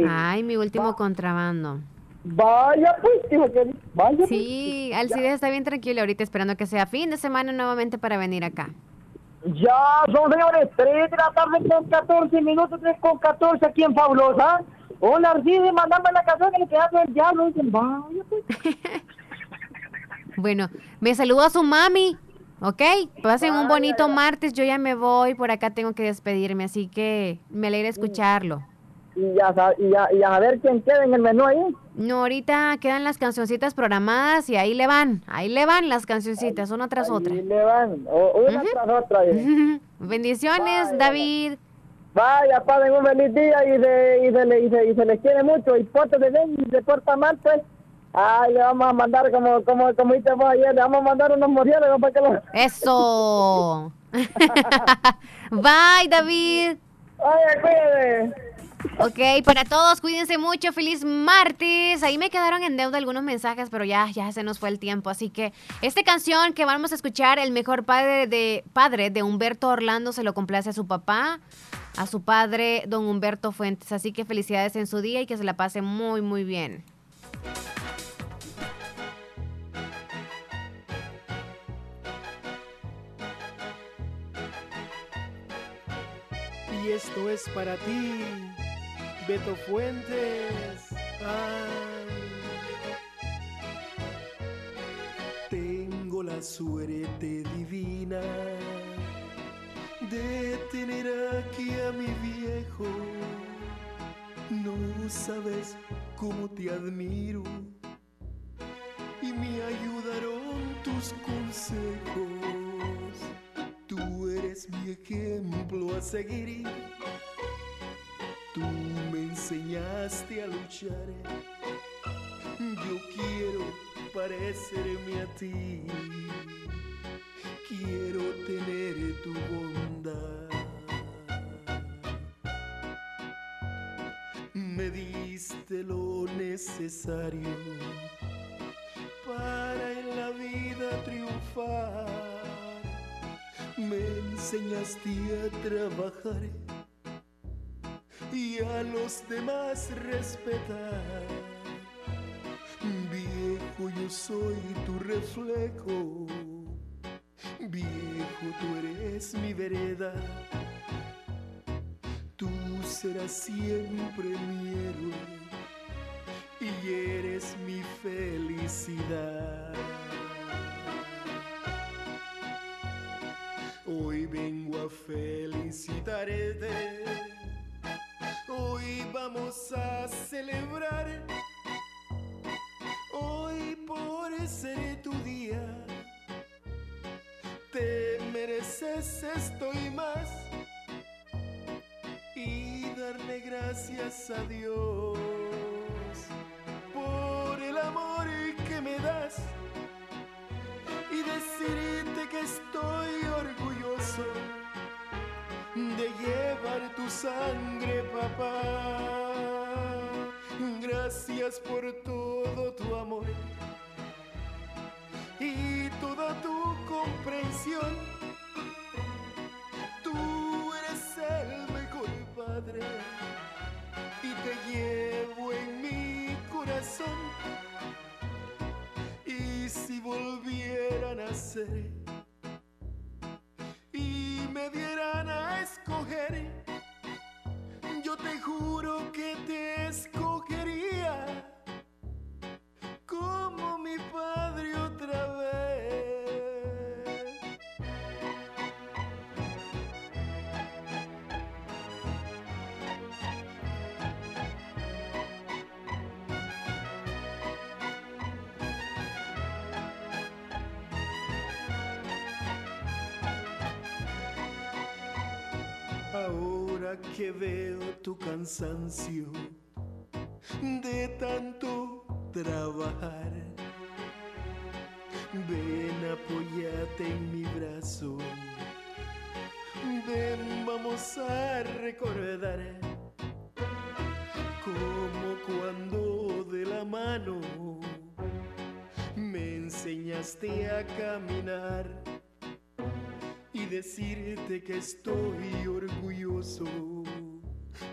Ay, mi último contrabando. Vaya, pues, dijo que vaya. Sí, Alcides está bien tranquilo ahorita esperando que sea fin de semana nuevamente para venir acá. Ya son señores, 3 de la tarde con 14 minutos, 3 con 14 aquí en Fabulosa. Hola, Arcide, mandame la canción que le quedaste el diablo. Dicen, vaya, pues. Bueno, me saluda a su mami. ¿Ok? Pasen un bonito martes. Yo ya me voy. Por acá tengo que despedirme. Así que me alegra escucharlo. Y ya, y ya, y a ver quién queda en el menú ahí. No, ahorita quedan las cancioncitas programadas y ahí le van. Ahí le van las cancioncitas, una tras otra. Ahí le van, o- una tras otra. eh. Bendiciones, David. Vaya, pasen un feliz día y, de, y, se le, y, se, y se les quiere mucho. Y ponte de bien y se porta mal, pues. Ay, le vamos a mandar, como, como, como vos ayer, le vamos a mandar unos murciélagos para que los... Eso. Bye, David. Vaya, cuídate. Ok, para todos, cuídense mucho, feliz martes. Ahí me quedaron en deuda algunos mensajes, pero ya, ya se nos fue el tiempo. Así que esta canción que vamos a escuchar, el mejor padre de padre de Humberto Orlando, se lo complace a su papá, a su padre, don Humberto Fuentes. Así que felicidades en su día y que se la pase muy, muy bien. Y esto es para ti, Beto Fuentes. Ay. Tengo la suerte divina de tener aquí a mi viejo. No sabes cómo te admiro y me ayudaron tus consejos. Tú eres mi ejemplo a seguir. Tú me enseñaste a luchar. Yo quiero parecerme a ti. Quiero tener tu bondad. Me diste lo necesario para en la vida triunfar me enseñaste a trabajar a los demás respetar. Viejo, yo soy tu reflejo. Viejo, tú eres mi vereda. Tú serás siempre mi héroe y eres mi felicidad. Hoy vengo a felicitarte. Vamos a celebrar. Hoy por ser tu día. Te mereces esto y más. Y darle gracias a Dios por el amor que me das y decirte que estoy orgulloso de llevar tu sangre, papá. Gracias por todo tu amor y toda tu comprensión. Tú eres el mejor padre y te llevo en mi corazón. Y si volviera a nacer me dieran a escoger, yo te juro que te escogería como mi padre otra vez. Que veo tu cansancio de tanto trabajar, ven apóyate en mi brazo. Ven, vamos a recordar como cuando de la mano me enseñaste a caminar decirte que estoy orgulloso,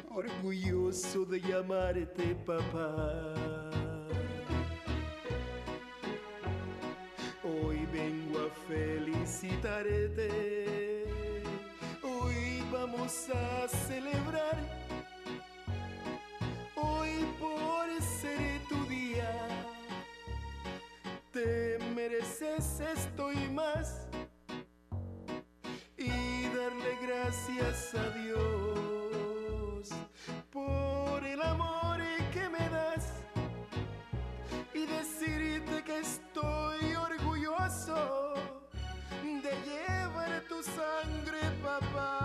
orgulloso de llamarte papá. Hoy vengo a felicitarte, hoy vamos a celebrar, hoy por ser tu día, te mereces esto y más gracias a Dios por el amor que me das y decirte que estoy orgulloso de llevar tu sangre, papá.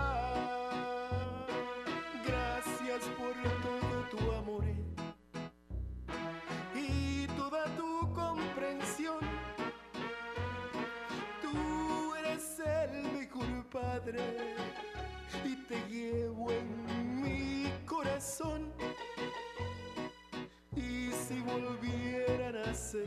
Si volviera a nacer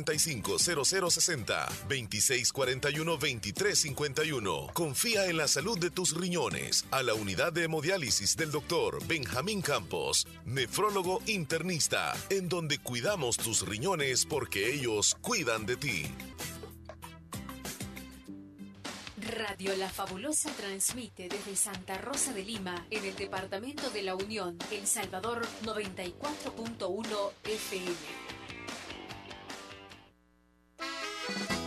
7745-0060, 2641-2351. Confía en la salud de tus riñones a la unidad de hemodiálisis del doctor Benjamín Campos, nefrólogo internista, en donde cuidamos tus riñones porque ellos cuidan de ti. Radio La Fabulosa transmite desde Santa Rosa de Lima, en el departamento de La Unión, El Salvador 94.1 Thank you.